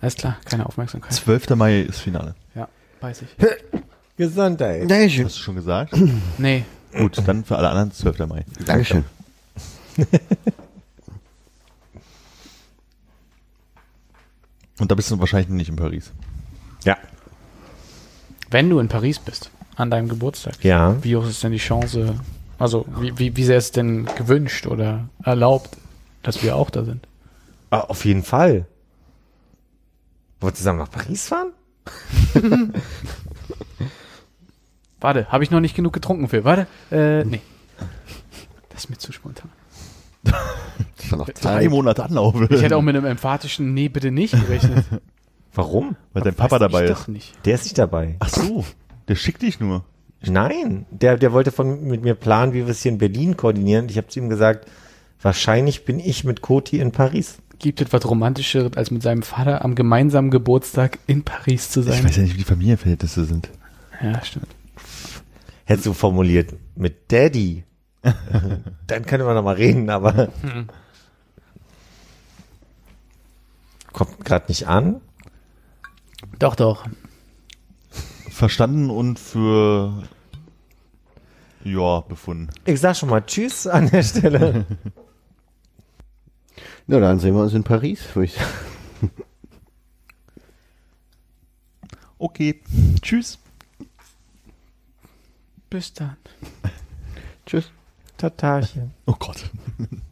[SPEAKER 4] Alles klar, keine Aufmerksamkeit.
[SPEAKER 2] 12. Mai ist Finale.
[SPEAKER 4] Ja, weiß ich.
[SPEAKER 3] Gesundheit.
[SPEAKER 5] Dankeschön.
[SPEAKER 2] Hast du schon gesagt?
[SPEAKER 4] Nee,
[SPEAKER 2] Gut, dann für alle anderen 12. Mai.
[SPEAKER 5] Dankeschön.
[SPEAKER 2] Und da bist du wahrscheinlich nicht in Paris.
[SPEAKER 3] Ja.
[SPEAKER 4] Wenn du in Paris bist, an deinem Geburtstag,
[SPEAKER 3] Ja.
[SPEAKER 4] wie hoch ist denn die Chance, also wie, wie, wie sehr ist denn gewünscht oder erlaubt, dass wir auch da sind?
[SPEAKER 3] Ah, auf jeden Fall. Wollt ihr zusammen nach Paris fahren?
[SPEAKER 4] Warte, habe ich noch nicht genug getrunken für. Warte, äh, nee. Das ist mir zu spontan.
[SPEAKER 5] Das war noch
[SPEAKER 2] Drei. Monate Anlauf.
[SPEAKER 4] Ich hätte auch mit einem emphatischen Nee, bitte nicht gerechnet.
[SPEAKER 3] Warum?
[SPEAKER 2] Weil dein Papa dabei
[SPEAKER 4] ich
[SPEAKER 2] ist.
[SPEAKER 4] nicht.
[SPEAKER 3] Der ist nicht dabei.
[SPEAKER 2] Ach so, der schickt dich nur.
[SPEAKER 3] Nein, der, der wollte von, mit mir planen, wie wir es hier in Berlin koordinieren. Ich habe zu ihm gesagt, wahrscheinlich bin ich mit Koti in Paris.
[SPEAKER 4] Gibt es was Romantischeres, als mit seinem Vater am gemeinsamen Geburtstag in Paris zu
[SPEAKER 2] Ich
[SPEAKER 4] sein?
[SPEAKER 2] weiß ja nicht, wie die Familienverhältnisse sind.
[SPEAKER 4] Ja, stimmt.
[SPEAKER 3] Hättest du formuliert, mit Daddy. Dann könnte man noch mal reden, aber kommt gerade nicht an.
[SPEAKER 4] Doch, doch.
[SPEAKER 2] Verstanden und für ja, befunden.
[SPEAKER 3] Ich sag schon mal Tschüss an der Stelle.
[SPEAKER 5] Na, dann sehen wir uns in Paris, würde ich sagen.
[SPEAKER 2] Okay. Tschüss.
[SPEAKER 4] Bis dann.
[SPEAKER 5] Tschüss.
[SPEAKER 3] Tatarchen.
[SPEAKER 2] Oh Gott.